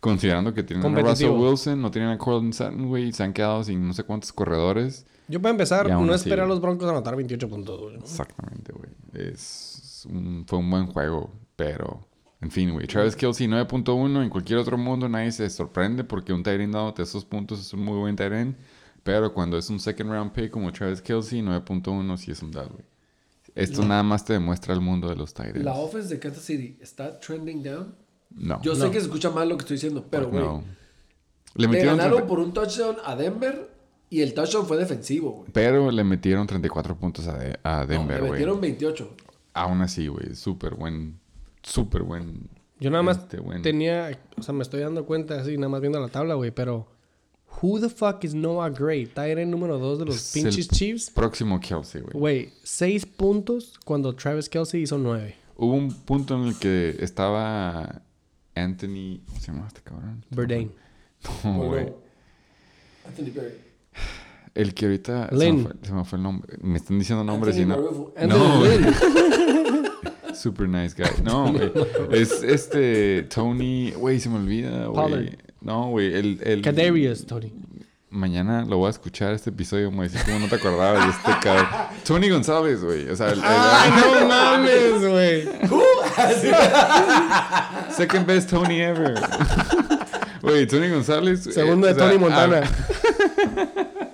Considerando que tienen a Russell. Wilson, no tienen a Cortland Sutton, güey. Se han quedado sin no sé cuántos corredores. Yo para empezar, no así, esperé a los Broncos a anotar 28 puntos, güey. Exactamente, güey. Es un- fue un buen juego, pero... En fin, güey. Travis Kelsey 9.1. En cualquier otro mundo nadie se sorprende porque un tight end dándote esos puntos es un muy buen tight end. Pero cuando es un second round pick como Travis Kelsey, 9.1 sí es un dad, güey. Esto nada más te demuestra el mundo de los tight ends. La offense de Kansas City está trending down. No. Yo sé No. que se escucha mal lo que estoy diciendo, pero güey. no. Le Le metieron ganaron 30 por un touchdown a Denver y el touchdown fue defensivo, güey. Pero le metieron 34 puntos a, de- a No, Denver, le güey. metieron 28. Aún así, güey. Súper buen... Súper buen... Yo nada más este, buen- tenía... O sea, me estoy dando cuenta así, nada más viendo la tabla, güey. Pero... Who the fuck is Noah Gray? Tyrant número 2 de los Es el pinches Chiefs. Próximo Kelsey, güey. Güey, 6 puntos cuando Travis Kelsey hizo 9. Hubo un punto en el que estaba Anthony. ¿Cómo se llama este cabrón? Bourdain. No, Bueno, güey. Anthony Perry. El que ahorita. Se Lynn. me, fue, se me fue el nombre. Me están diciendo nombres Anthony y no. Anthony No. Lynn. Super nice guy. No, güey. Es este. Tony. Güey, se me olvida, güey. No, güey. El, el, Kadarius, Tony. Mañana lo voy a escuchar este episodio. Decir cómo no te acordabas de este cabrón. Tony González, güey. O sea, el, el- ¡Ay, no mames, güey! Second best Tony ever. Güey, Tony González. eh, Segundo de sea, Tony Montana.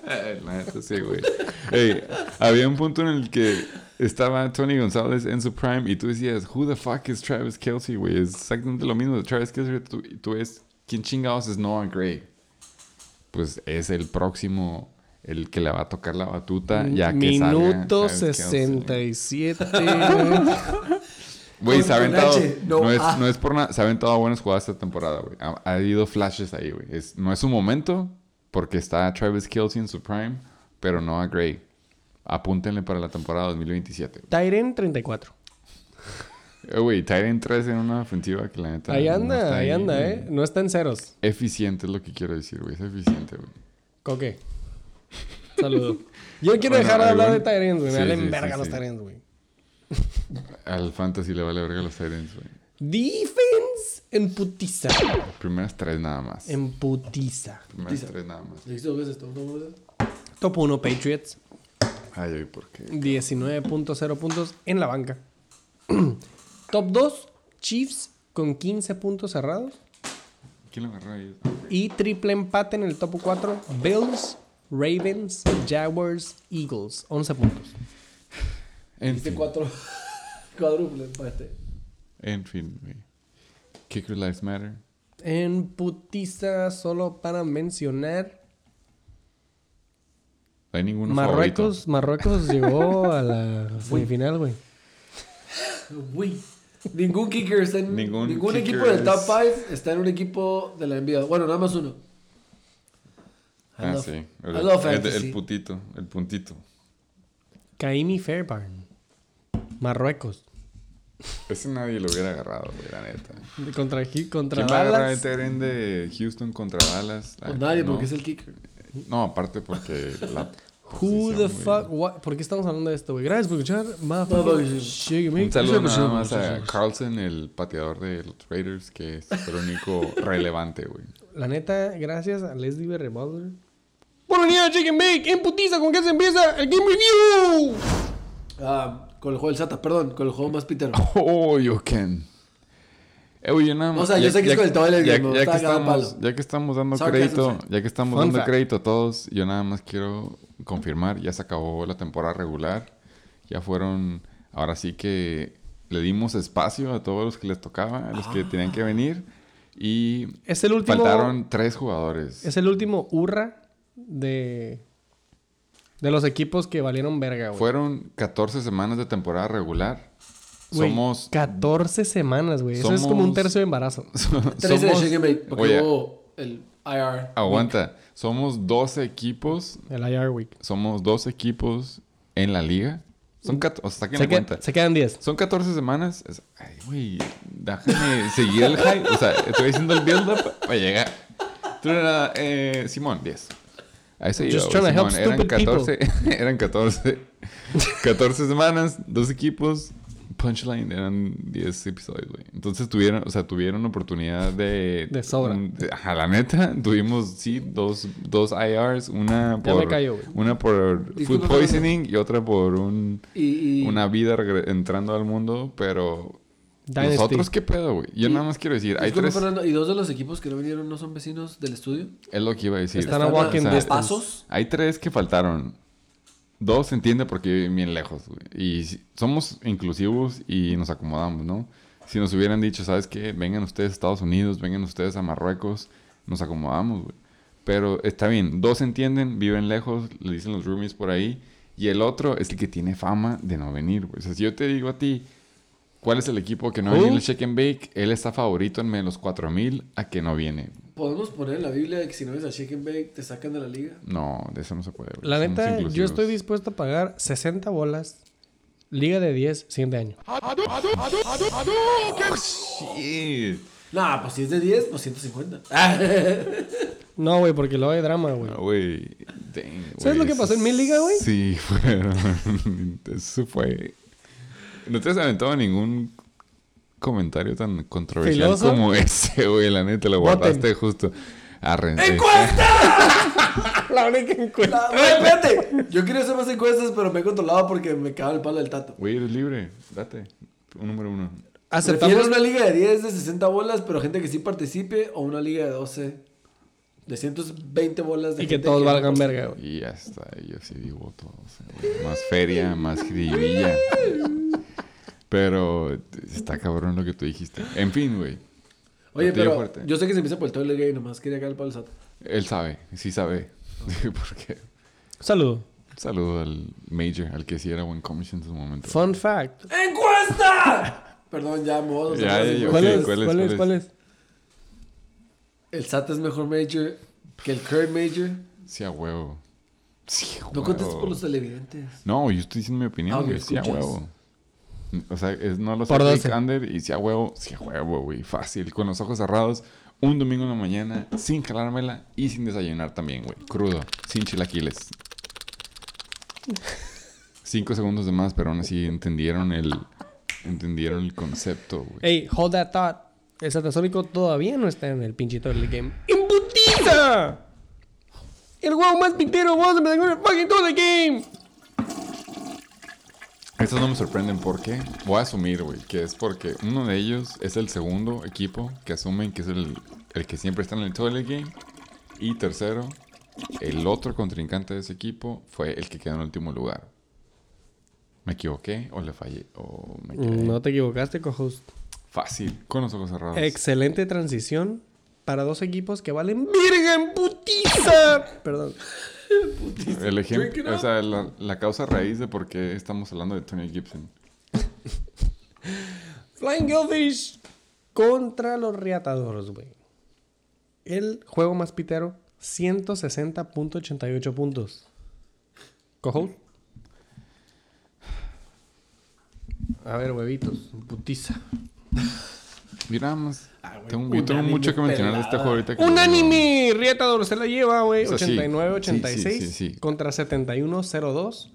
ah, la neta, sí, güey. Ey, había un punto en el que estaba Tony González en su prime y tú decías, who the fuck is Travis Kelsey, güey? Es exactamente lo mismo de Travis Kelsey. Tú, tú ves, ¿quién chingados es Noah Gray? Pues es el próximo, el que le va a tocar la batuta ya que Minuto salga Travis Kelce. 67. Güey, se ha aventado. No No, es, A. no es por nada. Se ha aventado buenas jugadas esta temporada, güey. Ha, ha habido flashes ahí, güey. Es, no es su momento porque está Travis Kelsey en su prime, pero no a Gray. Apúntenle para la temporada 2027. Tyren 34. Eh, Güey, Tyrant 3 en una ofensiva que la neta. Ahí anda, ahí anda. ¿eh? No está en ceros. Eficiente es lo que quiero decir, güey. Es eficiente, güey. Coque. Saludo. Yo no quiero Bueno, dejar de hablar de Tyrens, güey. Me Sí, valen sí, verga sí, los sí. Tyrens, güey. Al Fantasy le vale verga a los Tyrants, güey. Defense en putiza. Primeras tres nada más. En putiza. Primeras Putiza. tres nada más. ¿Le dijiste dos veces? ¿Dos veces? Top 1 Patriots. Ay, ay, ¿por qué? 19.0 puntos en la banca. Top 2 Chiefs con 15 puntos cerrados. ¿Quién lo agarró ahí? Y triple empate en el top 4. Bills, Ravens, Jaguars, Eagles. 11 puntos. En Dijiste fin, cuatro. Cuádruple empate. en fin, güey. Kicker Lives Matter. En putiza, solo para mencionar. No hay ninguno Marruecos, Marruecos llegó a la semifinal, güey. Ningún kicker está en. Ningún Ningún, kicker equipo del top es- 5 está en un equipo de la NBA. Bueno, nada más uno. I Ah, love- sí. I El, love el- el putito, el puntito. Kaimi Fairbairn. Marruecos. Ese nadie lo hubiera agarrado, güey, la neta. Contra, contra ¿Quién va a agarrar el Dallas. De Houston contra Dallas? La Pues nadie, no. porque es el kicker. No, aparte porque la Who the fuck? what- ¿Por qué estamos hablando de esto, güey? Gracias por escuchar. Motherfucker. Shake me. Un saludo nada más a Carlson, el pateador de los Raiders, que es el único relevante, güey. La neta, gracias a Leslie Berry Butler. Bueno, ni a Chicken Bake. En putiza, ¿con qué se empieza el Game Review? Ah, con el juego del SATA, perdón, con el juego más pitero. Oh, you can. Eh, güey, yo nada más. O sea, yo sé que es con el toilet, ya, me ya que estamos, ya que estamos dando Sarcasm, crédito, ya que estamos Fun dando fact. crédito a todos, yo nada más quiero confirmar, ya se acabó la temporada regular. Ya fueron, ahora sí que le dimos espacio a todos los que les tocaba, a los que tenían que venir. Y Es el último. faltaron tres jugadores. Es el último hurra de. De los equipos que valieron verga, güey. Fueron 14 semanas de temporada regular. Somos 14 semanas, güey. Eso es como un tercio de embarazo. 13 de somos- Shake Bake, porque Oye, hubo el IR. aguanta. Somos 12 equipos El IR Week. somos dos equipos en la liga. Son 14, o sea, Se, que- se quedan 10. Son 14 semanas. Es- Ay, güey, déjame seguir el hype. O sea, estoy haciendo el build-up para llegar. Tú era, eh, Simón, 10. A eso iba, Just güey, trying to help Simón. Eran stupid 14, eran 14, 14 semanas, dos equipos. Punchline eran 10 episodios, güey. Entonces tuvieron, o sea, tuvieron oportunidad de... De sobra. de- ajá, la neta, tuvimos, sí, dos, dos IRs. Una Ya por... me callo, güey. Una por food poisoning y otra por un Y, y una vida entrando al mundo, pero Dynasty. nosotros qué pedo, güey. Yo Y- nada más quiero decir, hay tres, Fernando, ¿y dos de los equipos que no vinieron no son vecinos del estudio? es lo que iba a decir. Están a walking O sea, distance. pasos. Hay tres que faltaron. Dos se entiende porque viven bien lejos, güey. Y somos inclusivos y nos acomodamos, ¿no? Si nos hubieran dicho, ¿sabes qué? Vengan ustedes a Estados Unidos, vengan ustedes a Marruecos, nos acomodamos, güey. Pero está bien, dos entienden, viven lejos, le dicen los roomies por ahí. Y el otro es el que tiene fama de no venir, güey. O sea, si yo te digo a ti, ¿cuál es el equipo que no viene en el Shake and Bake? Él está favorito en menos 4000 a que no viene. ¿Podemos poner en la Biblia que si no ves a and Bake te sacan de la liga? No, de eso no se puede, güey. La Somos neta, yo estoy dispuesto a pagar 60 bolas. Liga de 10, siguiente año. Shit. Nah, pues si es de 10, pues 150. No, güey, porque luego hay drama, güey. No, güey. Dang, ¿Sabes güey, lo que pasó en mi liga, güey? Sí, fueron. Eso fue. No te has aventado ningún comentario tan controversial ¿Filoso? como ese, güey. La neta, lo Voten. guardaste justo. Arre. La única encuesta. Güey, espérate. Yo quería hacer más encuestas, pero me he controlado porque me caga el palo del tato. Güey, eres libre. Date. Un número uno. ¿Prefiero Aceptamos. una liga de 10 de 60 bolas, pero gente que sí participe, o una liga de 12 de 120 bolas de Y que todos valgan verga, güey. Y ya está. Yo sí digo todo. o sea, güey, más feria, más jiribilla. Pero está cabrón lo que tú dijiste. En fin, güey. Oye, pero fuerte. yo sé que se empieza por el toilet gay, nomás quería caer el palo del tato. Él sabe, sí sabe. Porque Saludo. saludo al Major, al que sí era buen commission en su momento. Fun fact. ¡Encuesta! Perdón, ya, modos. Ya, ya, ya, ¿Cuál, es? ¿cuál ¿Cuál, es? ¿Cuál ¿Cuál es? El SAT es mejor major que el Curd Major. Sí, a huevo. Sí, a No huevo. contestes por los televidentes. No, yo estoy diciendo mi opinión, Ah. Sí, a huevo. O sea, es, no lo 12. Under y sí a huevo, sí a huevo, güey. Fácil, con los ojos cerrados, un domingo en la mañana, sin jalármela y sin desayunar también, güey. Crudo, sin chilaquiles. Cinco segundos de más, pero aún así entendieron el, entendieron el concepto, güey. Hey, hold that thought. El Satasónico todavía no está en el pinchito del game. ¡Imputiza! El juego más pintero, vamos a empezar con el fucking todo el game. Estos no me sorprenden porque voy a asumir, güey, que es porque uno de ellos es el segundo equipo que asumen que es el, el que siempre está en el toilet game. Y tercero, el otro contrincante de ese equipo fue el que quedó en último lugar. ¿Me equivoqué o le fallé? O me quedé No te equivocaste, co-host. fácil, con los ojos cerrados. Excelente transición para dos equipos que valen ¡Virga en putiza! Perdón. el ejemplo, o sea, la, la causa raíz de por qué estamos hablando de Tony Gibson. Flying Gilfish contra los Riatadores, güey. El juego más pitero, 160.88 puntos. Cojo. A ver, huevitos. Putiza. Más. Ah, güey, tengo, yo tengo mucho que mencionar de este juego ahorita. que- Unánime. Rietador se la lleva, güey. O sea, sí. 89-86 Sí, sí, sí, sí. contra 71-02.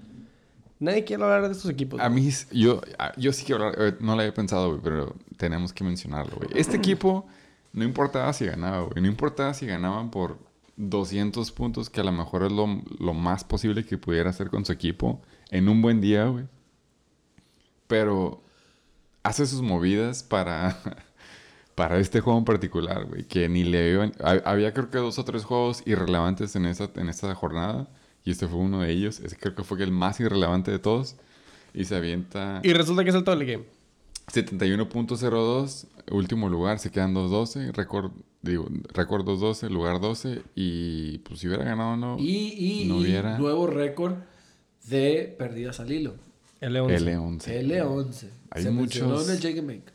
Nadie quiere hablar de estos equipos. A mí, yo, yo sí quiero hablar, eh, no lo había pensado, güey, pero tenemos que mencionarlo, güey. Este equipo, no importaba si ganaba, güey. No importaba si ganaban por 200 puntos, que a lo mejor es lo, lo más posible que pudiera hacer con su equipo en un buen día, güey. Pero hace sus movidas para, para este juego en particular, güey. Que ni le iban... ha- Había creo que dos o tres juegos irrelevantes en esta, en esta jornada. Y este fue uno de ellos. Ese creo que fue el más irrelevante de todos. Y se avienta Y resulta que es el todo el game. 71.02. Último lugar, se quedan 2.12. Récord, digo, récord 2.12, lugar 12. Y pues si hubiera ganado o no, Y, y, no y hubiera nuevo récord de perdidas al hilo. L11. L11. L11. Hay Se mencionó muchos- en el Jake Bake.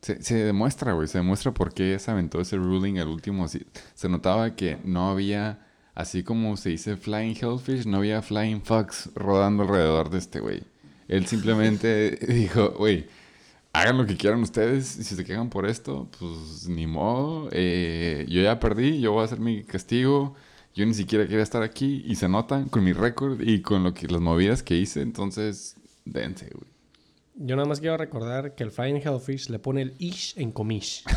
Se, se demuestra, güey. Se demuestra por qué se aventó ese ruling al último. Se notaba que no había, así como se dice Flying Hellfish, no había Flying Fox rodando alrededor de este güey. Él simplemente dijo, güey, hagan lo que quieran ustedes. Y si se quejan por esto, pues ni modo. Eh, yo ya perdí, yo voy a hacer mi castigo. Yo ni siquiera quería estar aquí. Y se notan con mi récord y con lo que, las movidas que hice. Entonces, dense, güey. Yo nada más quiero recordar que el Flying Hellfish le pone el ish en comish.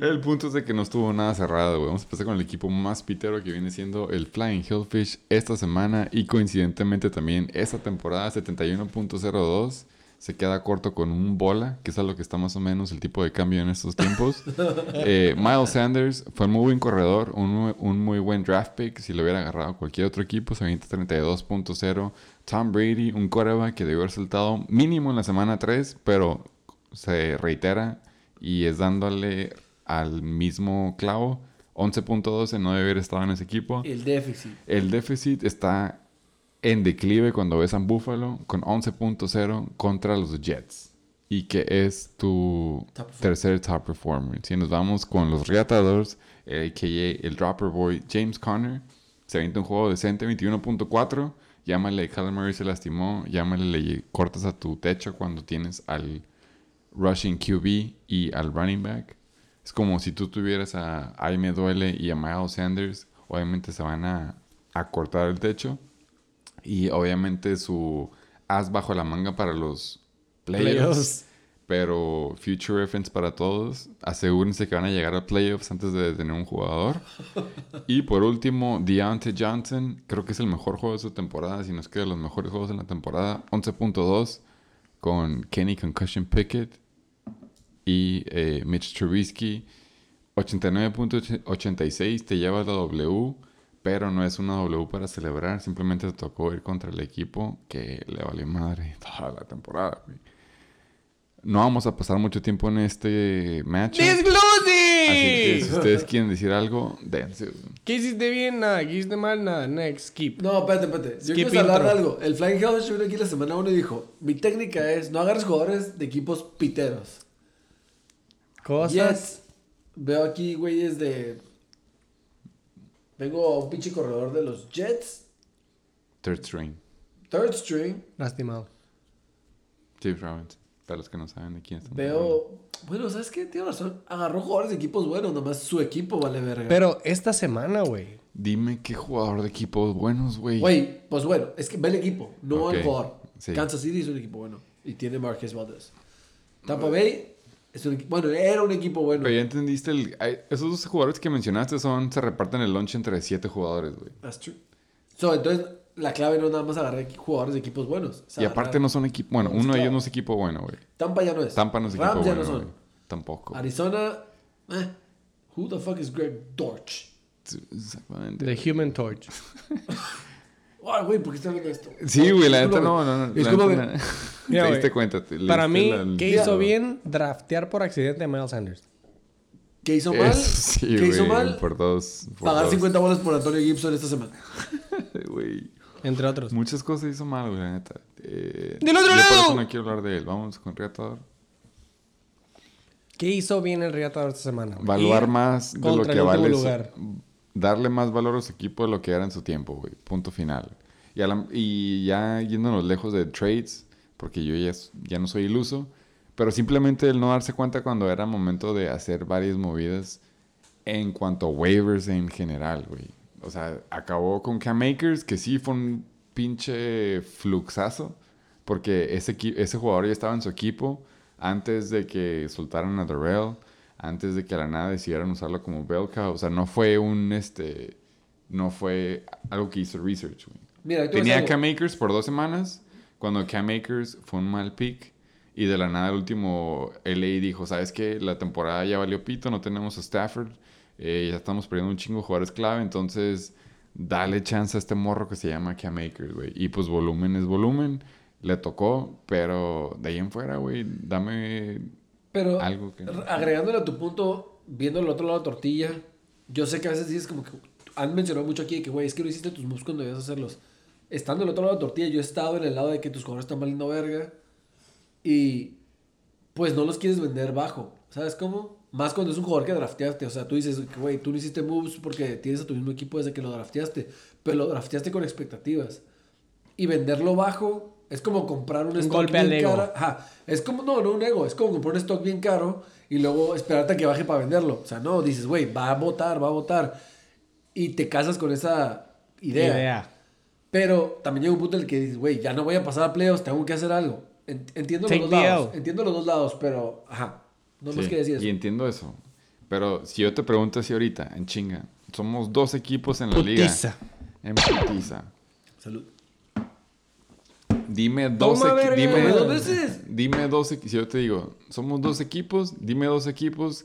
El punto es de que no estuvo nada cerrado, güey. Vamos a empezar con el equipo más pitero que viene siendo el Flying Hellfish esta semana y coincidentemente también esta temporada 71.02 se queda corto con un bola, que es a lo que está más o menos el tipo de cambio en estos tiempos. Eh, Miles Sanders fue un muy buen corredor, un, muy- un muy buen draft pick. Si lo hubiera agarrado cualquier otro equipo, se avienta 32.0. Tom Brady, un quarterback que debió haber saltado mínimo en la semana 3, pero se reitera y es dándole al mismo clavo. 11.12 no debe haber estado en ese equipo. El déficit. El déficit está en declive cuando ves a Buffalo con 11.0 contra los Jets. Y que es tu Top tercer top performer. Si nos vamos con los Reatadores, a.k.a. el Dropper Boy James Conner, se avienta un juego decente, 21.4. Llámale, Kyler Murray se lastimó. Llámale, le cortas a tu techo cuando tienes al rushing QB y al running back. Es como si tú tuvieras a Ay me duele y a Miles Sanders. Obviamente se van a, a cortar el techo. Y obviamente su as bajo la manga para los playoffs. Playoffs. Pero future reference para todos. Asegúrense que van a llegar a playoffs antes de tener un jugador. y por último, Deontay Johnson. Creo que es el mejor juego de su temporada. Si no es que de los mejores juegos de la temporada. 11.2 con Kenny Concussion Pickett y eh, Mitch Trubisky. 89.86 te lleva la W, pero no es una W para celebrar. Simplemente te tocó ir contra el equipo que le vale madre toda la temporada. güey. No vamos a pasar mucho tiempo en este match. Así que si ustedes quieren decir algo, dense. ¿Qué hiciste bien? Nada. ¿Qué hiciste mal? Nada. Next. Skip. No, espérate, espérate. Yo quiero hablar de algo. El Flying Hellfish vino aquí la semana 1 y dijo: Mi técnica es no agarres jugadores de equipos piteros. Cosas. Jets. Veo aquí, güeyes, de. Vengo a un pinche corredor de los Jets. Third string. Third string. Lastimado. Steve Robbins. Para los que no saben de quién estamos hablando. Veo. Bueno, ¿sabes qué? Tiene razón. Agarró jugadores de equipos buenos. Nomás su equipo vale verga. Pero esta semana, güey. Dime qué jugador de equipos buenos, güey. Güey, pues bueno, es que ve el equipo, no Ok, el jugador. sí. Kansas City es un equipo bueno y tiene Marquez Valdez. Tampa Bay es un equipo, bueno, era un equipo bueno. Pero ya entendiste, el, hay- esos dos jugadores que mencionaste son, se reparten el lunch entre siete jugadores, güey. That's true. So, entonces, la clave no es nada más agarrar jugadores de equipos buenos. Y aparte agarrar- no son equipo, bueno, uno de ellos no es equipo bueno, güey. Tampa ya no es. Tampa no es equipo Rams ya bueno, no son. güey. Tampoco. Arizona, eh, who the fuck is Greg Dortch? Exactamente. The Human Torch. Ay, güey, ¿por qué estás de esto? Sí, güey, la neta no, no, no. Discúlpame. no. Te diste cuenta. te- Para mí, la- ¿qué hizo bien? Draftear por accidente a Miles Sanders. ¿Qué hizo mal? Sí, ¿Qué hizo mal? Por dos. por Pagar dos. 50 bolas por Antonio Gibson esta semana. Güey. Entre otros. Muchas cosas hizo mal, güey, la neta. Eh, ¡Del otro yo por lado! eso no quiero hablar de él. Vamos con Reatador. ¿Qué hizo bien el Riatador esta semana? Ir más de lo que vale. su- lugar. Darle más valor a su equipo de lo que era en su tiempo, güey. Punto final. Y, la- y ya yéndonos lejos de trades, porque yo ya, ya no soy iluso, Pero simplemente el no darse cuenta cuando era momento de hacer varias movidas en cuanto a waivers en general, güey. O sea, acabó con Cam Makers, que sí fue un pinche fluxazo, porque ese, ese jugador ya estaba en su equipo antes de que soltaran a Darrell, antes de que a la nada decidieran usarlo como bell cow. O sea, no fue un, este, no fue algo que hizo research, güey. Mira, Tenía a Cam. Akers por dos semanas, cuando Cam Akers fue un mal pick. Y de la nada, el último, LA dijo, ¿sabes qué? La temporada ya valió pito, no tenemos a Stafford. eh, ya estamos perdiendo un chingo de jugadores clave, entonces dale chance a este morro que se llama Cam Akers, güey. Y pues volumen es volumen, le tocó, pero de ahí en fuera, güey, dame Pero algo que... agregándole a tu punto, viendo el otro lado de la tortilla, yo sé que a veces dices como que han mencionado mucho aquí de que, güey, es que no hiciste tus moves cuando debías hacerlos. Estando del otro lado de la tortilla, yo he estado en el lado de que tus jugadores están valiendo verga y pues no los quieres vender bajo. ¿Sabes cómo? Más cuando es un jugador que drafteaste. O sea, tú dices, güey, tú no hiciste moves porque tienes a tu mismo equipo desde que lo drafteaste, pero lo drafteaste con expectativas. Y venderlo bajo es como comprar un, Un stock golpe al bien ego. caro. Ajá. Es como, no, no un ego, es como comprar un stock bien caro y luego esperarte a que baje para venderlo. O sea, no, dices, güey, va a votar, va a votar. Y te casas con esa idea. Idea. Pero también llega un punto en el que dices, güey, ya no voy a pasar a playoffs, tengo que hacer algo. En- Entiendo Take los dos lados. Entiendo los dos lados, pero, ajá. No más Sí, que decir eso. Y entiendo eso. Pero si yo te pregunto así ahorita, en chinga, somos dos equipos en la Putiza. liga. En putiza. Salud. Dime dos Toma, equi- verga. dime, dos veces. dime dos equi- Si yo te digo, somos dos equipos, dime dos equipos.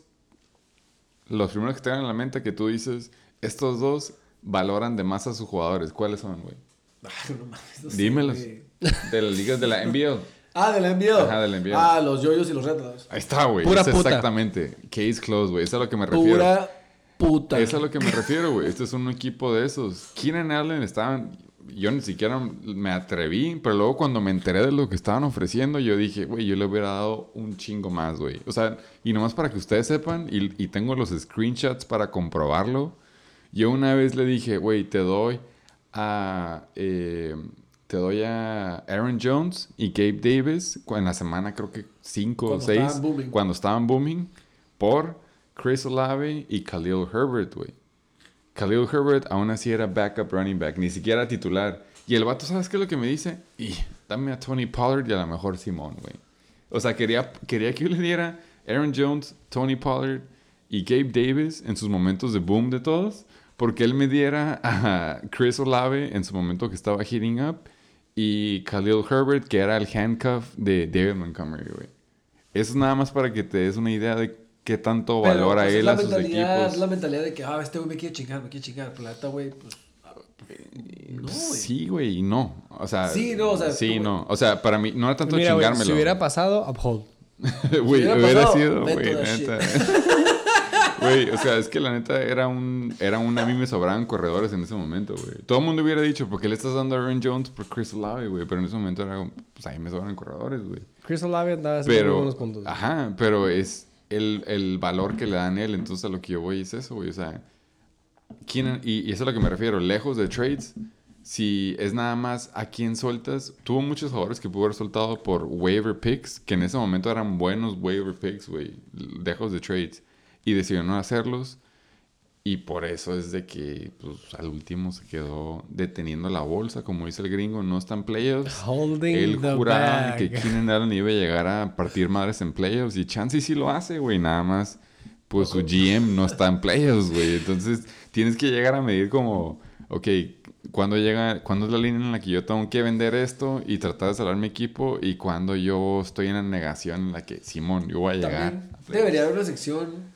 Los primeros que te dan en la mente que tú dices, estos dos valoran de más a sus jugadores. ¿Cuáles son, güey? Ay, no mames, sé, Dímelos. De las ligas de la NBL. Ah, del envío. Ajá, del envío. Ah, los yoyos y los retos. Ahí está, güey. Pura Es puta. Exactamente. Case close, güey. Eso es a lo que me refiero. Pura puta. Eso es a lo que me refiero, güey. Este es un equipo de esos. Keenan Allen estaban. Yo ni siquiera me atreví, pero luego cuando me enteré de lo que estaban ofreciendo, yo dije, güey, yo le hubiera dado un chingo más, güey. O sea, y nomás para que ustedes sepan, y, y tengo los screenshots para comprobarlo. Yo una vez le dije, güey, te doy a. eh, te doy a Aaron Jones y Gabe Davis en la semana, creo que 5 o Cuando 6, estaban booming. cuando estaban booming, por Chris Olave y Khalil Herbert, güey. Khalil Herbert aún así era backup running back, ni siquiera titular. Y el vato, ¿sabes qué es lo que me dice? Y dame a Tony Pollard y a lo mejor Simón, güey. O sea, quería, quería que yo le diera Aaron Jones, Tony Pollard y Gabe Davis en sus momentos de boom de todos, porque él me diera a Chris Olave en su momento que estaba heating up y Khalil Herbert, que era el handcuff de David Montgomery, güey. Eso es nada más para que te des una idea de qué tanto Pero, valora pues, es él la a sus mentalidad, equipos. Es la mentalidad de que, ah, este güey me quiere chingar, me quiere chingar. Pero la neta, güey, pues. ah, No, güey. Sí, güey, y no. O sea, Sí, no, o sea, Sí, tú- no. O sea, para mí no era tanto Mira, chingármelo. si hubiera pasado, uphold. Güey, hubiera sido, güey, neta. Güey, o sea, es que la neta era un, era un, a mí me sobraban corredores en ese momento, güey. Todo el mundo hubiera dicho, ¿por qué le estás dando a Aaron Jones por Chris Olave, güey? Pero en ese momento era, como, pues ahí me sobran corredores, güey. Chris Olave andaba haciendo buenos puntos. ajá, pero es el, el valor que le dan él. Entonces a lo que yo voy es eso, güey. O sea, ¿quién, y, y eso es a lo que me refiero. Lejos de trades, si es nada más a quién sueltas. Tuvo muchos jugadores que pudo haber soltado por waiver picks, que en ese momento eran buenos waiver picks, güey. Lejos de trades. Y decidió no hacerlos. Y por eso es de que, pues, al último se quedó deteniendo la bolsa, como dice el gringo, no está en playoffs. Holding Él the juraba bag. que Keenan Allen iba a llegar a partir madres en playoffs. Y Chansey sí lo hace, güey. Nada más, pues su GM no está en playoffs, güey. Entonces, tienes que llegar a medir como, ok, ¿cuándo, llega, ¿cuándo es la línea en la que yo tengo que vender esto y tratar de salvar mi equipo? Y cuando yo estoy en la negación en la que, Simón, yo voy a llegar. También a playoffs. debería haber una sección,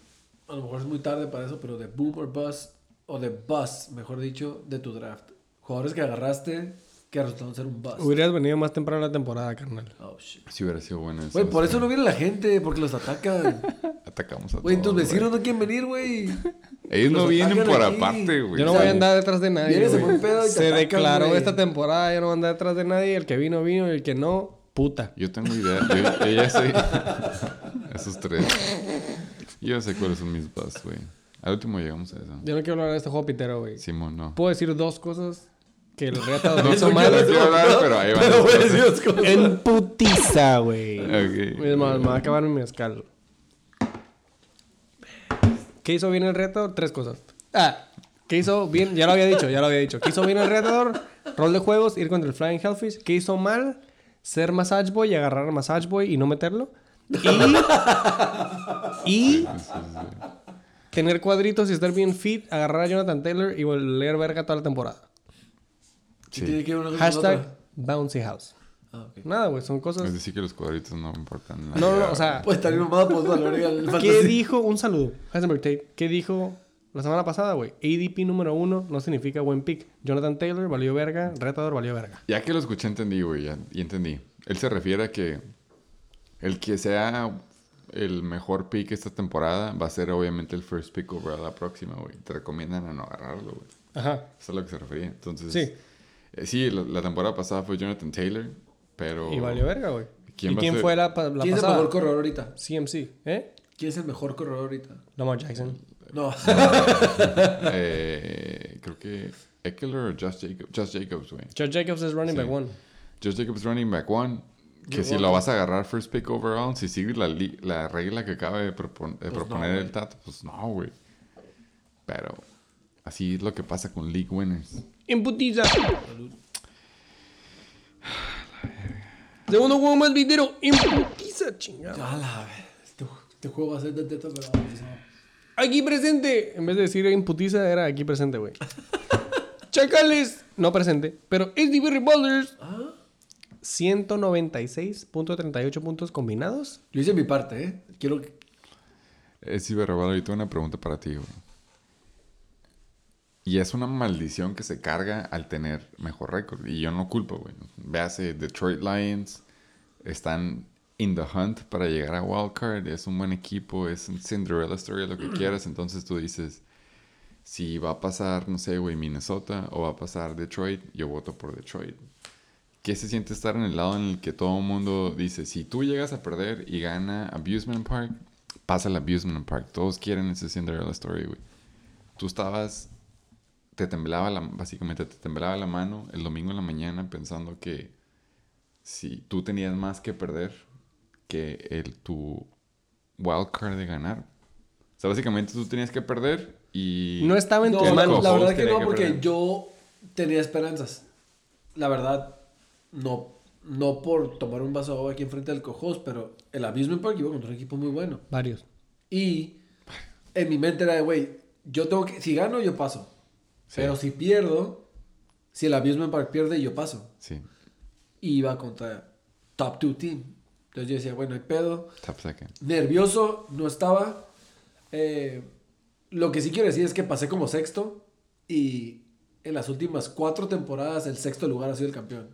a lo mejor es muy tarde para eso, pero de boom or bust, o de bust, mejor dicho, de tu draft. Jugadores que agarraste que resultaron ser un bust. Hubieras venido más temprano en la temporada, carnal. Oh, shit. Si hubiera sido bueno eso. Güey, por eso no viene la gente, porque los atacan. Atacamos a Güey, tus todos, vecinos no quieren venir, güey. Ellos no vienen por aquí. aparte, güey. Yo no o sea, voy a andar detrás de nadie. vienes de güey. buen pedo y te Se atacan, declaró güey. esta temporada, yo no voy a andar detrás de nadie. El que vino, vino. Y el que no, puta. Yo tengo idea. Yo, yo ya sé. Esos tres. Yo ya sé cuáles son mis busts, güey. Al último llegamos a eso. Yo no quiero hablar de este juego pitero, güey. Simón, no. Puedo decir dos cosas que el reatador No hizo mal. qué quiero hablar, pero ahí van Pero las voy a cosas. decir las cosas. En putiza, güey. Ok. Es más, me va a acabar mi mezcal. ¿Qué hizo bien el reatador? Tres cosas. Ah, ¿qué hizo bien? Ya lo había dicho, ya lo había dicho. ¿Qué hizo bien el reatador? Rol de juegos, ir contra el Flying Hellfish. ¿Qué hizo mal? Ser Massage Boy y agarrar a Massage Boy y no meterlo. Y, y tener cuadritos y estar bien fit, agarrar a Jonathan Taylor y leer verga toda la temporada. Sí, tiene que ver una cosa Hashtag otra. Bouncy House. Ah. Nada, güey, son Es cosas... decir, que los cuadritos no importan. la No, no, o sea... Pues estar mamado, pues valorar el ¿Qué dijo? Un saludo. Heisenberg Tate. ¿Qué dijo la semana pasada, güey? ADP número uno no significa buen pick. Jonathan Taylor valió verga. Retador valió verga. Ya que lo escuché, entendí, güey. ya- Y entendí. Él se refiere a que el que sea el mejor pick esta temporada va a ser obviamente el first pick overall la próxima, güey. Te recomiendan a no agarrarlo, güey. Ajá. Eso es a lo que se refería. Entonces, Sí. eh, sí, la, la temporada pasada fue Jonathan Taylor, pero... Y valió verga, güey. ¿Quién ¿Y quién ser? fue la, la ¿Quién es el mejor corredor ahorita? CMC. ¿Eh? ¿Quién es el mejor corredor ahorita? Lamar Jackson. No. eh, creo que Eckler o Josh Jacobs. Josh Jacobs, güey. Josh Jacobs es running Sí. back one. Josh Jacobs running back one. Que Yo si lo vas a agarrar first pick overall, si sigues la, li- la regla que acaba de, propon- de Pues proponer no, el. Tato, pues no, güey. Pero así es lo que pasa con league winners. Imputiza. Segundo juego más videro. Imputiza, chingada. A la vez. Este, este juego va a ser de teto, pero Aquí presente. En vez de decir imputiza, era aquí presente, güey. Chacales. No presente. Pero SD Berry Ballers. Ah. 196.38 puntos combinados. Yo hice mi parte, ¿eh? Quiero que... Es Ciberrobado, y tengo una pregunta para ti, güey. Y es una maldición que se carga al tener mejor récord. Y yo no culpo, güey. Véase, Detroit Lions están in the hunt para llegar a Wildcard. Es un buen equipo, es un Cinderella Story, lo que quieras. Entonces tú dices, si va a pasar, no sé, güey, Minnesota o va a pasar Detroit, yo voto por Detroit. ¿Qué se siente estar en el lado en el que todo el mundo dice, si tú llegas a perder y gana Abusement Park, pasa el Abusement Park. Todos quieren ese Cinderella Story, güey. Tú estabas, te temblaba la, básicamente te temblaba la mano el domingo en la mañana pensando que si tú tenías más que perder que el tu wildcard de ganar. O sea, básicamente tú tenías que perder y... No estaba en No, tus manos. la verdad que no, que porque perder. yo tenía esperanzas. La verdad, no, no por tomar un vaso de agua aquí enfrente del cojos, pero el Abusement Park iba contra un equipo muy bueno. Varios. Y en mi mente era de, güey, yo tengo que, si gano, yo paso. Sí. Pero si pierdo, si el Abusement Park pierde, yo paso. Sí, Y iba contra top 2 team. Entonces yo decía, bueno, hay pedo. top second. Nervioso, no estaba. Eh, lo que sí quiero decir es que pasé como sexto y en las últimas cuatro temporadas el sexto lugar ha sido el campeón.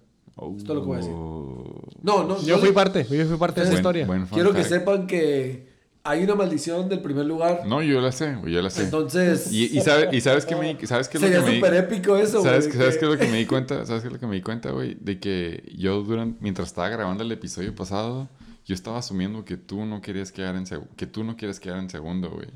Es todo lo que voy a decir. Oh. No, no, Yo fui le- parte. Yo fui parte de esa Buen- historia. buen quiero que sepan que hay una maldición del primer lugar. No, yo la sé, güey, yo la sé. Entonces, Y, y, sabe- y sabes que me sabes sería que me súper épico eso, güey. ¿Sabes, de ¿sabes que- qué es lo que me di cuenta? ¿Sabes qué es lo que me di cuenta, güey? De que yo durante mientras estaba grabando el episodio pasado, yo estaba asumiendo que tú no querías quedar en seg- que tú no quieres quedar en segundo, güey.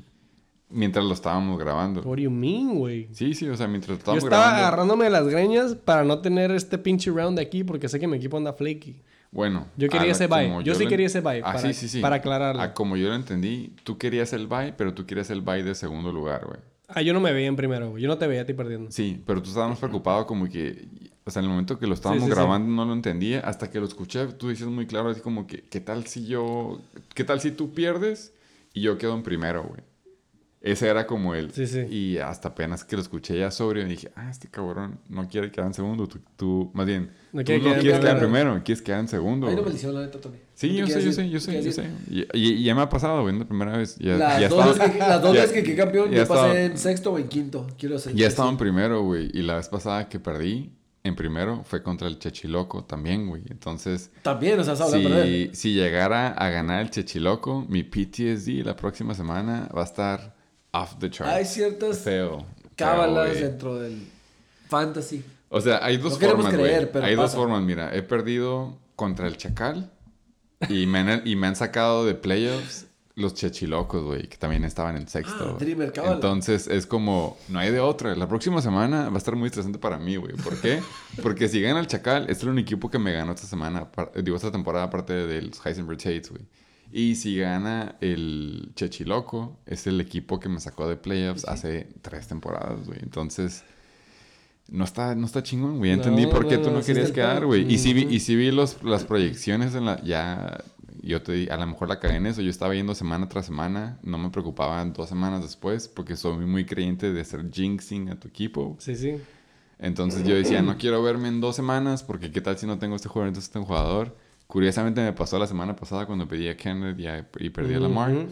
Mientras lo estábamos grabando. What do you mean, güey? Sí, sí, o sea, mientras Yo estábamos estaba grabando. agarrándome de las greñas para no tener este pinche round de aquí porque sé que mi equipo anda flaky. Bueno, Yo quería ese bye. como Yo sí lo- quería ese bye, Ah, para- sí, sí, sí. para aclararlo. Como yo lo entendí, tú querías el bye, pero tú querías el bye de segundo lugar, güey. Ah, yo no me veía en primero, güey. Yo no te veía a ti perdiendo. Sí, pero tú estabas preocupado como que, o sea, en el momento que lo estábamos grabando no lo entendía, hasta que lo escuché, tú dices muy claro, así como que, ¿qué tal si yo, qué tal si tú pierdes y yo quedo en primero, güey? Ese era como el, Sí, sí. y hasta apenas que lo escuché ya sobrio, dije, ah, este cabrón no quiere quedar en segundo, tú, tú- más bien, No tú quiere no quedar quieres quedar en primero. quieres quedar en segundo. Hay una güey. maldición, la neta, Tony. Sí, ¿Qué yo sé, yo sé, yo ¿Qué sé, yo sé. Y, ya me ha pasado, güey, la primera vez. Ya, Las ya dos, estaba- veces que, las dos veces que quedé campeón, ya yo estaba- pasé en sexto o en quinto. Quiero decir. Ya estaba en primero, güey. Y la vez pasada que perdí en primero fue contra el Chechiloco también, güey. Entonces, También, o sea, sabes perder. si, si llegara a ganar el Chechiloco, mi PTSD la próxima semana va a estar off the chart. Hay ciertas Feo. cábalas Feo, güey. dentro del fantasy. O sea, hay dos No formas, creer, pero Hay dos formas, mira. He perdido contra el Chacal y me han, y me han sacado de playoffs los chechilocos, güey, que también estaban en sexto. Ah, Dreamer. Entonces es como, no hay de otra. La próxima semana va a estar muy estresante para mí, güey. ¿Por qué? Porque si gana el Chacal, este es el único equipo que me ganó esta semana, digo, esta temporada, aparte de los Heisenberg Tates, güey. Y si gana el Chechiloco, es el equipo que me sacó de playoffs hace tres temporadas, güey. Entonces, no está, no está chingón, güey. Ya No, entendí por qué no, tú no, querías quedar, güey. Y sí vi, y sí vi los, las proyecciones en la... Ya, yo te di, a lo mejor la cagué en eso. Yo estaba yendo semana tras semana. No me preocupaba dos semanas después porque soy muy creyente de hacer jinxing a tu equipo. Sí, sí. Entonces yo decía, no quiero verme en dos semanas porque qué tal si no tengo este jugador, entonces este jugador. Curiosamente me pasó la semana pasada cuando pedí a Kenneth y, a- y perdí a Lamar.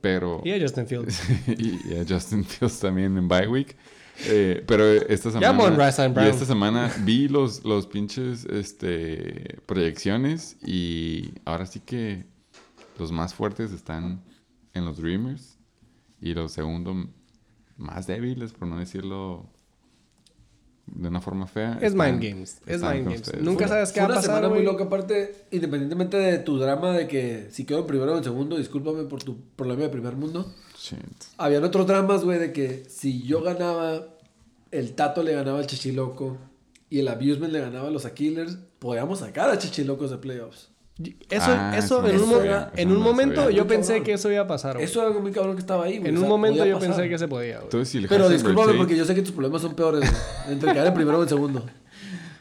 Pero... Y a Justin Fields. y a Justin Fields también en bye week. Eh, pero esta semana... St. y esta semana vi los, los pinches este, proyecciones y ahora sí que los más fuertes están en los Dreamers y los segundos más débiles, por no decirlo de una forma fea. Es están- mind games. Es mind games. ustedes. Nunca sabes qué va a una pasar, semana muy loca, aparte, independientemente de tu drama de que si quedo en primero o en segundo, discúlpame por tu problema de primer mundo. Shit. Habían otros dramas, güey, de que si yo ganaba, el Tato le ganaba al Chichiloco y el Abusement le ganaba a los Aquilers, podíamos sacar a Chichilocos de playoffs. Eso, Ah, eso en un, sabía, en no momento sabía. yo pensé cabrón. que eso iba a pasar. güey. Eso era algo muy cabrón que estaba ahí, güey. En o un sea, momento yo pasar. pensé que se podía, güey. Entonces, si el Pero discúlpame porque yo sé que tus problemas son peores, güey. Entre quedar en primero o en segundo.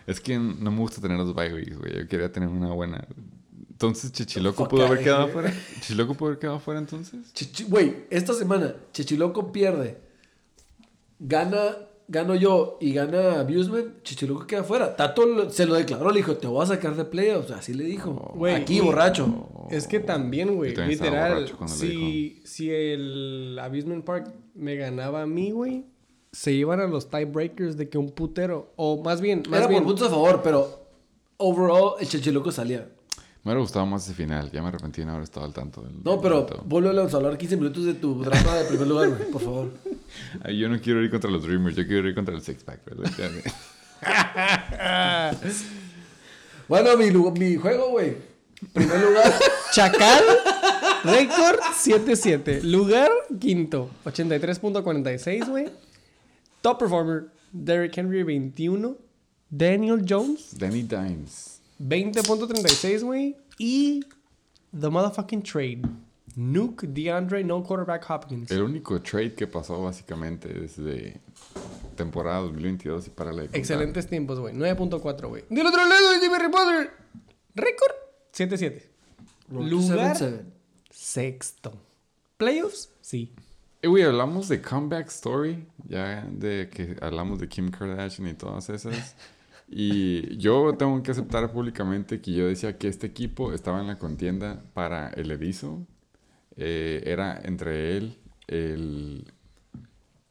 Es que no me gusta tener los bye weeks, güey. Yo quería tener una buena. Entonces, Chichiloco pudo haber quedado güey. fuera. Chichiloco pudo haber quedado fuera entonces. Chichi- Güey, esta semana Chichiloco pierde. Gana, gano yo y gana Abusement. Chichiloco queda fuera. Tato se lo declaró, le dijo, te voy a sacar de playoffs. Así le dijo. Aquí, y- borracho. Es que también, güey, literal, si, si el Abusement Park me ganaba a mí, güey, se iban a los tiebreakers de que un putero, o más bien, más Era bien, por puntos a favor, pero overall el Chichiloco salía. Me hubiera gustado más ese final. Ya me arrepentí de no haber estado al tanto del. No, pero vuelve a hablar 15 minutos de tu drama de primer lugar, güey, por favor. Ay, yo no quiero ir contra los Dreamers. Yo quiero ir contra el Six Pack, ¿verdad? Bueno, mi, mi juego, güey. Primer lugar. Chacal, récord 7-7, lugar quinto, 83.46, güey, top performer, Derrick Henry 21, Daniel Jones Danny Dimes. 20.36, güey. Y The Motherfucking Trade. Nuke, DeAndre, no quarterback Hopkins. El único trade que pasó básicamente desde temporada 2022 y para la. Excelentes tiempos, güey. 9.4, güey. Del otro lado, Jimmy Potter. Récord 7-7. Lugar 7-7. sexto. Playoffs, sí. Eh, güey, hablamos de Comeback Story, ya de que hablamos de Kim Kardashian y todas esas. Y yo tengo que aceptar públicamente que yo decía que este equipo estaba en la contienda para el Erizo. Eh, era entre él, el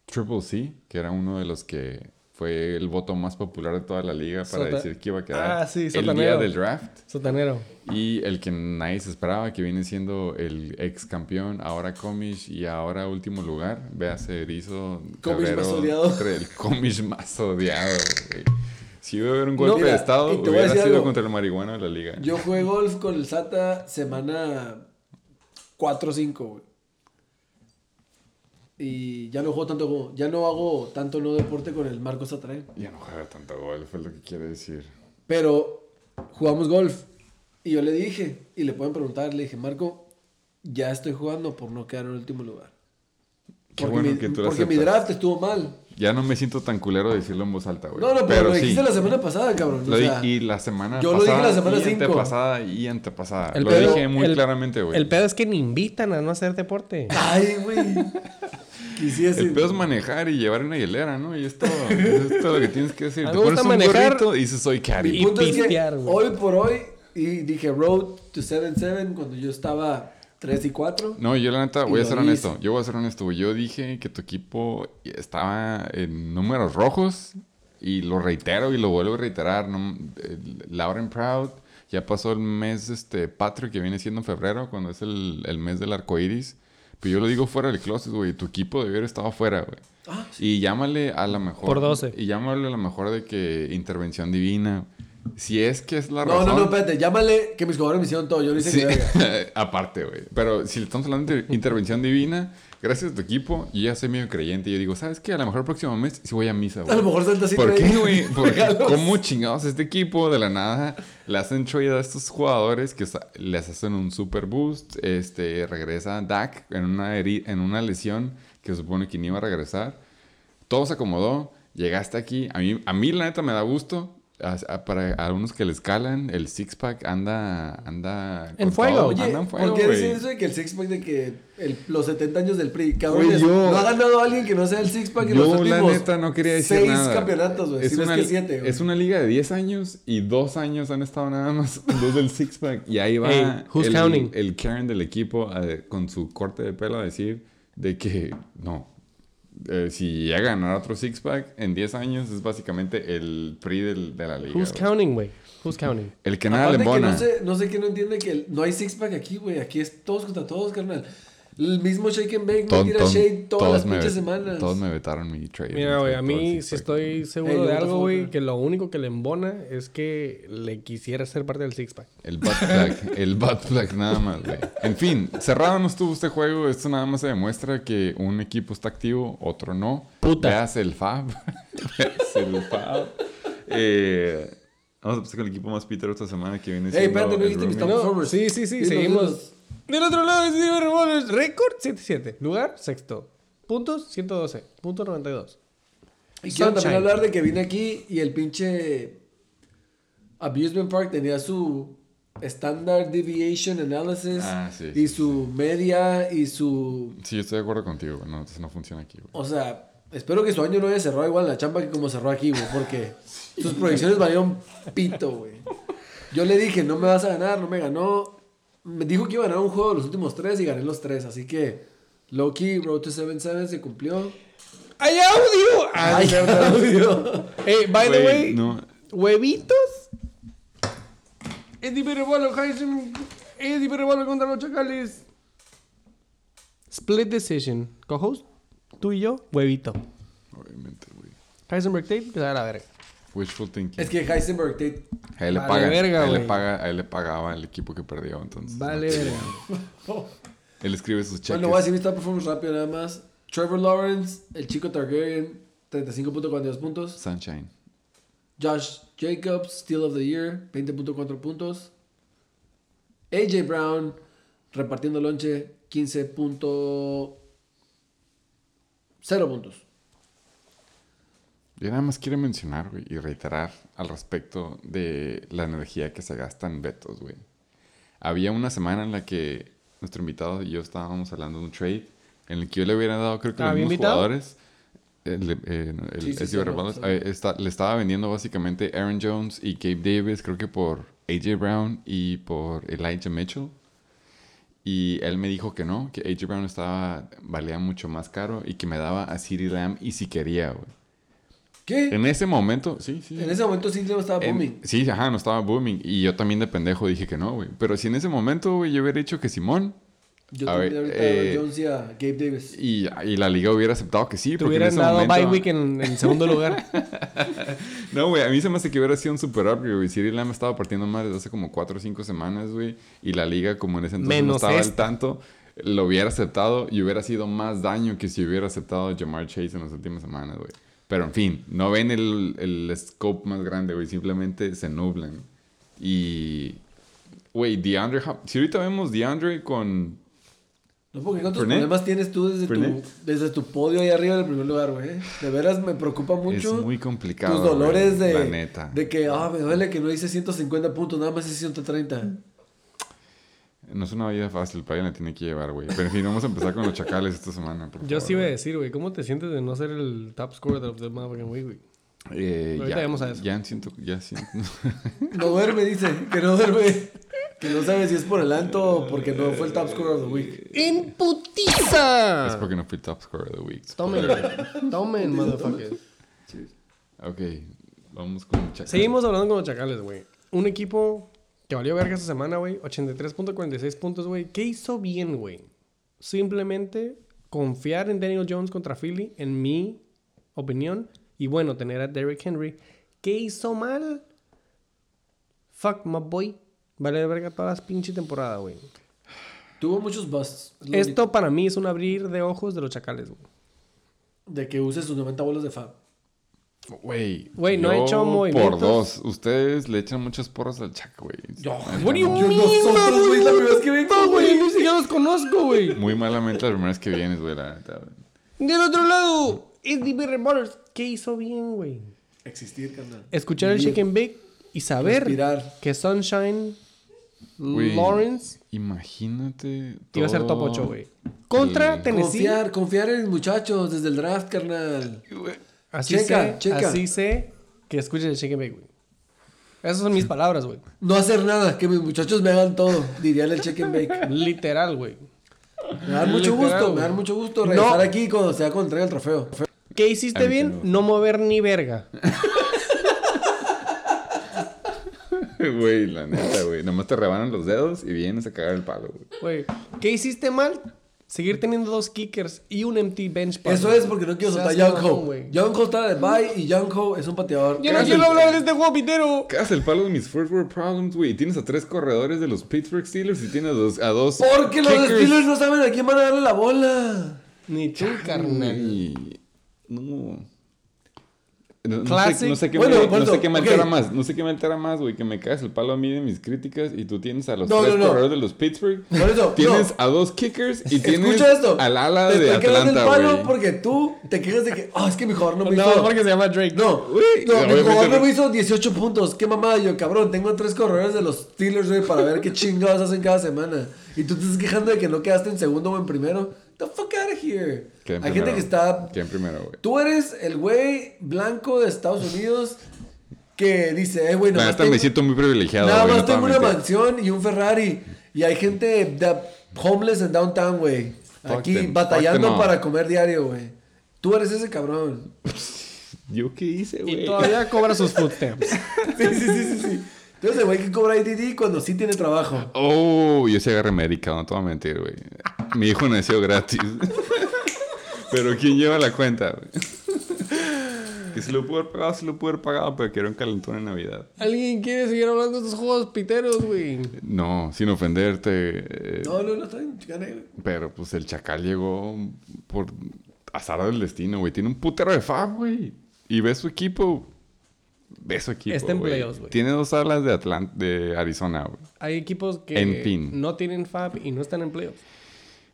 Triple C, que era uno de los que fue el voto más popular de toda la liga para Sota- decir que iba a quedar Ah, sí, el día del draft. Sotanero. Y el que nadie se esperaba, que viene siendo el ex campeón, ahora Comish y ahora último lugar. Véase Erizo. Comish más odiado. entre El Comish más odiado, güey. Si iba a haber un golpe mira, de estado, hubiera sido algo. contra el marihuana de la liga. Yo jugué golf con el SATA semana 4 o 5, güey. Y ya no juego tanto, go- ya no hago tanto no deporte con el Marcos Atrae. Ya no juega tanto golf, es lo que quiere decir. Pero jugamos golf. Y yo le dije, y le pueden preguntar, le dije, Marco, ya estoy jugando por no quedar en el último lugar. Qué Porque, bueno mi, que tú lo porque mi draft estuvo mal. Ya no me siento tan culero de decirlo en voz alta, güey. No, no, pero, lo sí. dijiste la semana pasada, cabrón. o Lo di- sea, y la semana yo lo pasada. dije la semana y cinco. antepasada y antepasada. El lo pedo- dije muy el- claramente, güey. El pedo es que me invitan a no hacer deporte. Ay, güey. Quisiese. El pedo es manejar y llevar una hielera, ¿no? Y esto es todo lo que tienes que decir. Te pones un manejar gorrito y dices, soy Cari. y punto es que hoy por hoy, y dije Road to 7-7 cuando yo estaba 3 y 4. No, yo la neta, voy a ser honesto. Yo voy a ser honesto, güey. Yo dije que tu equipo estaba en números rojos y lo reitero y lo vuelvo a reiterar. ¿no? Lauren Proud, ya pasó el mes este, patrio que viene siendo en febrero, cuando es el, el mes del arco iris. Pero yo lo digo fuera del closet, güey. Tu equipo debió haber estado fuera, güey. Ah, Y llámale a la mejor. Por 12. Y llámale a la mejor de que intervención divina. Si es que es la No, razón. no, no, espérate. Llámale que mis jugadores me hicieron todo. Yo no hice Sí, verga. aparte, güey. Pero si estamos hablando de intervención divina, gracias a tu equipo, yo ya soy medio creyente. Y yo digo, ¿sabes qué? A lo mejor el próximo mes sí voy a misa, A güey. lo mejor salta así. ¿Por qué, güey? Porque. ¿Cómo chingados este equipo de la nada le hacen trade a estos jugadores que les hacen un super boost? Este, regresa Dak en una, en una lesión que se supone que ni iba a regresar. Todo se acomodó. Llegaste aquí. A mí, a mí la neta me da gusto. A- a- para algunos que le escalan, el six-pack anda, anda... En fuego. Oye, anda en fuego, ¿por qué dicen eso de que el six-pack de que el- los 70 años del PRI? Cabrones, Güey, yo- no ha ganado alguien que no sea el six-pack en Yo, los la últimos neta, no quería decir seis nada. campeonatos, güey. Es, Si no una, es que siete, es una liga de 10 años y dos años han estado nada más dos del six-pack. Y ahí va Hey, who's el, counting? el Karen del equipo a- con su corte de pelo a decir de que no. Eh, si llega a ganar otro six-pack en 10 años es básicamente el PRI del- de la liga. Who's güey. counting, güey? Who's counting? El que nada le Aparte que embona. no sé, no sé quién no entiende que el- no hay six-pack aquí, güey. Aquí es todos contra todos, carnal. El mismo Shake and Bake me tira shade todas las pinches semanas. Todos me vetaron mi trade. Mira, güey, a mí sí six-pack. estoy seguro Hey, de algo, güey, que lo único que le embona es que le quisiera ser parte del six-pack. El butt plug, el butt plug nada más, güey. En fin, cerrado no estuvo este juego. Esto nada más se demuestra que un equipo está activo, otro no. Puta. Veas el Fab. Veas el Fab. Eh, vamos a empezar con el equipo más pitero esta semana que viene Ey, espérate, no dijiste mis sí, sí, sí, seguimos. Del otro lado, Steven Revolvers, récord 7-7. Lugar, sexto. Puntos, 112. Punto 92. Y quiero también hablar de que vine aquí y el pinche Abusement Park tenía su Standard Deviation Analysis Ah, sí, y sí, su media y su... Sí, estoy de acuerdo contigo, güey. No, entonces no funciona aquí, güey. O sea, espero que su año no haya cerrado igual la chamba que como cerró aquí, güey, porque sus proyecciones valieron pito, güey. Yo le dije, no me vas a ganar, no me ganó. Me dijo que iba a ganar un juego de los últimos tres y gané los tres, así que Loki, Road to 7-7 se cumplió. ¡Hay audio! Ah, Ay, cierto. audio. Hey, by the way, no. huevitos. Eddie Berrebolo, Heisen. Eddie Berrebolo contra los chacales. Split decision. Co-host, tú y yo, huevito. Obviamente, güey. Heisenberg Tate, que se a la verga. Wishful thinking. Es que Heisenberg Tate A él le Vale paga, verga, a él le paga, a él le pagaba el equipo que perdió, entonces. Vale, no, verga. Él escribe sus cheques. Bueno, voy a decir top performance rápido nada más. Trevor Lawrence, el chico Targaryen, 35.42 puntos. Sunshine. Josh Jacobs, Steal of the Year, 20.4 puntos. AJ Brown, repartiendo lonche, 15.0 puntos. Yo nada más quiero mencionar, güey, y reiterar al respecto de la energía que se gasta en betos, güey. Había una semana en la que nuestro invitado y yo estábamos hablando de un trade en el que yo le hubiera dado, creo que los ¿Había mismos invitado? jugadores. El, eh, el- Sí, sí, eh, está- le estaba vendiendo básicamente Aaron Jones y Gabe Davis, creo que por AJ Brown y por Elijah Mitchell. Y él me dijo que no, que AJ Brown estaba, valía mucho más caro y que me daba a CeeDee Lamb y si quería, güey. ¿Qué? En ese momento, sí, sí. En ese momento sí no estaba En- booming. sí, ajá, no estaba booming. Y yo también de pendejo dije que no, güey. Pero si en ese momento, güey, yo hubiera dicho que Simón Yo a también ver, ahorita eh, a Jones y a Gabe Davis. y, y la liga hubiera aceptado que sí. Te hubieran ese dado momento... bye week en, en segundo lugar. No, güey, a mí se me hace que hubiera sido un super upgrade, güey. Cyril Lamb estaba partiendo más desde hace como 4 o 5 semanas, güey. Y la liga, como en ese entonces no estaba al tanto, lo hubiera aceptado y hubiera sido más daño que si hubiera aceptado a Jamar Chase en las últimas semanas, güey. Pero en fin, no ven el, el scope más grande, güey. Simplemente se nublan. Y, güey, DeAndre, si ahorita vemos DeAndre con No, porque ¿cuántos problemas tienes tú desde tu, desde tu podio ahí arriba en el primer lugar, güey? De veras me preocupa mucho. Es muy complicado. Tus dolores güey, de, La neta. de que, ah, me duele que no hice 150 puntos, nada más hice 130. No es una vida fácil, para alguien la tiene que llevar, güey. Pero en fin, vamos a empezar con los chacales esta semana. por Yo favor, sí iba a decir, güey, ¿cómo te sientes de no ser el top scorer of the motherfucking week, güey? Eh, Ahorita ya, vamos a eso. Ya siento, ya siento. No duerme, dice, que no duerme. Que no sabe si es por el alto o porque no fue el top scorer of the week. ¡En putiza! es porque no fui top scorer of the week. Tomen, tomen, motherfuckers. Ok, vamos con chacales. Seguimos hablando con los chacales, güey. Un equipo que valió verga esta semana, güey. 83.46 puntos, güey. ¿Qué hizo bien, güey? Simplemente confiar en Daniel Jones contra Philly, en mi opinión. Y bueno, tener a Derrick Henry. ¿Qué hizo mal? Fuck my boy. Vale verga todas las pinche temporada, güey. Tuvo muchos busts. Esto para mí es un abrir de ojos de los chacales, güey. De que use sus 90 bolas de fab. Güey. Güey, no ha yo hecho movimientos. Por dos. Ustedes le echan muchas porras al Chac, güey. Yo, you Yo nosotros, güey, la primera vez que vengo, No, güey, güey. ni siquiera los conozco, güey. Muy malamente las primeras que vienes, güey, la neta. güey. Del otro lado, es DB Borders. ¿Qué hizo bien, güey? Existir, carnal. Escuchar el Vivir. And Bake y saber Respirar. que Sunshine Güey, Lawrence Imagínate. iba a ser top todo- 8, güey. Contra Sí. Tennessee. Confiar, confiar en muchachos desde el draft, carnal. Así Checa, sé, checa. así sé que escuches el Shake and Bake, güey. Esas son mis palabras, güey. No hacer nada, que mis muchachos me hagan todo, diría el check and bake. Literal, güey. Me da mucho Literal, gusto, me da mucho gusto regresar No. aquí cuando sea cuando entregue el trofeo. ¿Qué hiciste A bien? No mover ni verga. Güey, la neta, güey. Nomás te rebanan los dedos y vienes a cagar el palo, güey. Güey, ¿qué hiciste mal? Seguir teniendo dos kickers y un empty bench. para- Eso es porque no quiero soltar Seas Young Ho. güey. Young Ho está de bye y Young Ho es un pateador. Yo no quiero hablar de este juego pitero. Cagas el palo de mis first world problems, güey. Tienes a tres corredores de los Pittsburgh Steelers y tienes a dos. A dos Porque los. Steelers no saben a quién van a darle la bola. Ni tú, carnal. No. No, no Classic. sé, no sé qué Bueno, me, no sé qué altera más. No sé qué me altera más, güey. Que me cagas el palo a mí de mis críticas y tú tienes a los No, tres no, no. corredores de los Pittsburgh. Por eso, Tienes no. a dos kickers y tienes Escucha esto. al ala te de estoy cagando el Atlanta, palo güey. porque tú te quejas de que, ah, es que mi jugador no me No, hizo. porque se llama Drake. No, Güey, no, mi jugador no no. me hizo 18 puntos. Qué mamada yo, cabrón. Tengo tres corredores de los Steelers, güey, para ver qué chingados hacen cada semana. Y tú te estás quejando de que no quedaste en segundo o en primero. The fuck out of here. ¿Quién Hay primero? gente que está. ¿Quién primero, güey? Tú eres el güey blanco de Estados Unidos que dice, eh, güey, La nomás neta me tengo- siento muy privilegiado, Nada más tengo una mentir. mansión y un Ferrari. Y hay gente de homeless en downtown, güey. Aquí them, batallando para comer diario, güey. Tú eres ese cabrón. ¿Yo qué hice, güey? Y todavía cobra sus food stamps. Sí, sí, sí, sí, sí. Tú eres el güey que cobra IDD cuando sí tiene trabajo. Oh, yo sí agarré médica, no te voy a mentir, güey. Mi hijo nació gratis. pero ¿quién lleva la cuenta, güey? que si lo pudo haber pagado, si lo pudo haber pagado, pero quiero un calentón en Navidad. ¿Alguien quiere seguir hablando de estos juegos piteros, güey? No, sin ofenderte. eh, No, no, no, está bien, gané, güey. Pero pues el chacal llegó por azar del destino, güey. Tiene un putero de fab, güey. Y ve su equipo. Ve su equipo. Está en playoffs, güey. Tiene dos alas de, Atlant de Arizona, güey. Hay equipos que En fin. no tienen fab y no están en playoffs.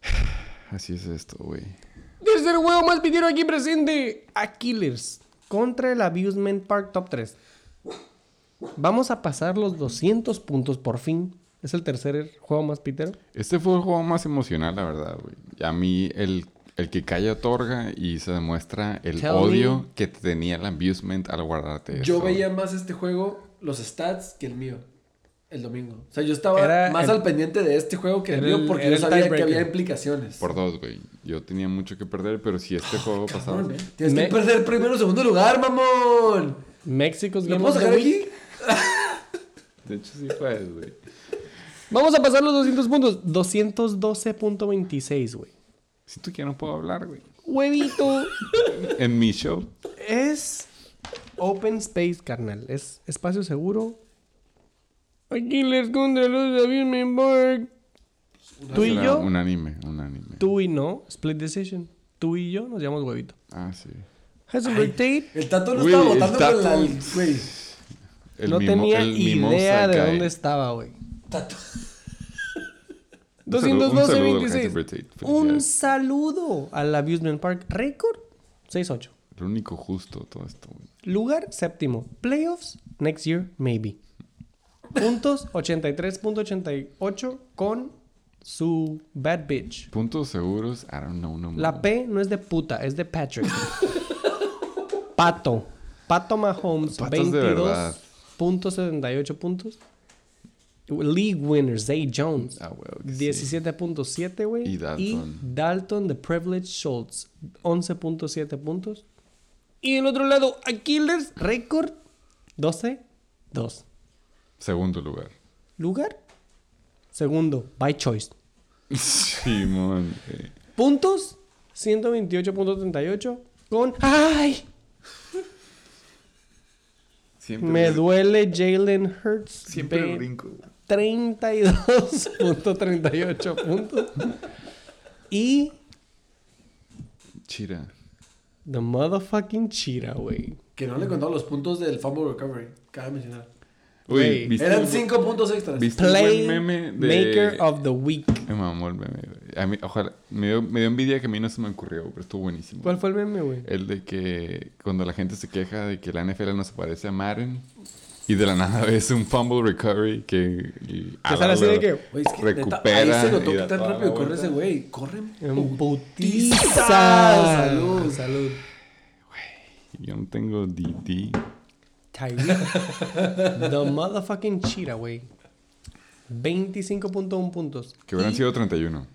Así es esto, güey. Tercer juego más pitero aquí presente. A Killers contra el Abusement Park Top 3. Vamos a pasar los 200 puntos por fin. Es el tercer juego más pitero. Este fue el juego más emocional, la verdad, güey. A mí, el, el que calla otorga y se demuestra el Tell odio me. que tenía el abusement al guardarte Yo eso. veía más este juego, los stats, que el mío. El domingo. O sea, yo estaba Era más el- al pendiente de este juego que el mío porque yo sabía que había implicaciones. Por dos, güey. Yo tenía mucho que perder, pero si este juego pasaba... ¿eh? Tienes Me- que perder primero o segundo lugar, mamón. México's ¿Lo the sacar aquí? De hecho, sí puedes, güey. Vamos a pasar los 200 puntos. 212.26, güey. Si tú quieres no puedo hablar, güey. Huevito. En mi show. es open space, carnal. Es espacio seguro. Killers contra los Park. Tú y yo. Un anime, un anime. Tú y no. Split decision. Tú y yo nos llamamos huevito. Ah, sí. Tate El Tato no estaba votando con la... Tato- Güey, El no mimo- tenía mimosa idea de dónde estaba, güey. Tato. Un saludo- un saludo al 212.26. Heisenberg Tate. Un saludo al Abusement Park. Récord 6-8. Lo único justo todo esto. Lugar séptimo. Playoffs next year, maybe. Puntos 83.88 con su bad bitch. Puntos seguros, I don't know, no La P no es de puta, es de Patrick. Pato. Pato Mahomes, Patos de verdad. 22.78 puntos. League winner, Zay Jones. Ah, güey, que sí. 17.7, güey. Y Dalton. Dalton, The Privileged Schultz, 11.7 puntos. Y del otro lado, Killers, récord 12-2. Segundo lugar. Lugar, segundo, by choice. Simón. güey. Puntos, 128.38 con... ¡Ay! Siempre Me duele Jalen Hurts. Siempre el brinco. 32.38 puntos. Y Chira. the motherfucking cheetah, güey. Que no le contaba los puntos del fumble recovery. Cabe mencionar. Uy, Güey. ¿viste Eran el- cinco puntos extras. ¿Viste el Play meme de... Maker of the Week. Me mamó el meme, güey. A mí, ojalá, me dio, me dio envidia que a mí no se me ocurrió, pero estuvo buenísimo. ¿Cuál fue el meme, güey? El de que cuando la gente se queja de que la NFL no se parece a Madden y de la nada ves un fumble recovery que... sale así de que... Güey, es recupera ahí se que da tan rápido corre ese güey. Corre En putiza. Salud. Salud. Yo no tengo DD. Tyreek. the motherfucking cheetah, güey. 25.1 puntos. Que hubieran Y sido 31.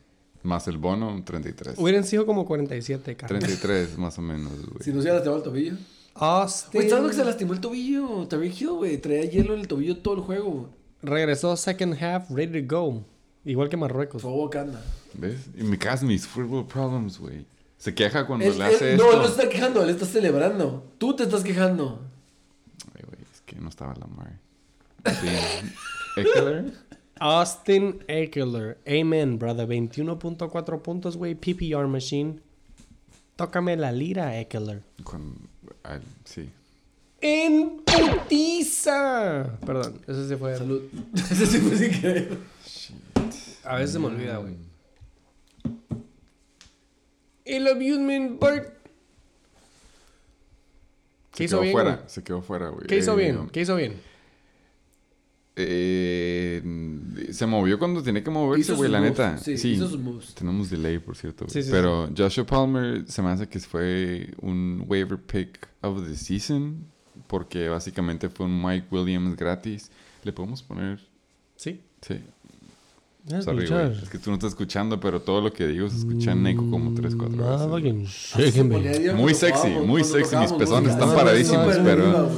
Más el bono, 33. Hubieran sido como 47, carnal. 33 más o menos, güey. Si no se hubiera lastimado el tobillo. Austin Güey, ¿sabes lo que se lastimó el tobillo? Tyreek Hill, güey. Traía hielo en el tobillo todo el juego. regresó second half ready to go. Igual que Marruecos. Fue Wakanda. ¿Ves? Y me cagas mis football problems, güey. Se queja cuando Él- le él- hace no, esto. él no se está quejando, él está celebrando. Tú te estás quejando. Ay, güey, es que no estaba la madre. Sí. Eckler. Austin Eckler. Amen, brother. 21.4 puntos, güey. PPR machine. Tócame la lira, Eckler. Con, al- sí. En putiza. Perdón, ese se fue. Salud. Ese sí fue sin querer. A veces se me olvida, güey. El amusement park. ¿Qué Se hizo quedó bien? fuera, güey? se quedó fuera, güey. ¿Qué hizo Eh, bien? ¿Qué hizo bien? Eh, se movió cuando tenía que moverse, güey, la moves. neta. Sí, Sí, hizo sus moves. Tenemos delay, por cierto. güey. Sí, sí, Pero Joshua Palmer se me hace que fue un waiver pick of the season. Porque básicamente fue un Mike Williams gratis. ¿Le podemos poner? Sí. Sí. Sorry, güey. Es que tú no estás escuchando, pero todo lo que digo se escucha en eco como 3, 4 veces. Motherfucking Se shaking me. ponía Diego Muy sexy, muy sexy. Mis pezones están Ah, paradísimos, pero...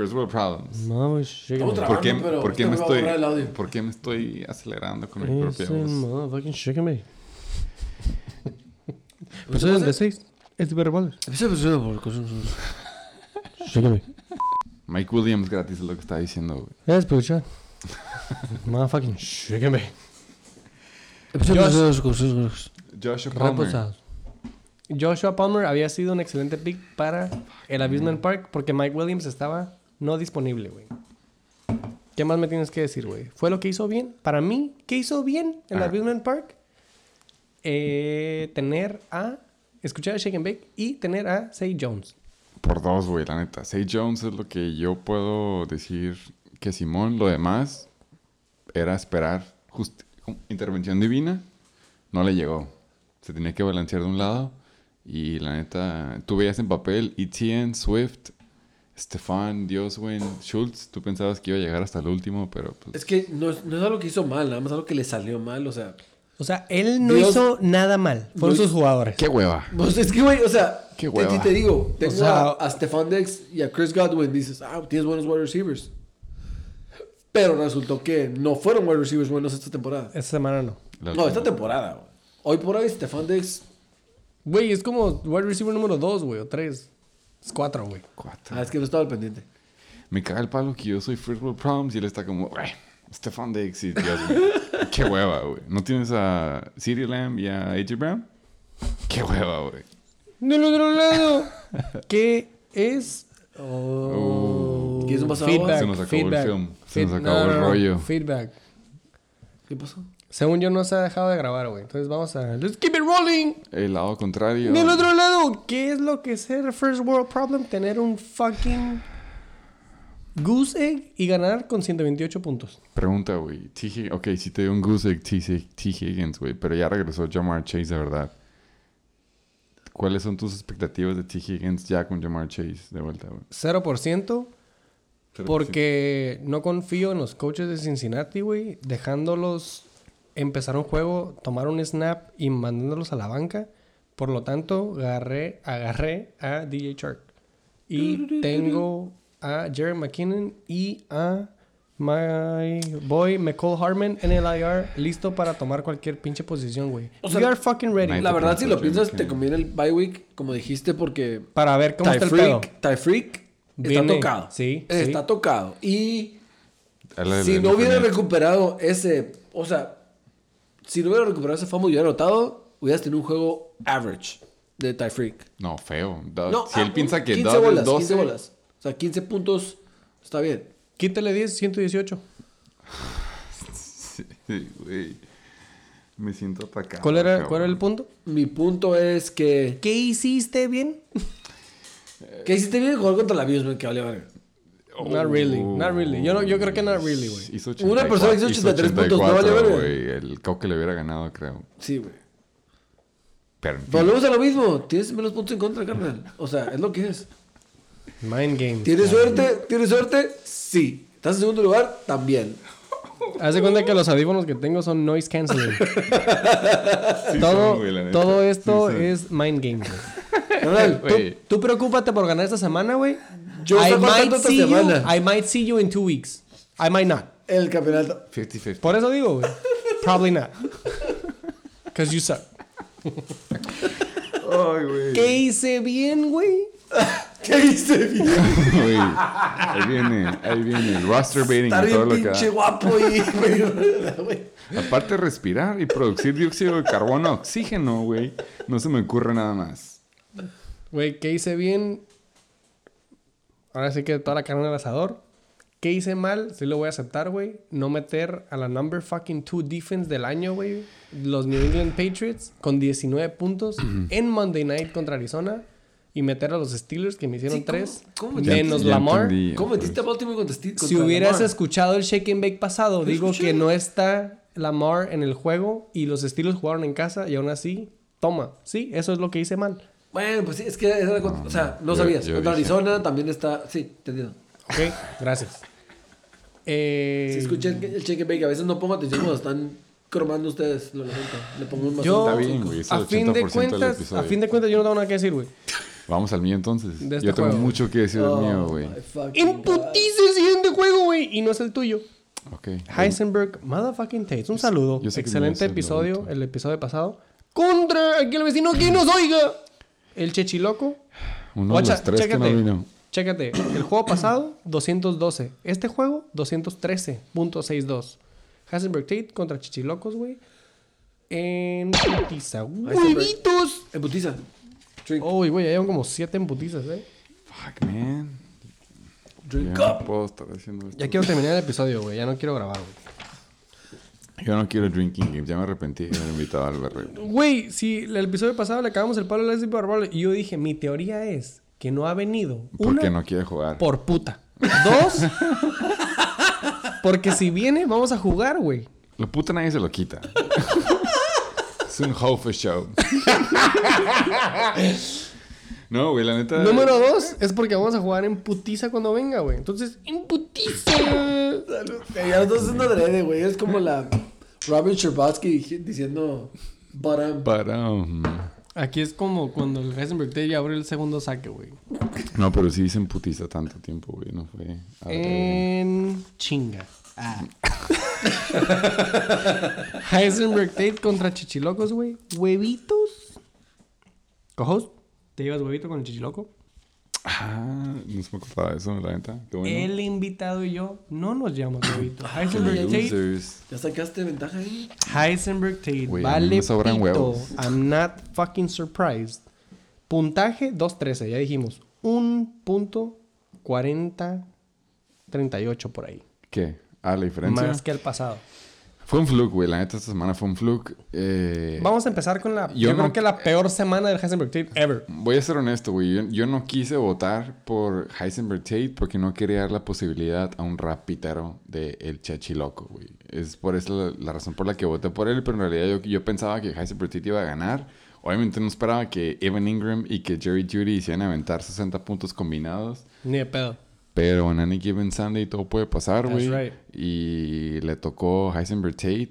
first world problems. Me. ¿Por qué, pero por qué ahorita me estoy, borrar el audio. por qué me estoy acelerando con mi propia Ese voz? motherfucking shaking me. Episodio de 6. Es de Brothers. Shaking me. Mike Williams gratis es lo que está diciendo, güey. Es escuchar. Motherfucking shaking me. Joshua Palmer. Joshua Palmer había sido un excelente pick para el Amusement Park porque Mike Williams estaba no disponible, güey. ¿Qué más me tienes que decir, güey? ¿Fue lo que hizo bien? Para mí, ¿qué hizo bien en Ah. Amusement Park? Eh, tener a... Escuchar a Shake and Bake y tener a Say Jones. Por dos, güey, la neta. Say Jones es lo que yo puedo decir que Simón, lo demás era esperar just- intervención divina. No le llegó. Se tenía que balancear de un lado. Y la neta, tú veías en papel Etienne, Swift, Stefan, Dioswin, Schultz. Tú pensabas que iba a llegar hasta el último, pero pues, Es que no es, no es algo que hizo mal, nada más algo que le salió mal, o sea. O sea, él no Dios- hizo nada mal. Fueron sus jugadores. ¡Qué hueva! Pues es que, güey, o sea, Qué te- hueva. te, te digo, tengo sea- a, a Stefan Dex y a Chris Godwin, dices, ah, tienes buenos wide receivers. Pero resultó que no fueron wide receivers buenos esta temporada. Esta semana no. La No, esta temporada, güey. Hoy por hoy, Stefan Dex. Güey, es como wide receiver número 2, güey, o 3. Es 4, güey. Cuatro. Ah, es que no estaba al pendiente. Me caga el palo que yo soy First World Problems y él está como, güey, Stefan Diggs y Dios mío. Qué hueva, güey. ¿No tienes a CeeDee Lamb y a AJ Brown? Qué hueva, güey. Del otro lado, ¿qué es? Oh, ¿Quieres un vaso de feedback? Se nos acabó el feedback, film. Se nos acabó el rollo. Feedback. ¿Qué pasó? Según yo, no se ha dejado de grabar, güey. Entonces vamos a. Let's keep it rolling. El lado contrario. Del otro lado, ¿qué es lo que es ser first world problem? Tener un fucking goose egg y ganar con 128 puntos. Pregunta, güey. T. Ok, si te dio un goose egg T. T. Higgins, güey. Pero ya regresó Jamar Chase de verdad. ¿Cuáles son tus expectativas de T. Higgins ya con Jamar Chase de vuelta, güey? 0%. Porque no confío en los coaches de Cincinnati, güey. Dejándolos empezar un juego, tomar un snap y mandándolos a la banca. Por lo tanto, agarré, agarré a DJ Shark. Y tengo a Jerry McKinnon y a my boy McCall Harmon en el IR listo para tomar cualquier pinche posición, güey. O sea, We are fucking ready. La verdad, si lo piensas, te conviene el bye week, como dijiste, porque Para ver cómo está el pedo. Está Viene- tocado. sí, Está sí. tocado. Y si no hubiera recuperado ese, o sea, si no hubiera recuperado ese famo y hubiera anotado, hubieras tenido un juego average de Ty Freak. No, feo. Do- No, si ah, él piensa que 15 double bolas, 12... 15 bolas. O sea, 15 puntos está bien. Quítale 10, 118. Sí, güey. Me siento atacado. ¿Cuál era, cabrón. ¿Cuál era el punto? Mi punto es que. ¿Qué hiciste bien? ¿Qué hiciste bien jugar contra la Abusement? Que vale verga. Not really, not really. Yo, no, yo creo que not really, güey. Una persona hizo 83 puntos, no vale verga. güey. El Coque le hubiera ganado, creo. Sí, güey. Volvemos a lo mismo. Tienes menos puntos en contra, carnal. O sea, es lo que es. Mind game. ¿Tienes suerte? ¿Tienes suerte? Sí. ¿Estás en segundo lugar? También. Haz de cuenta que los audífonos que tengo son noise canceling. Sí todo son, güey, todo esto Sí es mind game, güey. Carnal, Tú, tú preocúpate por ganar esta semana, güey. Yo I might esta see semana. you. I might see you in two weeks. I might not. el campeonato. 50-50. Por eso digo, güey. Probably not. Because you suck. Ay, güey. ¿Qué hice bien, güey? ¿Qué hice bien? Güey, Ahí viene, ahí viene. El roster baiting Estar y todo lo que pinche guapo y... güey. Aparte de respirar y producir dióxido de carbono, oxígeno, güey. No se me ocurre nada más. Güey, ¿qué hice bien? Ahora sí que toda la carne al asador. ¿Qué hice mal? Sí lo voy a aceptar, güey. No meter a la number fucking two defense del año, güey. Los New England Patriots con 19 puntos en Monday Night contra Arizona. Y meter a los Steelers que me hicieron Sí, ¿cómo- tres. cómo Ya- menos ya Lamar. entendí, ¿Cómo metiste a Baltimore contra Steve? Si hubieras escuchado el shake and bake pasado, digo escuché. que no está Lamar en el juego y los Steelers jugaron en casa y aún así, toma. Sí, eso es lo que hice mal. Bueno, pues sí, es que era contra- O sea, no yo- sabías. yo contra dije. Arizona también está... Sí, entendido. Ok, gracias. Eh, Si escuché el, el cheque bake, a veces no pongo atención cuando están cromando ustedes. Lo lamento. Le pongo un más Yo, Está bien, güey, es el a fin de 80% del cuentas, a fin de cuentas, yo no tengo nada que decir, güey. Vamos al mío entonces. Este Yo tengo juego. mucho que decir del mío, güey. Imputiza el siguiente juego, güey, y no es el tuyo. Ok. Heisenberg, motherfucking Tates. Un saludo. Excelente no episodio, el episodio pasado. Contra aquel vecino que nos oiga. El chechiloco. Uno de los tres que no chécate. vino. Chécate, el juego pasado, 212. Este juego, 213.62. Heisenberg Tate contra Chichilocos, güey. En putiza. ¡Huevitos! En putiza. Uy, güey, ya llevan como 7 en putizas, eh. Fuck, man. drink Ya up. no puedo estar haciendo esto. Ya quiero terminar el episodio, güey. Ya no quiero grabar, güey. Yo no quiero drinking games. Ya me arrepentí de haber invitado al berre. Güey, si el episodio pasado le acabamos el palo a Leslie Barbaro y yo dije, mi teoría es que no ha venido. Una, Porque no quiere jugar. por puta. Dos, porque si viene, vamos a jugar, güey. La puta nadie se lo quita. es un Hofer show. no, güey, la neta. Número dos es porque vamos a jugar en putiza cuando venga, güey. Entonces, en putiza. Salud. Ya no estás haciendo adrede, güey. Es como la Robin Sherbatsky diciendo... Para. um, Aquí es como cuando el Heisenberg Tate ya abrió el segundo saque, güey. No, pero sí dicen putiza tanto tiempo, güey. No fue. En chinga. Ah. Heisenberg Tate contra Chichilocos, güey. Huevitos. ¿Cojos? ¿Te llevas huevito con el chichiloco? Ah, no se me acordaba de eso, la neta. Qué bueno. El invitado y yo no nos llevamos huevito. Heisenberg Tate. ¿Ya sacaste ventaja ahí? Heisenberg Tate. Mí vale me sobran pito. huevos. I'm not fucking surprised. Puntaje 2.13, ya dijimos. Un punto 40, 38 por ahí. ¿Qué? Ah, la diferencia. Más que el pasado. Fue un fluke, güey. La neta, esta semana fue un fluke. Eh, Vamos a empezar con la... yo Yo, creo que la peor semana del Heisenberg Tate ever. Voy a ser honesto, güey. Yo, yo no quise votar por Heisenberg Tate porque no quería dar la posibilidad a un rapitero de El Chachiloco, güey. Es por eso la, la razón por la que voté por él, pero en realidad yo, yo pensaba que Heisenberg Tate iba a ganar. Obviamente no esperaba que Evan Ingram y que Jerry Judy hicieran aventar 60 puntos combinados. Ni de pedo. Pero en Any Given Sunday todo puede pasar, That's güey. right. Y le tocó Heisenberg Tate.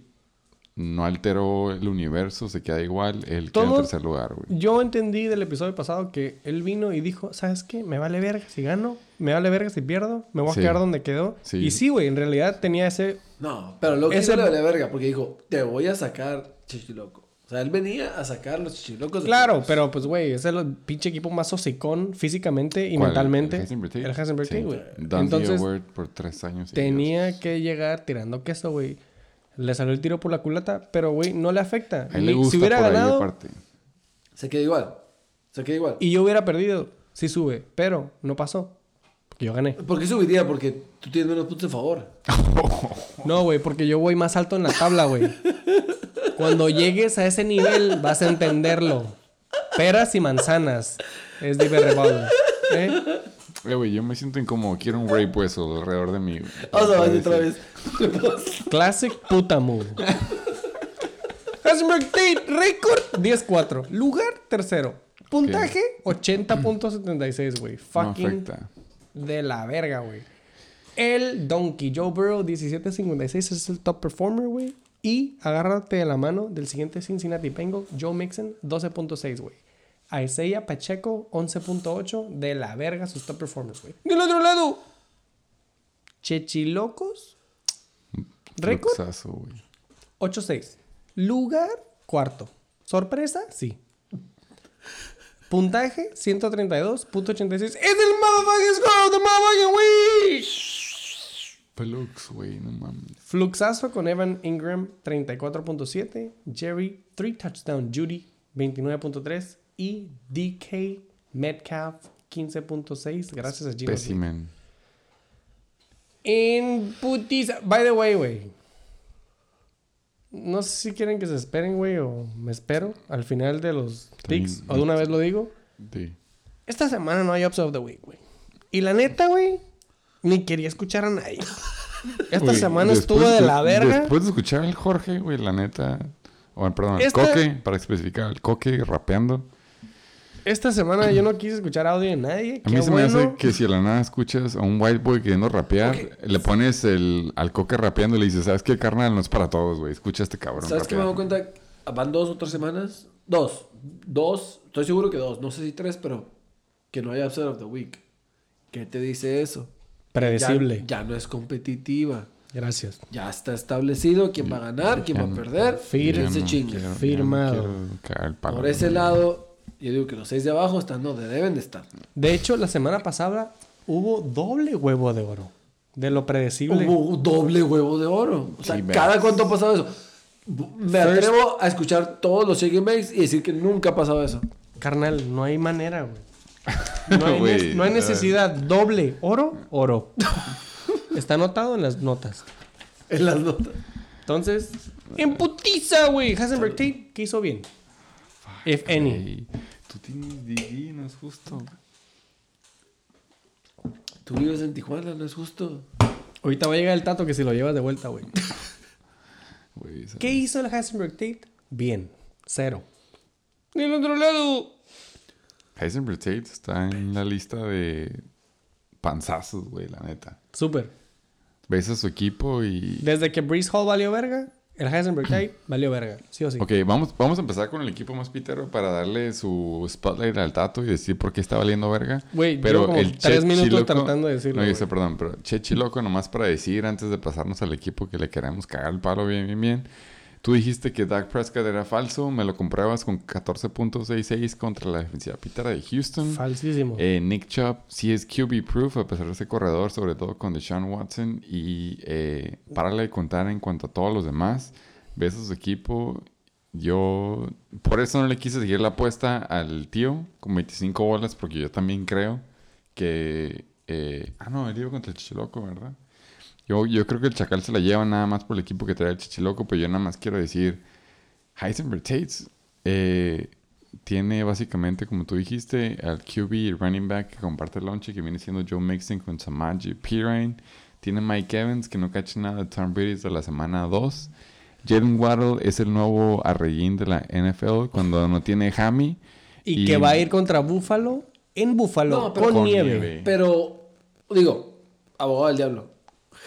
No alteró el universo, se queda igual. Él queda en tercer lugar, güey. Yo entendí del episodio pasado que él vino y dijo, ¿sabes qué? Me vale verga si gano, me vale verga si pierdo, me voy a Sí. quedar donde quedó. Sí. Y sí, güey, en realidad tenía ese... No, pero lo que Ese- le vale verga porque dijo, te voy a sacar chichiloco. O sea, él venía a sacar los chichilocos. de Claro, pero pues, güey, es el pinche equipo más hocicón físicamente y ¿Cuál? mentalmente. ¿El Heisenberg Tate? El Sí. Güey. Entonces, Award por tres años. tenía que llegar tirando queso, güey. Le salió el tiro por la culata, pero, güey, no le afecta. A él le gusta si hubiera por ahí ganado aparte. Se queda igual. Se queda igual. y yo hubiera perdido, sí sube, pero no pasó. Porque yo gané. ¿Por qué subiría? Porque tú tienes menos puntos a favor. No, güey, porque yo voy más alto en la tabla, güey. Cuando llegues a ese nivel vas a entenderlo. Peras y manzanas. Es de Revolver. ¿Eh? Eh, güey, yo me siento incómodo. Quiero un rape whistle alrededor de mí. güey. Vamos a Para ver otra vez. Classic puta move. Tate, récord 10-4. Lugar tercero. Puntaje 80.76, güey. Fucking de la verga, güey. El Donkey Joe Burrow 17.56 es el top performer, güey. Y agárrate de la mano del siguiente Cincinnati Bengal, Joe Mixon 12.6, güey. Isaiah Pacheco 11.8 de la verga sus top performers, güey. Del otro lado, Chechilocos récord Luxazo, güey. 8-6. Lugar cuarto. ¿Sorpresa? Sí. Puntaje 132.86. ¡Es el motherfucking score de motherfucking week! Pelux, güey, no mames. Fluxazo con Evan Ingram 34.7. Jerry 3 touchdown. Judy 29.3. Y DK Metcalf 15.6. Gracias a Gino. Specimen. En putiza. By the way, güey. No sé si quieren que se esperen, güey, o me espero al final de los picks. O de una vez lo digo. Sí. Esta semana no hay Ups of the Week, güey. Y la neta, güey, ni quería escuchar a nadie. Esta Güey, semana estuvo de la verga. Después de escuchar al Jorge, güey, la neta. O, perdón, al Esta- Coque, para especificar, el Coque rapeando. Esta semana yo no quise escuchar audio de nadie. A mí Qué se me hace bueno. que si a la nada escuchas a un white boy queriendo rapear, le pones el, al Coque rapeando y le dices, ¿sabes qué, carnal? No es para todos, güey. Escucha a este cabrón ¿Sabes qué me he rapear". dado cuenta? Van dos o tres semanas. Dos. Dos. Estoy seguro que dos. No sé si tres, pero que no haya upset of the week. ¿Qué te dice eso? Predecible. Ya, ya no es competitiva. Gracias. Ya está establecido quién va a ganar, quién va a perder. Firme. quién Ya se no chinga. quiero- Firmado. quiero Por ese lado, yo digo que los seis de abajo están donde deben de estar. De hecho, la semana pasada hubo doble huevo de oro. De lo predecible. Hubo un doble huevo de oro. O sea, Sí, ¿cada cuánto ha pasado eso? Me First- atrevo a escuchar todos los shake and bakes y decir que nunca ha pasado eso. Carnal, no hay manera, güey. No, hay no necesidad. Doble. Oro, oro. Está anotado en las notas. En las notas. Entonces, en putiza, güey. Hasenberg Tate, ¿qué hizo bien? If any. Tú tienes DD, no es justo. Tú vives en Tijuana, no es justo. Ahorita va a llegar el tato que si lo llevas de vuelta, güey. ¿Qué hizo el Hasenberg Tate? Bien. Cero. Del otro lado. Heisenberg Tate está en la lista de panzazos, güey, la neta. Súper. Ves a su equipo y... Desde que Breeze Hall valió verga, el Hasenberg Tate valió verga. Sí o sí. Ok, vamos, vamos a empezar con el equipo más pitero para darle su spotlight al Tato y decir por qué está valiendo verga. Güey, pero como el tres Che minutos Chiloco- tratando de decirlo, No, yo sé, perdón, pero Che Chiloco, nomás para decir antes de pasarnos al equipo que le queremos cagar el palo bien, bien, bien. Tú dijiste que Dak Prescott era falso, me lo compruebas con 14.66 contra la defensiva pitera de Houston. Falsísimo. Eh, Nick Chubb sí es QB proof a pesar de ser corredor, sobre todo con Deshaun Watson. Y eh, párale de contar en cuanto a todos los demás. Ves a su equipo. Yo por eso no le quise seguir la apuesta al tío con 25 bolas, porque yo también creo que. eh, ah, no, él iba contra el Chichiloco, ¿verdad? Yo, yo creo que el Chacal se la lleva nada más por el equipo que trae el Chichiloco, pero yo nada más quiero decir. Heisenberg Tates eh, tiene básicamente, como tú dijiste, al QB y running back que comparte el lonche, que viene siendo Joe Mixon con Samaji Pirine. Tiene Mike Evans, que no cacha nada de Tom Brady desde la semana 2. Jalen Waddle es el nuevo arreguín de la NFL cuando no tiene Hammy. y, que va a ir contra Búfalo en Búfalo No, con nieve. nieve. Pero, digo, abogado del diablo.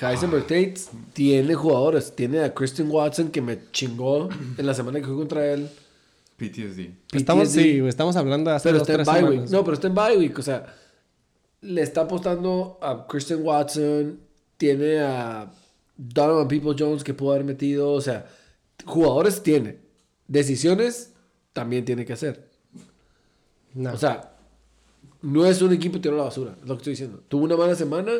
Heisenberg Tate tiene jugadores. Tiene a Christian Watson que me chingó en la semana que fui contra él. PTSD. Estamos, sí, estamos hablando de hace Pero dos, está en bye week. semanas. No, pero está en bye week. O sea, le está apostando a Christian Watson. Tiene a Donovan People Jones que pudo haber metido. O sea, jugadores tiene. decisiones también tiene que hacer. No. O sea, no es un equipo tiró a la basura, es lo que estoy diciendo. Tuvo una mala semana,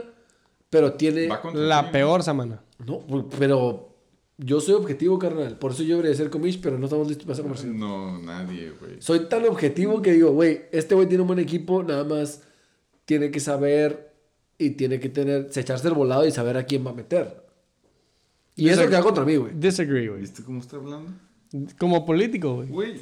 pero tiene... La ti. peor semana. No, pero yo soy objetivo, carnal. Por eso yo debería ser comish, pero no estamos listos para esa conversación. No, nadie, güey. Soy tan objetivo que digo, güey, este güey tiene un buen equipo, nada más tiene que saber y tiene que tener, se echarse el volado y saber a quién va a meter. Y eso queda contra mí, güey. Disagree, güey. ¿Viste cómo está hablando? Como político, güey. Güey,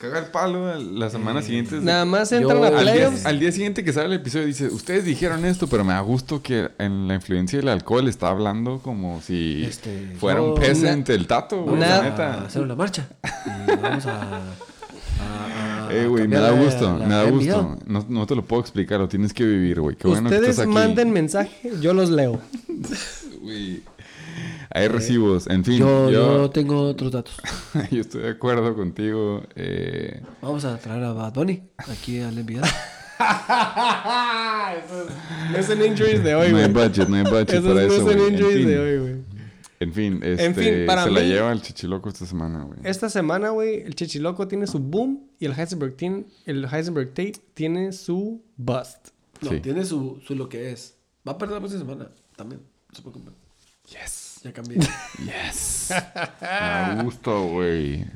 caga el palo la semana siguiente. de- Nada más Yo- entran a al Al día, playoffs. al día siguiente que sale el episodio dice, ustedes dijeron esto, pero me da gusto que en la influencia del alcohol está hablando como si Este, fuera un yo- peasant el tato, güey, la a neta. hacer una marcha. Y vamos a... Eh, güey, me da gusto, la me da gusto. No, no te lo puedo explicar, lo tienes que vivir, güey. Qué bueno que Ustedes estás aquí. manden mensaje, yo los leo. Güey. Hay recibos, en fin. Yo, Yo, yo tengo otros datos. yo estoy de acuerdo contigo. Eh, Vamos a traer a Bad Bunny aquí al NBA. No es el injuries de hoy, no hay güey. budget, no hay budget Esos para no eso, es güey. el En injuries fin, de hoy, güey. en fin, este, En fin, para se la lleva el chichiloco esta semana, güey. Esta semana, güey, el Chichiloco tiene su boom y el Heisenberg, tiene, el Heisenberg Tate tiene su bust. No, Sí. tiene su, su lo que es. Va a perder la próxima semana también. No se preocupen. Yes. Ya cambié. Yes. Me da gusto, güey.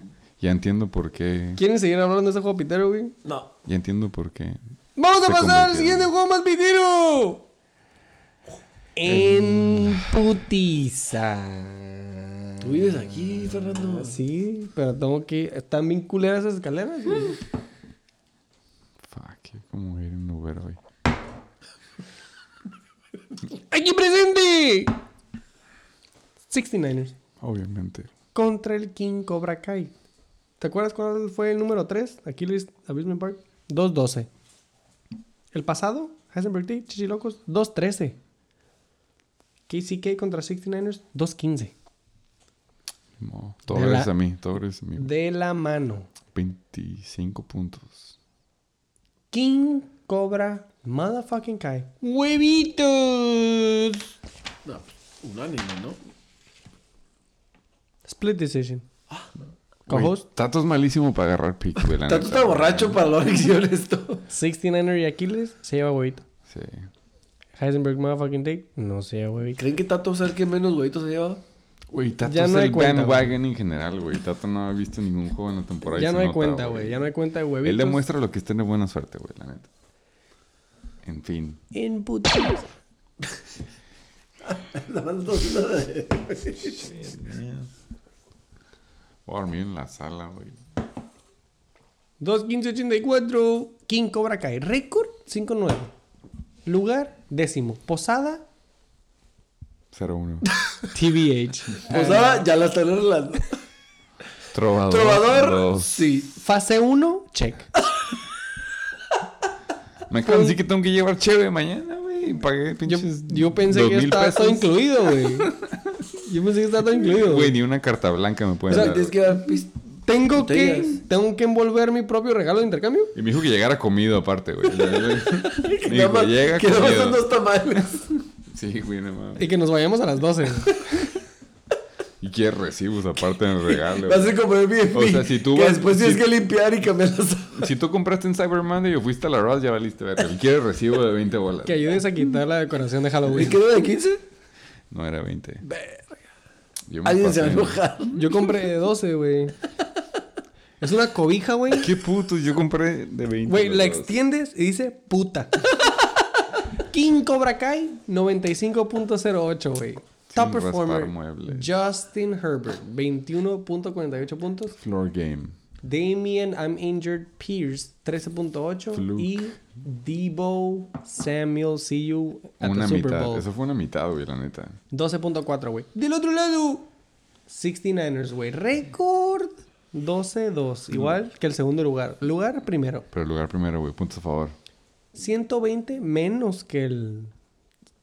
Ya entiendo por qué. ¿Quieren seguir hablando de ese juego pitero, güey? No. Ya entiendo por qué. ¡Vamos a pasar al siguiente juego más pitero! En putiza. Tú vives aquí, Fernando. Sí, pero tengo que... Están bien culeras esas escaleras, güey. Fuck, como ir en Uber hoy. ¡Aquí presente! 69ers Obviamente. contra el King Cobra Kai. ¿Te acuerdas cuál fue el número 3? Aquí Luis Abusement Park. 2-12. El pasado, Heisenberg Tate, Chichilocos, 2-13. KCK contra 69ers, 2-15. No, todo De la- gracias a mí, todo gracias a mí. De la mano. 25 puntos. King Cobra Motherfucking Kai. ¡Huevitos! No, pues, unánime, ¿no? Split decision. Güey, Co-host, Tato es malísimo para agarrar pick, güey. la neta. está borracho para la elección esto. 69er y Aquiles se lleva huevito. Sí. Heisenberg Motherfucking Tate no se lleva huevito. ¿Creen que Tato sabe que menos huevitos se lleva? Güey, Tato Ya es no hay el cuenta, bandwagon en general, güey. Tato no ha visto ningún juego en la temporada. y Ya se no hay nota, cuenta, güey. Ya no hay cuenta de huevitos. Él demuestra lo que está de buena suerte, güey, la neta. En fin. En putiza. La mano está de- Voy a dormir en la sala, güey. 2.15.84. King Cobra Kai. Récord 5-9. Lugar décimo. Posada 0-1. TBH. Posada, ya la están arreglando. Trovador. Trovador, dos. sí. Fase 1, check. Me de decir que tengo que llevar cheve mañana, güey. Pagué Yo, pinches. yo pensé que estaba todo pesos. incluido, güey. Yo pensé que estaba todo incluido. Güey, ni una carta blanca me O pueden sea, dar. tienes que dar pis- Tengo que, tengo que envolver mi propio regalo de intercambio. Y me dijo que llegara comido aparte, güey. me Nada dijo, llega que más son comido. dos tamales. Sí, güey, no mames. Y que nos vayamos a las 12. Y quiere recibos aparte en el regalo. Vas a comer bien. O sea, si tú que vas- después tienes si- que limpiar y cambiar las. Si tú compraste en Cyber Monday o fuiste a la Ross, ya valiste verga. Y quiere recibo de 20 bolas. Que ayudes a quitar la decoración de ¿Y Halloween. quedó de 15? No era 20. Yo me Alguien se va a pasé. enojar. Yo compré de 12, güey. Es una cobija, güey. Qué putos, yo compré de 20. Güey, la dos. extiendes y dice puta. King Cobra Kai, 95.08, güey. Top performer, muebles. Justin Herbert, 21.48 puntos. Floor game. Damien I'm Injured Pierce, 13.8. Fluke. Y Debo Samuel See You at Una the Super mitad. Bowl. Eso fue una mitad, güey, la neta. 12.4, güey. Del otro lado, 69ers, güey. Récord 12-2. Igual que el segundo lugar. Lugar primero. Pero lugar primero, güey. Puntos a favor. 120 menos que el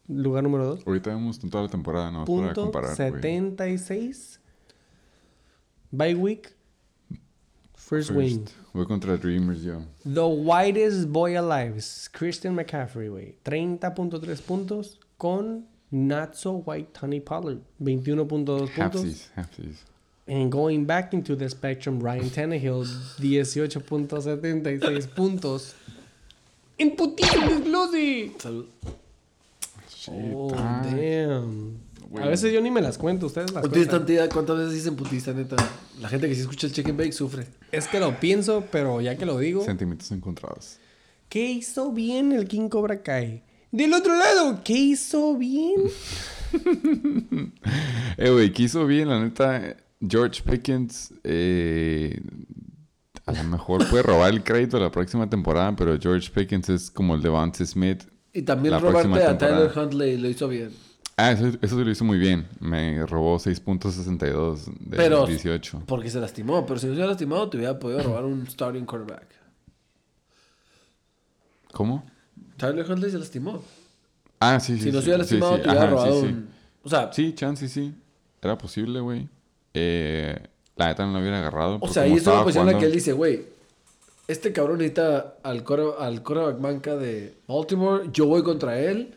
lugar número 2. Ahorita vemos en toda la temporada, ¿no? Para Punto comparar, güey. 76. Bye week. First, win. First. Voy contra Dreamers yo. The whitest boy alive. Christian McCaffrey, güey. 30.3 puntos con Not So White Tony Pollard. 21.2 puntos. Halfsies, halfsies. And going back into the spectrum, Ryan Tannehill, 18.76 puntos. En Glossy. Salud. Shit, Oh, ah, damn. Güey. A veces yo ni me las cuento, ustedes las Putista, cuentan. tía, ¿Cuántas veces dicen putista, neta? La gente que sí escucha el chicken bake sufre. Es que lo pienso, pero ya que lo digo, Sentimientos encontrados. ¿qué hizo bien el King Cobra Kai? Del otro lado, ¿qué hizo bien? Eh, güey, ¿qué hizo bien? La neta, George Pickens, eh, a lo mejor puede robar el crédito la próxima temporada, pero George Pickens es como el Devante Smith. Y también La robarte próxima a Tyler. Huntley lo hizo bien. Ah, eso, eso sí lo hizo muy bien. Me robó 6.62 de Pero- 18. Porque se lastimó. Pero si no se hubiera lastimado, te hubiera podido robar un starting quarterback. ¿Cómo? Tyler Huntley se lastimó. Ah, sí, sí. si no sí, se hubiera sí, lastimado, sí. te hubiera Ajá, sí, robado sí. un... O sea, Sí, chance, sí. Era posible, güey. Eh, la neta no lo hubiera agarrado. o sea, ahí es una posición en la que él dice, güey, este cabrón necesita al, core, al quarterback banca de Baltimore. Yo voy contra él.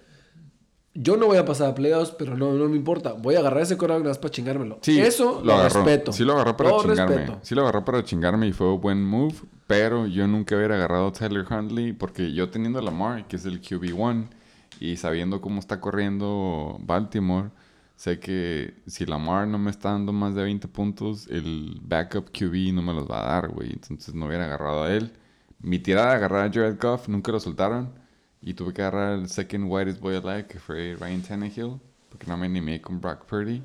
Yo no voy a pasar a playoffs, pero no, no me importa. Voy a agarrar ese más para chingármelo. Sí, Eso lo, agarró. respeto. Sí lo agarró para Lo chingarme. respeto. Sí lo agarró para chingarme y fue un buen move. Pero yo nunca hubiera agarrado a Tyler Huntley porque yo teniendo a Lamar, que es el QB1, y sabiendo cómo está corriendo Baltimore, sé que si Lamar no me está dando más de 20 puntos, el backup QB no me los va a dar, güey. Entonces no hubiera agarrado a él. Mi tirada de agarrar a Jared Goff nunca lo soltaron. Y tuve que agarrar el second whitest boy alive, que fue Ryan Tannehill, porque no me animé con Brock Purdy.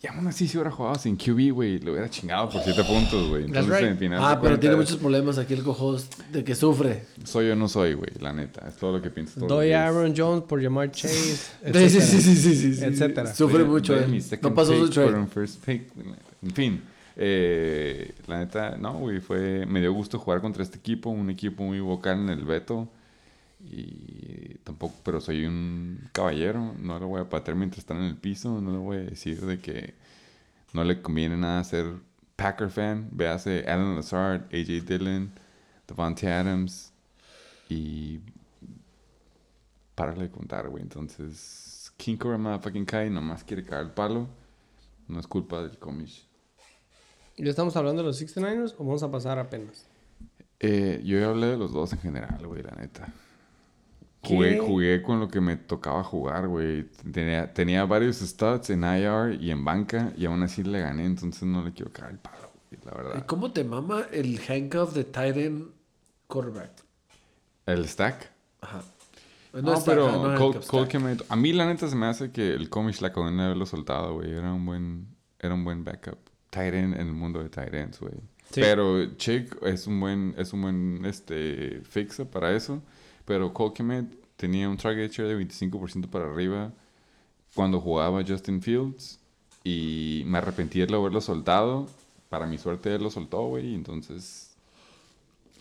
Y aún así, si hubiera jugado sin QB, güey, le hubiera chingado por 7 puntos, güey. Entonces, right. en final Ah, pero tiene muchos problemas aquí el cojos de que sufre. Soy o no soy, güey, la neta. Es todo lo que pienso. Doy a Aaron Jones por llamar Chase, Sí, sí, sí, sí, sí, sí, sí. Etcétera. Sufre Doy- mucho. eh. No pasó su trade. first pick. En fin, eh, la neta, no, güey, fue... Me dio gusto jugar contra este equipo, un equipo muy vocal en el veto. Y tampoco, pero soy un caballero, no lo voy a patear mientras está en el piso, no le voy a decir de que no le conviene nada ser Packer fan. Véase Alan Lazard, AJ Dillon, Devontae Adams y párale de contar, güey. Entonces, King Cobra Motherfucking Kai nomás quiere caer el palo. No es culpa del comish. ¿Ya estamos hablando de los 69ers o vamos a pasar apenas? Eh, yo ya hablé de los dos en general, güey, la neta. Jugué, jugué con lo que me tocaba jugar, güey. Tenía, tenía varios stats en IR y en banca y aún así le gané, entonces no le quiero caer el palo, güey, la ¿Y verdad. ¿Cómo te mama el handcuff de Titan quarterback? ¿El stack? Ajá. No, pero no Cole- Cole a mí la neta se me hace que el Comish la acabó de haberlo soltado, güey. Era un buen, era un buen backup. Tight end en el mundo de tight ends, güey. Sí. Pero Chick es un buen, es un buen este, fixer para eso. Pero Cole Kmet tenía un target share de 25% para arriba cuando jugaba Justin Fields. Y me arrepentí de haberlo soltado. Para mi suerte él lo soltó, güey. Entonces,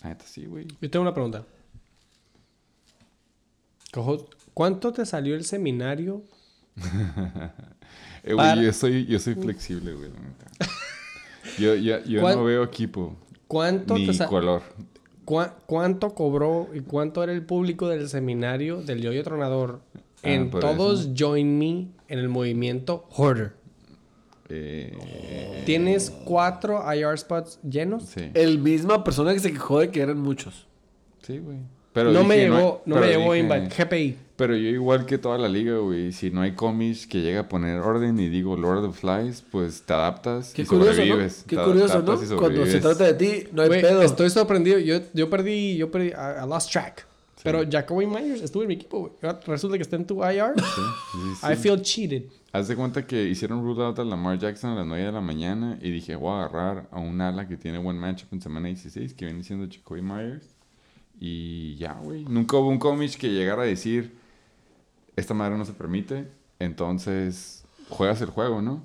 la neta sí, güey. Yo tengo una pregunta. Cojo, ¿Cuánto te salió el seminario? Eh, yo soy, yo soy flexible, güey. Yo, yo, yo ¿Cuán- no veo equipo ¿Cuánto, ni te color. ¿Cuánto cobró y cuánto era el público del seminario del Yoyo Tronador Ah, en Todos eso. Join Me en el movimiento Hoarder? Eh, ¿Tienes cuatro IR spots llenos? sí, El misma persona que se quejó de que eran muchos. sí, güey. Pero no me llegó, hay- no, me pero llegó invite. GPI. Pero yo igual que toda la liga, güey, si no hay cómics que llega a poner orden y digo Lord of Flies, pues te adaptas Qué y curioso, ¿no? sobrevives. Qué Te curioso, ¿no? Cuando se trata de ti, no hay Güey, pedo. Estoy sorprendido. Yo, yo perdí, yo perdí, I, I lost track. Pero Jacoby Myers estuvo en mi equipo, güey. Ahora Resulta que está en tu IR. Sí, sí, sí. I feel cheated. Haz de cuenta que hicieron rule out a Lamar Jackson a las 9 de la mañana y dije, voy a agarrar a un ala que tiene buen matchup en semana 16, que viene siendo Jacoby Myers. Y ya, güey. Nunca hubo un cómic que llegara a decir, esta madre no se permite, entonces juegas el juego, ¿no?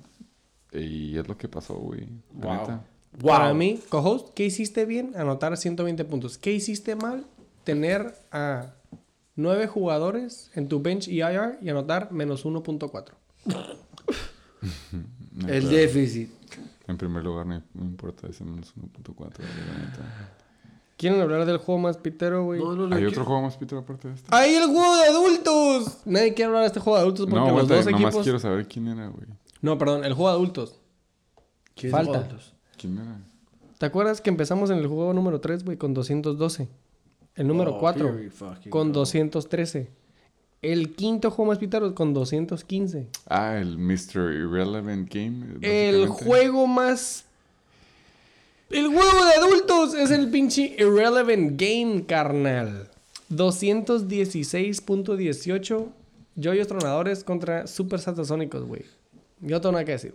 Y es lo que pasó, güey. Wow. Para mí, co-host, ¿qué hiciste bien? Anotar 120 puntos. ¿Qué hiciste mal? Tener a nueve jugadores en tu bench y IR y anotar menos 1.4. No, El déficit. En primer lugar, no importa ese menos 1.4, güey, la neta. ¿Quieren hablar del juego más pitero, güey? No, no, no. ¿Hay otro juego más Peter aparte de este? ¡Ahí el juego de adultos! Nadie quiere hablar de este juego de adultos porque no, los dos nomás equipos... quiero saber quién era, güey. No, perdón, el juego de adultos. ¿Quién Falta. los- ¿Quién era? ¿Te acuerdas que empezamos en el juego número 3, güey, con 212? El número Oh, 4 here we fucking con go. 213. El quinto juego más pitado con 215. Ah, el Mr. Irrelevant Game. El juego más. El juego de adultos es el pinche Irrelevant Game, carnal. 216.18 Joyos Tronadores contra Super Satasónicos, güey. Yo tengo nada que decir.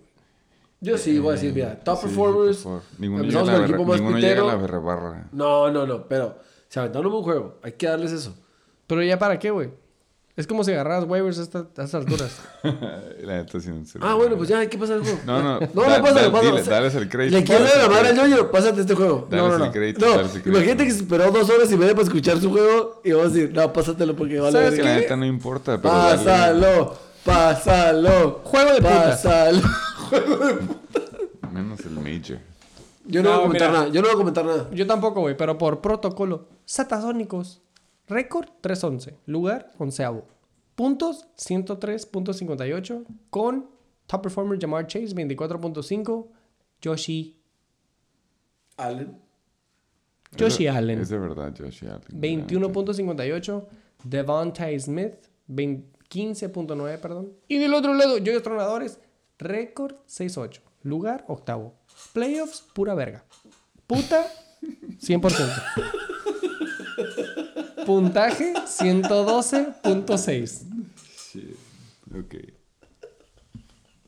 Yo sí, voy a decir, mira, top Sí, performers. por. Ninguno, llega con el equipo más ninguno llega a la pitero. berra barra. No, no, no, pero se aventaron un buen juego. Hay que darles eso. Pero ya para qué, güey. Es como si agarraras waivers a, esta- a estas alturas. la neta sí, en serio. Ah, bueno, pues ya hay que pasar el juego. No, no. No, da- no, pásalo, da- pásalo. dile, dales el crédito. Le quiero la madre al crédito. ñoño, pásate este juego. Dales no, no, el no. crédito, no, dales el crédito. imagínate que se esperó dos horas y media para escuchar su juego y vamos a decir, no, pásatelo porque vale. ¿Sabes Es que la neta no importa, pero. dale- Pásalo, pásalo. Juego de putas. Pásalo. Menos el Major. Yo no, No, voy a comentar mira. nada. Yo no voy a comentar nada. Yo tampoco, güey, pero por protocolo. Satasónicos. Récord 311. Lugar onceavo. Puntos 103.58. Con top performer Jamar Chase 24.5. Joshi. Allen. Joshi Allen. Es de verdad, Joshi Allen. 21.58. Devontae Smith. 20 15.9, perdón. Y del otro lado, Joyos Tronadores. Récord 6.8. Lugar octavo. Playoffs, pura verga. Puta, 100%. Puntaje, 112.6. Shit. Ok.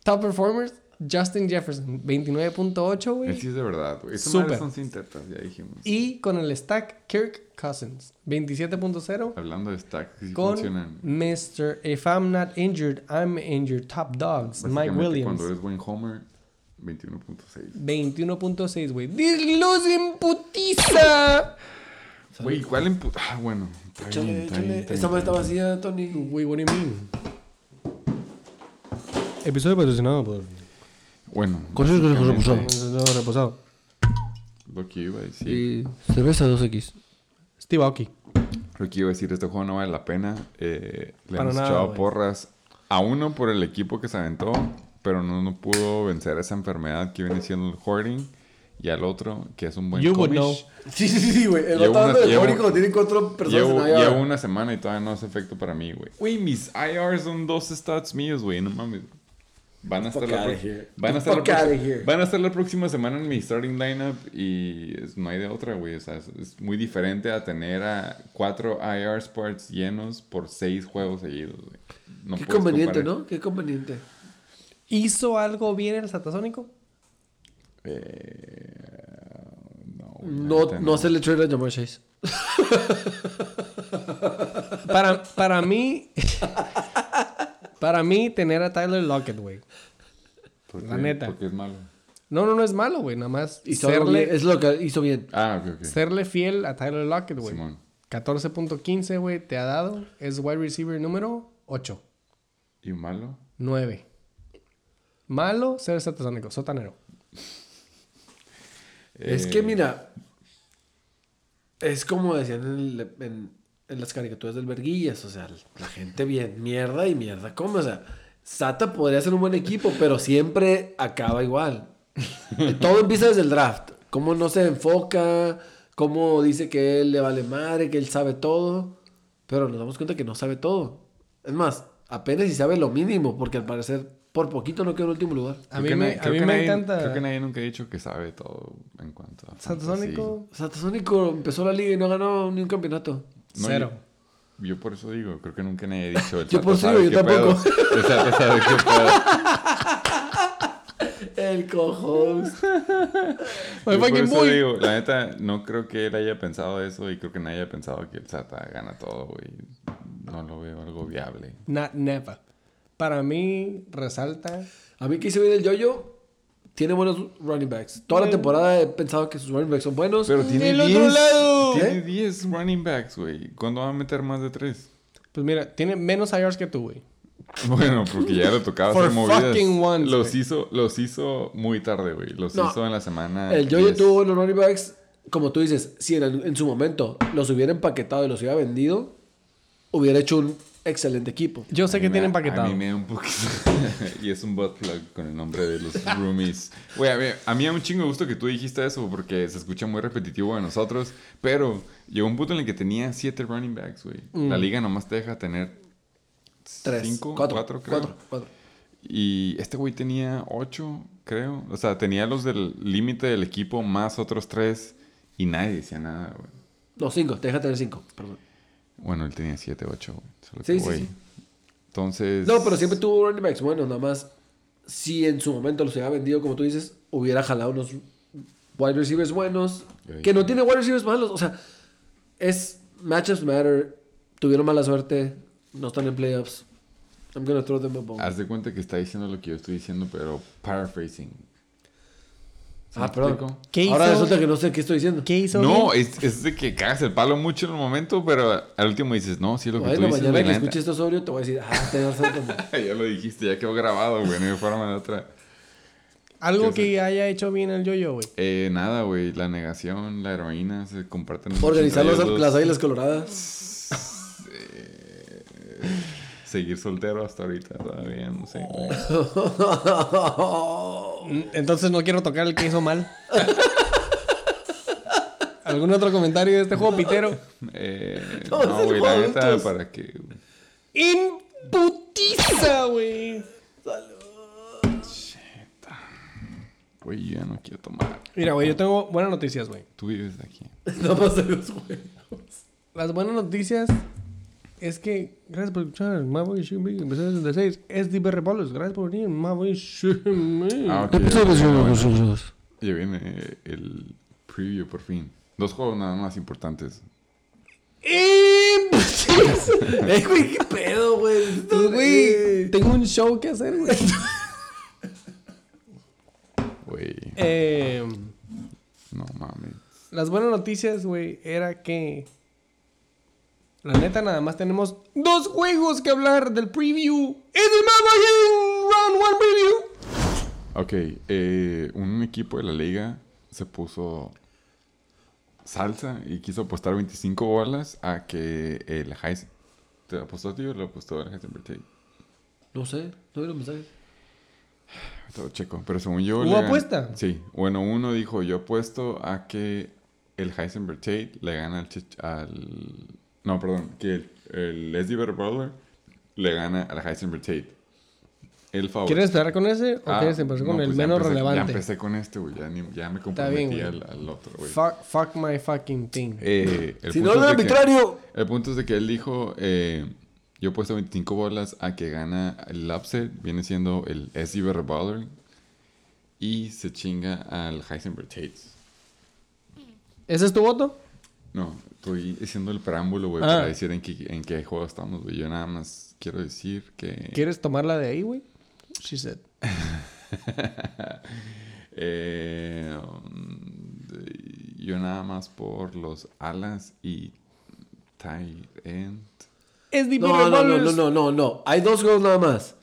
Top performers, Justin Jefferson, 29.8, Él güey. sí es de verdad, güey. Súper. son sin tetas, ya dijimos. Y con el stack, Kirk Cousins, 27.0. Hablando de stacks, que sí Con funcionan. Mr. If I'm not injured, I'm injured. Top Dogs, Mike Williams. Cuando eres buen Homer, 21.6. 21.6, güey. ¡Dios en putiza! Güey, ¿cuál en pu- Ah, bueno. Está bien, bien, Esta madre está vacía, Tony. Güey, what do you mean? Episodio patrocinado por... Bueno. Consejos que se básicamente, reposaron. reposado. Lo que iba a decir. Y cerveza 2X. Steve Aoki. Lo que iba a decir, este juego no vale la pena. Eh, le Para hemos nada, echado porras a uno por el equipo que se aventó, pero no, no pudo vencer esa enfermedad que viene siendo el hoarding. Y al otro, que es un buen You would comish. know. Sí, sí, sí, güey. El otro una- de llevo- Mónico tiene cuatro personas Llevo, en IR. llevo una semana y todavía no hace efecto para mí, güey. Güey, mis IRs son dos stats míos, güey. No mames. Van a, estar la, van, a estar la van a estar la próxima semana en mi starting lineup y es- no hay de otra, güey. O sea, es, es muy diferente a tener a cuatro IR spots llenos por seis juegos seguidos, güey. No Qué conveniente, comparar. ¿no? Qué conveniente. ¿Hizo algo bien el Satasónico? Eh, no, No, neta no se le trade a Jamar Chase. Para, para mí... para mí, tener a Tyler Lockett, güey. ¿Por la neta. Porque es malo. No, no, no es malo, güey. Nada más Hizo bien, Es lo que hizo bien. Ah, ok, ok. serle fiel a Tyler Lockett, güey. Simón. 14.15, güey, te ha dado. Es wide receiver número 8. ¿Y malo? 9. Malo, ser satasónico, sotanero. Es Eh, que mira, es como decían en, el- en- en las caricaturas del Verguillas, o sea, la gente bien, mierda y mierda come, o sea, Sata podría ser un buen equipo, pero siempre acaba igual. Todo empieza desde el draft, cómo no se enfoca, cómo dice que él le vale madre, que él sabe todo, pero nos damos cuenta que no sabe todo. Es más, apenas si sabe lo mínimo, porque al parecer por poquito no quedó en último lugar. A mí me, a mí me nadie- encanta. Creo que nadie nunca ha dicho que sabe todo en cuanto a. Satasónico, Satasónico empezó la liga y no ganó ni un campeonato. No, cero. Yo, yo por eso digo, creo que nunca nadie ha dicho. El Yo por eso digo, yo tampoco. El Sata sabe qué pedo. El. My Yo por eso boy. digo, la neta, no creo que él haya pensado eso y creo que nadie haya pensado que el Sata gana todo, güey. No lo veo algo viable. Not never. Para mí, resalta. A mí que hizo bien el Yoyo, tiene buenos running backs. Toda la temporada he pensado que sus running backs son buenos. Pero tiene ¡Del 10. otro lado! Tiene ¿Qué? 10 running backs, güey. ¿Cuándo va a meter más de 3? Pues mira, tiene menos IRs que tú, güey. Bueno, porque ya le tocaba hacer movidas. fucking once, los güey. hizo, los hizo muy tarde, güey. Los No. hizo en la semana. el Yoyo 10. tuvo buenos running backs. Como tú dices, si en, el- en su momento los hubiera empaquetado y los hubiera vendido, hubiera hecho un excelente equipo. Yo sé A que tienen A paquetado. mí me da un poquito. y es un butt plug con el nombre de los roomies. Güey, a mí, a mí me da un chingo de gusto que tú dijiste eso porque se escucha muy repetitivo de nosotros. Pero llegó un punto en el que tenía siete running backs, güey. La liga nomás te deja tener Tres. cinco, cuatro. cuatro, creo. Cuatro. cuatro. Y este güey tenía ocho, creo. O sea, tenía los del límite del equipo más otros tres. Y nadie decía nada, güey. No, cinco. Te deja tener cinco. Perdón. Bueno, él tenía siete, ocho, güey. Solo Sí, sí, sí. Entonces. No, pero siempre tuvo running backs buenos. Nada más, si en su momento los hubiera vendido, como tú dices, hubiera jalado unos wide receivers buenos. Que no tiene wide receivers malos. O sea, es matchups matter. Tuvieron mala suerte. No están en playoffs. I'm gonna throw them a bone. Haz de cuenta que está diciendo lo que yo estoy diciendo, pero paraphrasing. ¿Sí Ah, perdón. ¿Qué Ahora hizo? resulta que no sé qué estoy diciendo. ¿Qué hizo? No, es, es de que cagas el palo mucho en el momento, pero al último dices, no, sí es lo que Bueno, tú dices. mañana que la escuche neta. esto sobrio, te voy a decir, ah, tenés razón. ya lo dijiste, ya quedó grabado, güey, no hay forma de otra. Algo ¿Qué que haya hecho bien el yo-yo, güey. Eh, nada, güey, la negación, la heroína se comparten. Organizar las dos. águilas coloradas. Seguir soltero hasta ahorita todavía, no sé. güey. Entonces no quiero tocar el que hizo mal. ¿Algún otro comentario de este juego pitero? Eh, no, güey, la neta, para que... ¡En putiza, güey! Güey, yo ya no quiero tomar. Mira, güey, yo tengo buenas noticias, güey. Tú vives aquí. Nada más de los juegos. Las buenas noticias es que, gracias por escuchar, Mavo y Shimmy, empecé desde 6, SDB Repolos, gracias por venir, Mavo y Shimmy. Ah, ok. ya viene, ya viene el preview por fin. Dos juegos nada más importantes. ¡En! Eh, güey, qué pedo, güey. Pues, güey, tengo un show que hacer, güey. Güey, Eh, no mames. las buenas noticias, güey, era que... La neta, nada más tenemos dos juegos que hablar del preview. ¡Es el Round One Preview! Ok, eh, un equipo de la liga se puso salsa y quiso apostar 25 bolas a que el Heisen... ¿Te apostó a ti o le apostó al Heisenberg Tate? No sé, no vi los mensajes. Todo checo, pero según yo... ¿Hubo apuesta? Sí, bueno, uno dijo, yo apuesto a que el Heisenberg Tate le gana al... Al- no, perdón, que el, el Leslie Brawler le gana al Heisenberg Tate. El favor. ¿Quieres esperar con ese o Ah, quieres empezar con no, el pues ya menos empecé- Ya relevante? empecé con este, güey. Ya, ya me comprometí bien, al, al otro, güey. Fuck, fuck my fucking thing. Eh, el Si punto no, es de que- arbitrario. El punto es de que él dijo, eh, yo he puesto 25 bolas a que gana el upset, viene siendo el SUV Baller, y se chinga al Heisenberg Tates. ¿Ese es tu voto? No, estoy haciendo el preámbulo, güey, Ah. para decir en qué, en qué juego estamos, güey. Yo nada más quiero decir que... ¿Quieres tomarla de ahí, güey? She said. Eh, um, yo nada más por los alas y tight end. Es No, no, no, no, no, no, no. Hay dos juegos nada más.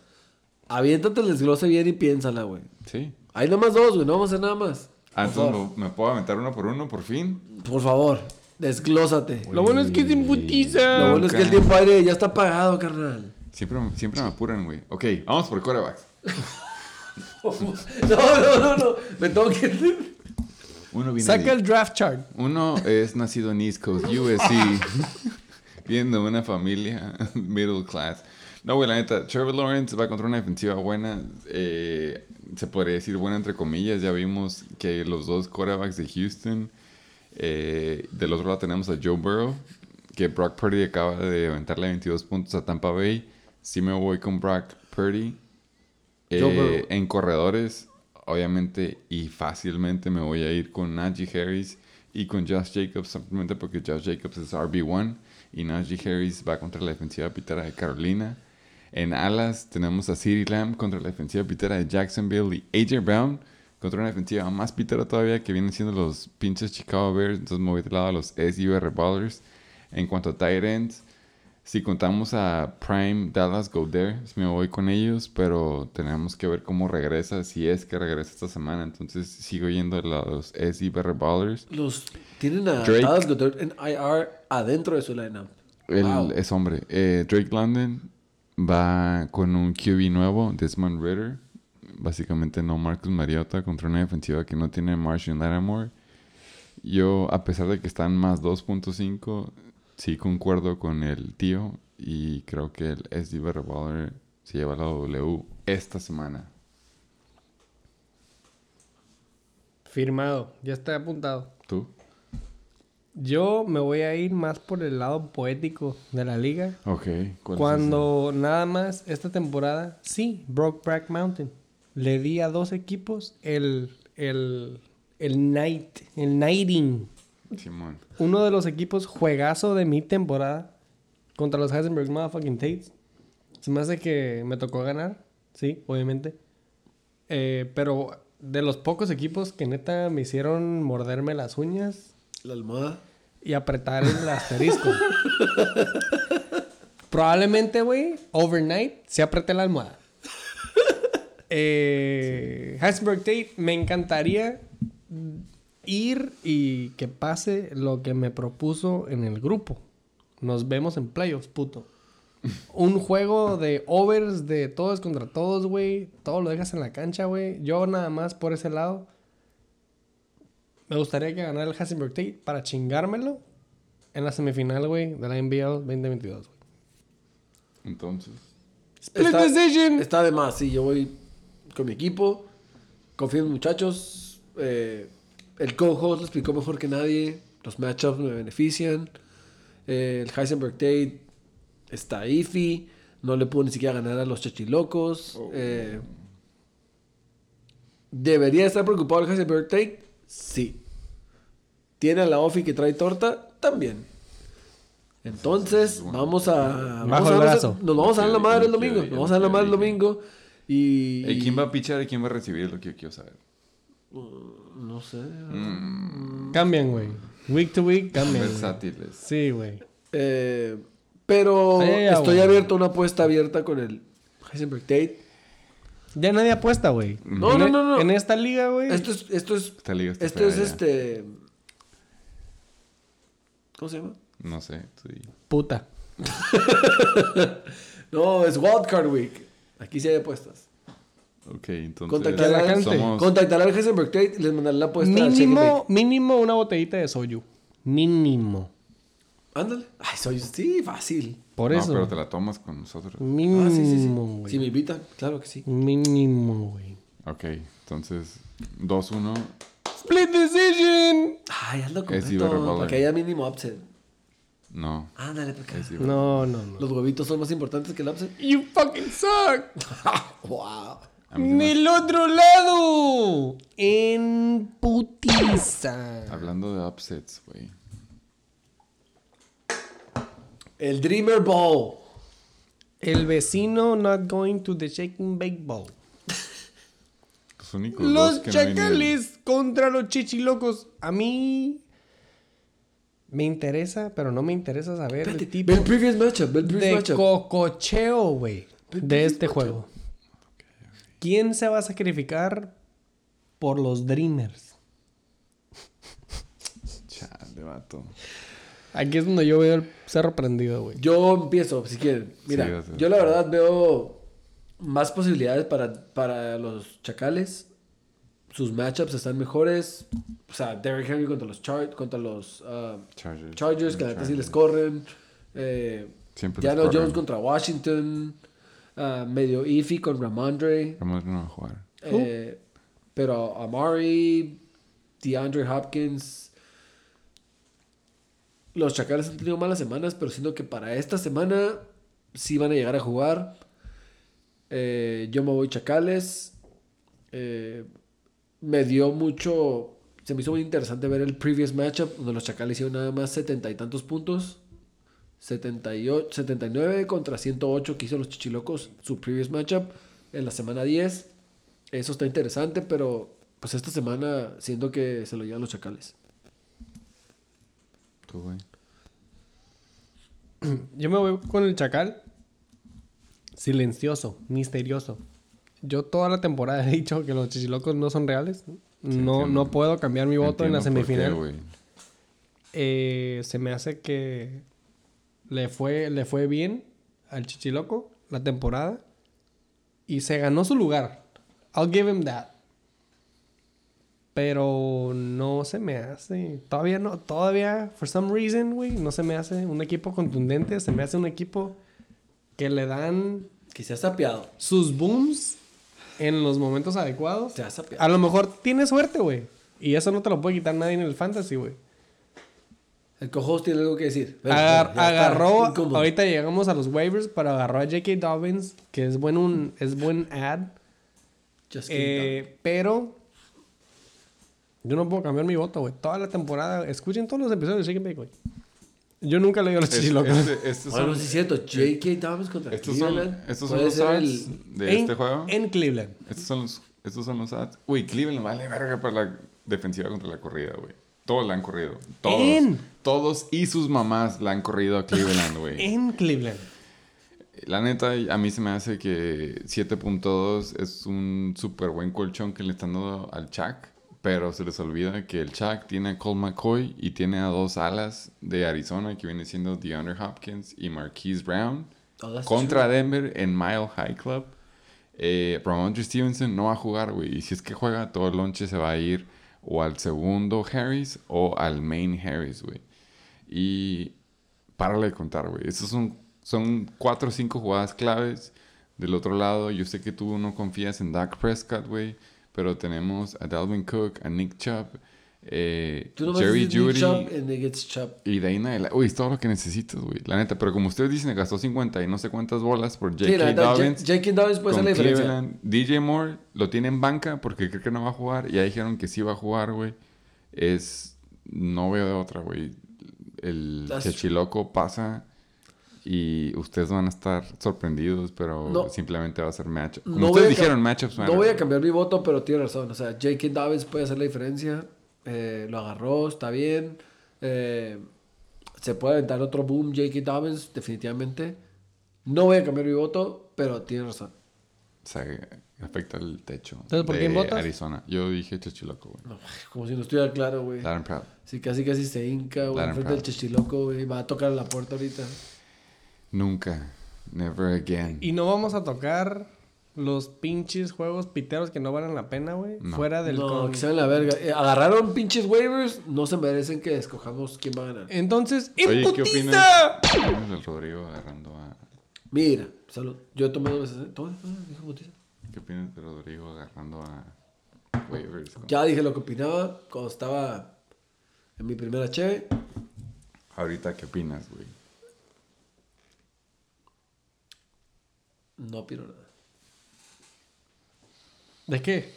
Aviéntate el desglose bien y piénsala, güey. Sí. Hay nada más dos, güey. No vamos a hacer nada más. Ah, entonces favor. ¿me, me puedo aventar uno por uno por fin. Por favor, desglósate. Lo bueno es que es imputiza. Lo bueno es que el tiempo aire ya está pagado, carnal. Siempre, siempre me apuran, güey. Ok, vamos por corebacks. No, no, no, no. Me tengo que. Uno viene Saca de- el draft chart. Uno es nacido en East Coast, USC. Viene de una familia middle class. No, güey, la neta, Trevor Lawrence va contra una defensiva buena. eh, se podría decir buena entre comillas. Ya vimos que los dos quarterbacks de Houston. Eh, del otro lado tenemos a Joe Burrow. Que Brock Purdy acaba de aventarle 22 puntos a Tampa Bay. Sí me voy con Brock Purdy. Eh, en corredores, obviamente y fácilmente me voy a ir con Najee Harris y con Josh Jacobs, simplemente porque Josh Jacobs es RB1 y Najee Harris va contra la defensiva pitera de Carolina. En alas tenemos a CeeDee Lamb contra la defensiva pitera de Jacksonville y AJ Brown contra una defensiva más pitera todavía que vienen siendo los pinches Chicago Bears. Entonces me voy del lado a los SUR Ballers. En cuanto a tight ends, si contamos a Prime Dallas Go There, me voy con ellos, pero tenemos que ver cómo regresa, si es que regresa esta semana. Entonces sigo yendo a los SI Ballers. Los tienen a Drake. Dallas Goddard en IR adentro de su lineup. El, Wow. Es hombre. Eh, Drake London va con un QB nuevo, Desmond Ritter. Básicamente no Marcus Mariota contra una defensiva que no tiene Marshall Lattimore. Yo, a pesar de que están más 2.5, sí concuerdo con el tío y creo que el SD Baller se lleva la W esta semana. Firmado. Ya está apuntado. ¿Tú? Yo me voy a ir más por el lado poético de la liga. Ok. ¿cuál es Cuando nada más esta temporada, sí, Brokeback Mountain. Le di a dos equipos el, el, el Night, el Nighting. Simón. Uno de los equipos juegazo de mi temporada contra los Heisenberg Motherfucking Tates. Se me hace que me tocó ganar, sí, obviamente. Eh, pero de los pocos equipos que neta me hicieron morderme las uñas La almohada. y apretar el asterisco. Probablemente, güey, overnight se apreté la almohada. Eh, Heisenberg Tate, me encantaría ir y que pase lo que me propuso en el grupo. Nos vemos en playoffs, puto. Un juego de overs de todos contra todos, güey. Todo lo dejas en la cancha, güey. Yo nada más por ese lado. Me gustaría que ganara el Heisenberg Tate para chingármelo en la semifinal, güey, de la NBL 2022, güey. Entonces. Split Está- decision. Está de más, sí. Yo voy con mi equipo. Confío en los muchachos. Eh, el co-host lo explicó mejor que nadie. Los matchups me benefician. Eh, el Heisenberg Tate está iffy. No le pudo ni siquiera ganar a los chachilocos. Eh, ¿Debería estar preocupado el Heisenberg Tate? Sí. ¿Tiene a la Ofi que trae torta? También. Entonces, vamos a. Bajo vamos el a brazo. Nos vamos a dar la madre el domingo. Nos vamos a dar la madre el domingo. Y. ¿Y quién va a pichar y quién va a recibir? Es lo que yo quiero saber. No sé. Cambian, güey. Week to week cambian. Versátiles. Sí, güey. Eh, pero estoy abierto a una apuesta abierta con el Heisenberg Tate. Ya nadie apuesta, güey. No, no, e- no, no. En esta liga, güey. Esto es. Esto es. Esta liga está Esto fea es ya. este. ¿Cómo se llama? No sé. sí. Puta. No, es Wildcard Week. Aquí sí hay apuestas. Ok, entonces. Contactar la al, gente. somos- contactar al Heisenberg Tate y les mandaré la apuesta Mínimo, mínimo una botellita de soyu. Mínimo. Ándale. Ay, soy. Sí, fácil. Por no, eso. pero te la tomas con nosotros. Mínimo, Ah, sí, sí, sí. güey. Si me invitan, claro que sí. Mínimo, güey. Ok, entonces 2-1. Split decision. Ay, hazlo Es completo. Para que haya mínimo upset. No. Ándale, porque Es No, no, no. los huevitos son más importantes que el upset. You fucking suck. wow. Del otro lado. En putiza. Hablando de upsets, güey. El Dreamer Ball. El vecino not going to the shake and bake bowl. Los únicos dos Los que no vinieron. chacales contra los chichilocos. A mí me interesa, pero no me interesa saber el tipo Ve el previous matchup. Ve el previous de matchup. cococheo, güey, de este juego. ¿Quién se va a sacrificar por los Dreamers? Chale, vato. Aquí es donde yo veo el cerro prendido, güey. Yo empiezo, si quieren. Mira, Sí, yo la verdad veo más posibilidades para, para los chacales. Sus matchups están mejores. O sea, Derrick Henry contra los, Char contra los ah, Chargers. Chargers, que a sí les corren. Eh, Siempre. Jones contra Washington. Ah, medio iffy con Ramondre. Vamos no va a jugar. Eh, pero Amari, DeAndre Hopkins. Los Chacales han tenido malas semanas, pero siento que para esta semana sí van a llegar a jugar. Eh, yo me voy Chacales. Eh, me dio mucho. Se me hizo muy interesante ver el previous matchup, donde los Chacales hicieron nada más setenta y tantos puntos. 78, 79 contra 108 que hizo los Chichilocos, su previous matchup en la semana 10. Eso está interesante, pero pues esta semana siento que se lo llevan los Chacales. Tú, güey. Yo me voy con el chacal. Silencioso, misterioso. Yo toda la temporada he dicho que los chichilocos no son reales. no, no puedo cambiar mi voto en la qué, semifinal. Eh, se me hace que le fue, le fue bien al Chichiloco la temporada y se ganó su lugar. I'll give him that. Pero no se me hace. Todavía no. Todavía, for some reason, güey, no se me hace un equipo contundente. Se me hace un equipo que le dan Que se ha sapeado. sus booms en los momentos adecuados. Se ha sapeado. A lo mejor tiene suerte, güey. Y eso no te lo puede quitar nadie en el fantasy, güey. El co tiene algo que decir. Ven, Agar- ya agarró, ahorita llegamos a los waivers, pero agarró a J.K. Dobbins, que es buen, un, es buen ad. Eh, pero yo no puedo cambiar mi voto, güey. Toda la temporada, escuchen todos los episodios de Shake and Bake, güey. Yo nunca le digo a los chichilocos. este- estos Bueno, son, sí es cierto. J.K. Dobbins contra estos son, Cleveland. estos son los ads el- de en, este juego. En Cleveland. Estos son los, estos son los ads. Uy, Cleveland vale verga para la defensiva contra la corrida, güey. Todos la han corrido. Todos. En. Todos y sus mamás la han corrido a Cleveland, güey. En Cleveland. La neta, a mí se me hace que 7.2 es un súper buen colchón que le están dando al Chuck. Pero se les olvida que el Chuck tiene a Colt McCoy y tiene a dos alas de Arizona que viene siendo DeAndre Hopkins y Marquise Brown. Oh, contra Denver en Mile High Club. Eh, Ramondre Stevenson no va a jugar, güey. Y si es que juega, todo el lonche se va a ir o al segundo Harris o al main Harris, güey. Y párale de contar, güey. Estos son, son cuatro o cinco jugadas claves. Del otro lado, yo sé que tú no confías en Dak Prescott, güey. Pero tenemos a Dalvin Cook, a Nick Chubb, eh, Tú Jerry Judy. Y de en adelante, uy, es todo lo que necesitas, güey. La neta, pero como ustedes dicen, gastó 50 y no sé cuántas bolas por Sí, J.K. la neta, Dobbins. J.K. Dobbins puede ser la diferencia. DJ Moore lo tiene en banca porque cree que no va a jugar. Y ya dijeron que sí va a jugar, güey. Es. No veo de otra, güey. El That's Chechiloco pasa y ustedes van a estar sorprendidos, pero No. simplemente va a ser matchup. Como No ustedes dijeron, matchups No matter. voy a cambiar mi voto, pero tiene razón. O sea, J.K. Dobbins puede hacer la diferencia. Eh, lo agarró, está bien. Eh, se puede aventar otro boom J.K. Dobbins, definitivamente. No voy a cambiar mi voto, pero tiene razón. O sea, afecta el techo. Entonces, ¿por de quién votas? Arizona. Yo dije Chechiloco, güey. No, como si no estuviera claro, güey. Darren Proud. Sí, casi casi se hinca, güey, enfrente del Proud. chichiloco, güey. Va a tocar la puerta ahorita. Nunca. Never again. Y no vamos a tocar los pinches juegos piteros que no valen la pena, güey. No. Fuera del No, con- que se ven la verga. Eh, agarraron pinches waivers, no se merecen que escojamos quién va a ganar. Entonces, Oye, ¿qué opinas? ¿Qué opinas del Rodrigo agarrando a... Mira, salud. Yo tomé dos veces. ¿eh? ¿Qué opinas de Rodrigo agarrando a waivers? Ya dije lo que opinaba cuando estaba en mi primera cheve. Ahorita, ¿qué opinas, güey? No opino nada. ¿De qué?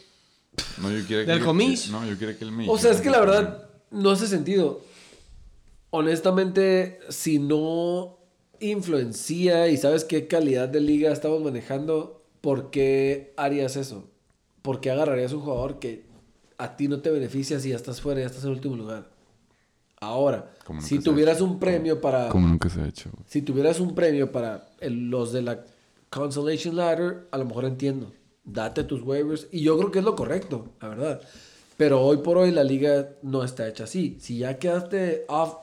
No, yo quiero ¿Del comis? No, yo quiero que él me... O sea, es que la verdad no hace sentido. Honestamente, si no influencia y sabes qué calidad de liga estamos manejando, ¿por qué harías eso? ¿Por qué agarrarías un jugador que a ti no te beneficia si ya estás fuera, ya estás en último lugar? Ahora, si tuvieras un premio para... Como nunca se ha hecho. Si tuvieras un premio para el- los de la Consolation Ladder, a lo mejor entiendo. Date tus waivers. Y yo creo que es lo correcto, la verdad. Pero hoy por hoy la liga no está hecha así. Si ya quedaste off,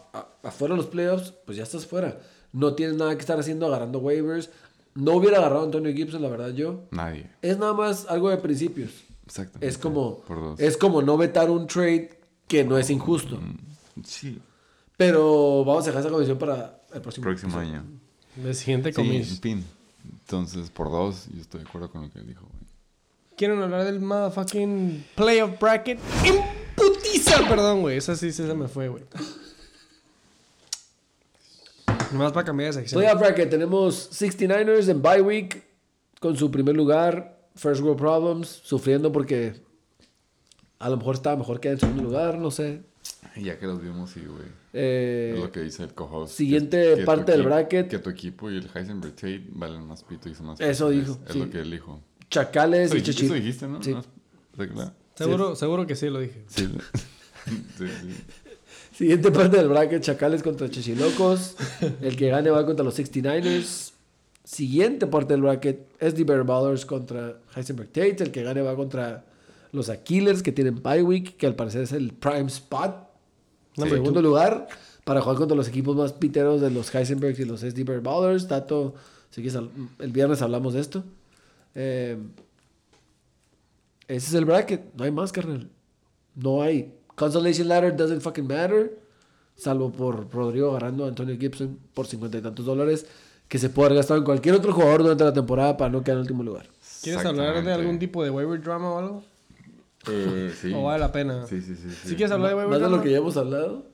afuera de los playoffs, pues ya estás fuera. No tienes nada que estar haciendo agarrando waivers. No hubiera agarrado a Antonio Gibson, la verdad, yo. Nadie. Es nada más algo de principios. Exactamente. Es como, Por dos. es como no vetar un trade que no es injusto. Sí. Pero vamos a dejar esa condición para el próximo, Próximo año. El siguiente Sí, comis. en fin. Entonces, por dos, yo estoy de acuerdo con lo que dijo, güey. ¿Quieren hablar del motherfucking playoff bracket? ¡Imputiza! Perdón, güey. Esa sí, sí se me fue, güey. Nomás para cambiar de sección. Playoff bracket, tenemos 69ers en bye week con su primer lugar, First World Problems, sufriendo porque a lo mejor estaba mejor que en segundo lugar, no sé. Y ya que los vimos, sí, güey. Eh, es lo que dice el co siguiente parte del bracket. Que tu equipo y el Heisenberg Tate valen más pito y son más Eso dijo, Es sí. lo que él dijo. Chacales Eso, y dijiste- Chichi. eso dijiste, ¿no? Sí. No, regla- Seguro, seguro que sí lo dije. Sí. sí, sí. Siguiente parte del bracket, Chacales contra Chichilocos. El que gane va contra los 69ers. Siguiente parte del bracket, SD Bear Ballers contra Heisenberg Tate. El que gane va contra los Aquilers que tienen bye week, que al parecer es el prime spot. Number segundo lugar. para jugar contra los equipos más piteros de los Heisenbergs y los SD Bird Ballers. Tato, si quieres, el viernes hablamos de esto. Eh, ese es el bracket. No hay más, carnal. No hay. Consolation ladder doesn't fucking matter. Salvo por Rodrigo agarrando a Antonio Gibson por cincuenta y tantos dólares. Que se puede haber gastado en cualquier otro jugador durante la temporada para no quedar en último lugar. ¿Quieres hablar de algún tipo de waiver drama o algo? Eh, sí. ¿O vale la pena? Sí, sí, sí. sí. ¿Sí quieres hablar de waiver Más de lo que ya hemos hablado.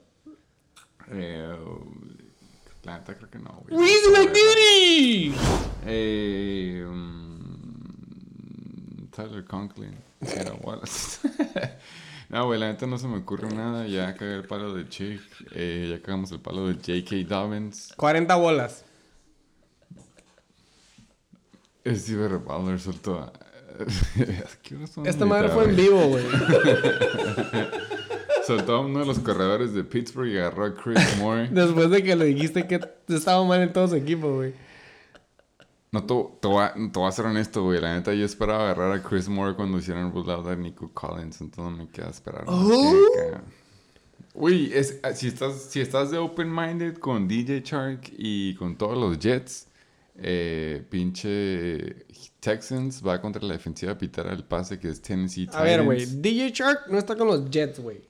Eh, la neta creo que no, güey. Reason activity! Eh, mm, Tyler Conklin. Era Wallace. no, güey, la neta no se me ocurre nada. Ya cagué el palo de Chick. Eh, ya cagamos el palo de J.K. Dobbins. 40 bolas. Steve Butler soltó. a- ¿Qué horas son Esta madre fue en vivo, güey. Soltó a uno de los corredores de Pittsburgh y agarró a Chris Moore. Después de que le dijiste que estaba mal en todo su equipo, güey. No, te, te voy a, te voy a ser honesto, güey. La neta, yo esperaba agarrar a Chris Moore cuando hicieron out a Nico Collins. Entonces me queda esperar. Oh. Uy, es, ah, si, estás, si estás de open-minded con DJ Shark y con todos los Jets, eh, pinche Texans va contra la defensiva pitara el pase que es Tennessee A ver, güey. Titans. DJ Shark no está con los Jets, güey.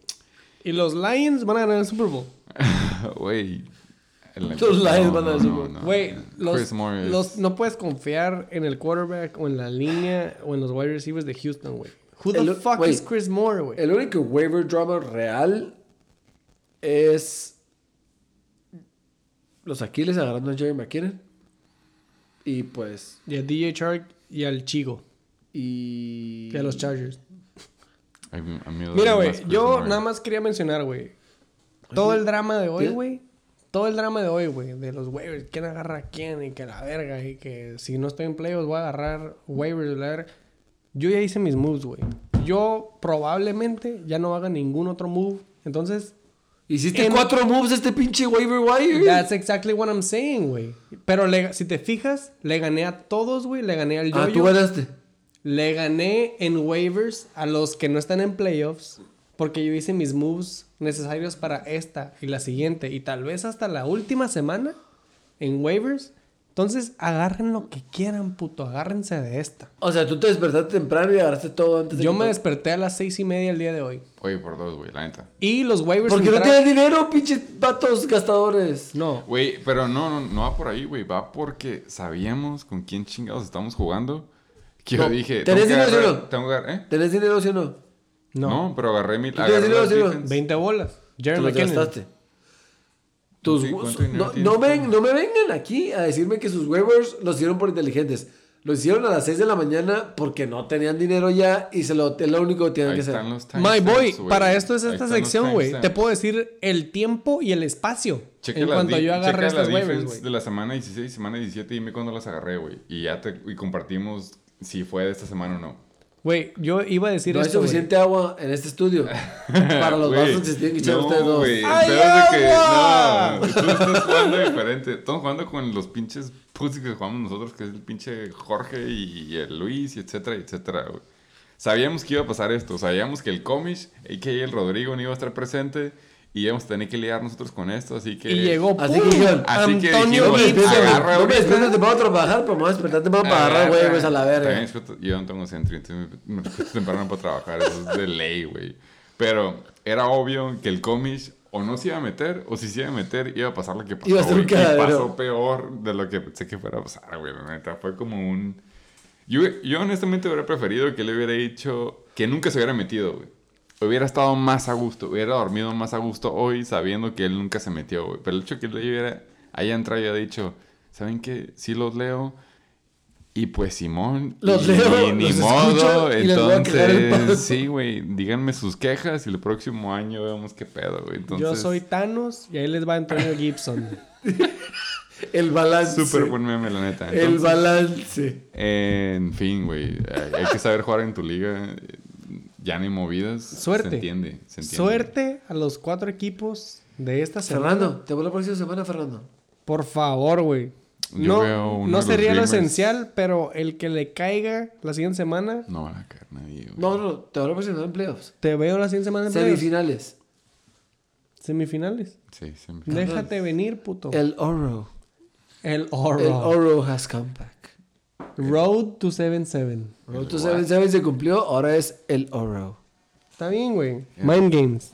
Y los Lions van a ganar el Super Bowl. Güey. El- Los Lions van al Super Bowl. Güey, los, Chris Moore es- los- no puedes confiar en el quarterback o en la línea o en los wide receivers de Houston, güey. Who the El- fuck is Chris Moore, güey? El único waiver drama real es los Aquiles agarrando a Jerry McKinnon. Y pues. Y a DJ Shark y al Chigo. Y. Y a los Chargers. A a Mira, güey, yo Moore. nada más quería mencionar, güey. Todo el drama de hoy, güey. Todo el drama de hoy, güey. De los waivers. ¿Quién agarra a quién? Y que la verga. Y que si no estoy en playoffs voy a agarrar waivers. La verga. Yo ya hice mis moves, güey. Yo probablemente ya no haga ningún otro move. Entonces, Hiciste En- cuatro moves este pinche waiver wire. that's exactly what I'm saying, güey. Pero le- si te fijas, le gané a todos, güey. Le gané al ah, tú ganaste. Le gané en waivers a los que no están en playoffs porque yo hice mis moves necesarios para esta y la siguiente y tal vez hasta la última semana en waivers. Entonces agarren lo que quieran, puto. Agárrense de esta. O sea, tú te despertaste temprano y agarraste todo antes de Yo que me todo- desperté a las seis y media el día de hoy. Oye, por dos, güey, la neta. Y los waivers... Porque no tienes dinero, pinches patos gastadores. No. Güey, pero no, no, no va por ahí, güey. Va porque sabíamos con quién chingados estamos jugando. Que yo No, dije... ¿tenés dinero, sí o agarrar- no? tengo que agarrar- ¿eh? ¿Tenés dinero, sí o no? No. No, pero agarré mi... ¿Tú tienes agarré sí o no? defense. 20 bolas. Los McKinnon. gastaste. Tus, Sí, ¿cuánto dinero no, no, ven- tú? no me vengan aquí a decirme que sus waivers los hicieron por inteligentes. Lo hicieron a las 6 de la mañana porque no tenían dinero ya y se lo, es lo único que tienen Ahí que hacer. My boy, para esto es esta sección, güey. Te puedo decir el tiempo y el espacio Checa en cuanto yo agarré estas waivers, güey. de la semana 16, semana 17, dime cuándo las agarré, güey. Y ya te... Y compartimos si fue de esta semana o no. Güey, yo iba a decir No hay esto, suficiente agua en este estudio para los vasos que se tienen que echar no, ustedes dos. güey, el ¡Ay, de que agua! no, tú estás jugando diferente. Estamos jugando con los pinches pussies que jugamos nosotros, que es el pinche Jorge y el Luis, y etcétera, etcétera, güey. Sabíamos que iba a pasar esto, sabíamos que el Comish, a.k.a. el Rodrigo, no iba a estar presente y íbamos a tener que lidiar nosotros con esto, así que... Y llegó, Así ¡pum! que dijeron, así que Antonio No me dijimos, agarra no me despierto temprano a trabajar, pero me voy a despertar temprano para agarrar Agarra. waivers a la También verga. despierto- yo no tengo centro, entonces me, despierto temprano para trabajar. Eso es de ley, güey. Pero era obvio que el Comish o no se iba a meter, o si se iba a meter, iba a pasar lo que pasó. Iba a ser un güey. Y pasó peor de lo que pensé que fuera a pasar, güey. La neta, fue como un... Yo, yo honestamente hubiera preferido que le hubiera dicho que nunca se hubiera metido, güey. Hubiera estado más a gusto, hubiera dormido más a gusto hoy sabiendo que él nunca se metió, güey. Pero el hecho que él hubiera, haya entrado y haya dicho, ¿saben qué? Sí los leo. Y pues Simón, Los y, leo, y ni los modo, escucho entonces, sí, güey, díganme sus quejas y el próximo año vemos qué pedo, güey. Entonces, Yo soy Thanos y ahí les va Antonio Gibson. El balance. súper buen meme, la neta. El balance. En fin, güey, hay que saber jugar en tu liga. Ya hay movidas. Suerte. Se entiende, se entiende. Suerte a los cuatro equipos de esta semana. Fernando, te veo la próxima semana, Fernando. Por favor, güey. No, uno no de los sería lo esencial, pero el que le caiga la siguiente semana, No van a caer nadie, güey. No, no, te veo la próxima semana en playoffs. te veo la siguiente semana en playoffs. Semifinales. Semifinales. Sí, siempre. Déjate venir, puto. El Oro. El Oro. El Oro has come back. Road to 7-7. Road to 7 se cumplió, ahora es el Oro. Está bien, güey. Mind Games.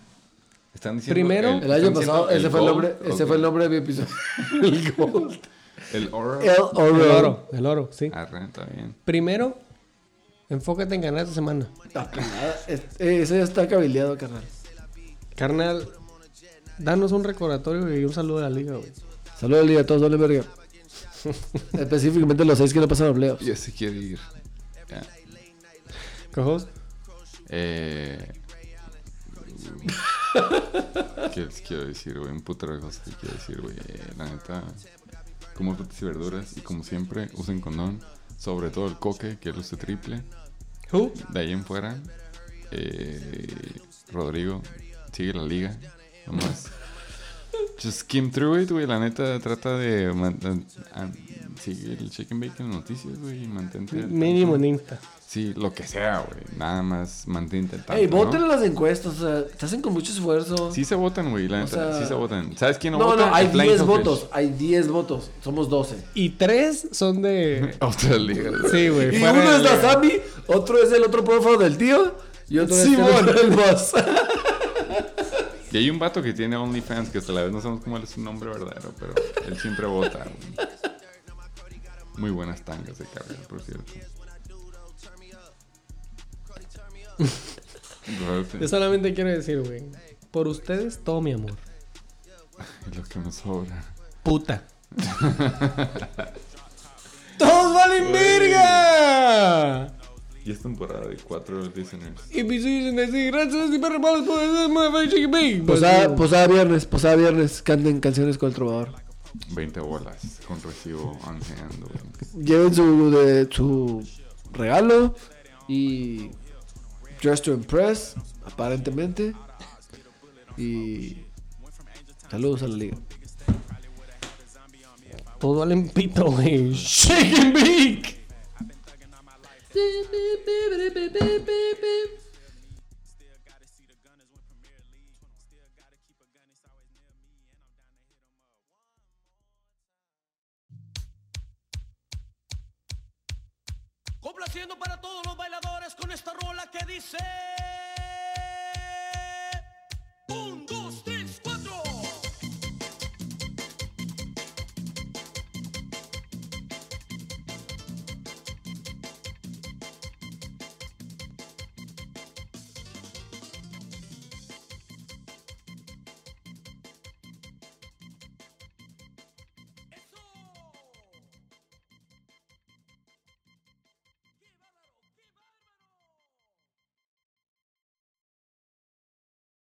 Están diciendo Primero- El año pasado, ese fue el nombre, ese fue el nombre de mi episodio. el Gold. El Oro. El El Oro. El oro, sí. Arre, está bien. Primero, enfócate en ganar esta semana. Ah, pues nada, es- eh, Ese ya está cabileado, carnal. Carnal, danos un recordatorio y un saludo a la liga, güey. Saludos, Liga, a todos, vale verga. Específicamente los seis que no pasan a playoffs. Ya se quiere ir. Ya. Co-host. Eh... ¿Qué les quiero decir, güey? Un putero de cosas que quiero decir, güey. La neta, como frutas y verduras y como siempre, usen condón. Sobre todo el coque, que luce triple. Who? De ahí en fuera, eh, Rodrigo, sigue la liga. Nomás. Just skim through it, güey. La neta, trata de. ah, sigue el chicken bacon noticias, güey. Y mantente. Mínimo en Insta. Sí, lo que sea, güey. Nada más mantente al tanto. Ey, ¿no? voten en las encuestas, o sea, te hacen con mucho esfuerzo. Sí se votan, güey. La O neta, sea- sí se votan. ¿Sabes quién no, no, vota? no, hay El Flying 10 Hellfish. votos, hay 10 votos, somos 12. Y tres son de. Otra liga. Sí, güey. Y uno es la. Sammy, otro es el otro profo del tío y otro es Simón. el, el boss. Y hay un vato que tiene OnlyFans que hasta la vez no sabemos cómo es su nombre verdadero, pero él siempre vota. Muy buenas tangas de carga, por cierto. Yo solamente quiero decir, güey. Por ustedes, todo mi amor. Es lo que nos sobra. Puta. ¡Todos valen verga! Y es temporada de cuatro listeners. Y mis decir gracias y perro malos por el. Posada, posada viernes, posada viernes, canten canciones con el trovador. 20 bolas con recibo güey. Lleven su, de, su regalo y Dress to Impress, aparentemente. Y saludos a la liga. Todos valen pito, güey. Chicken bake. Complaciendo para todos los bailadores con esta rola que dice... Un, dos, tres.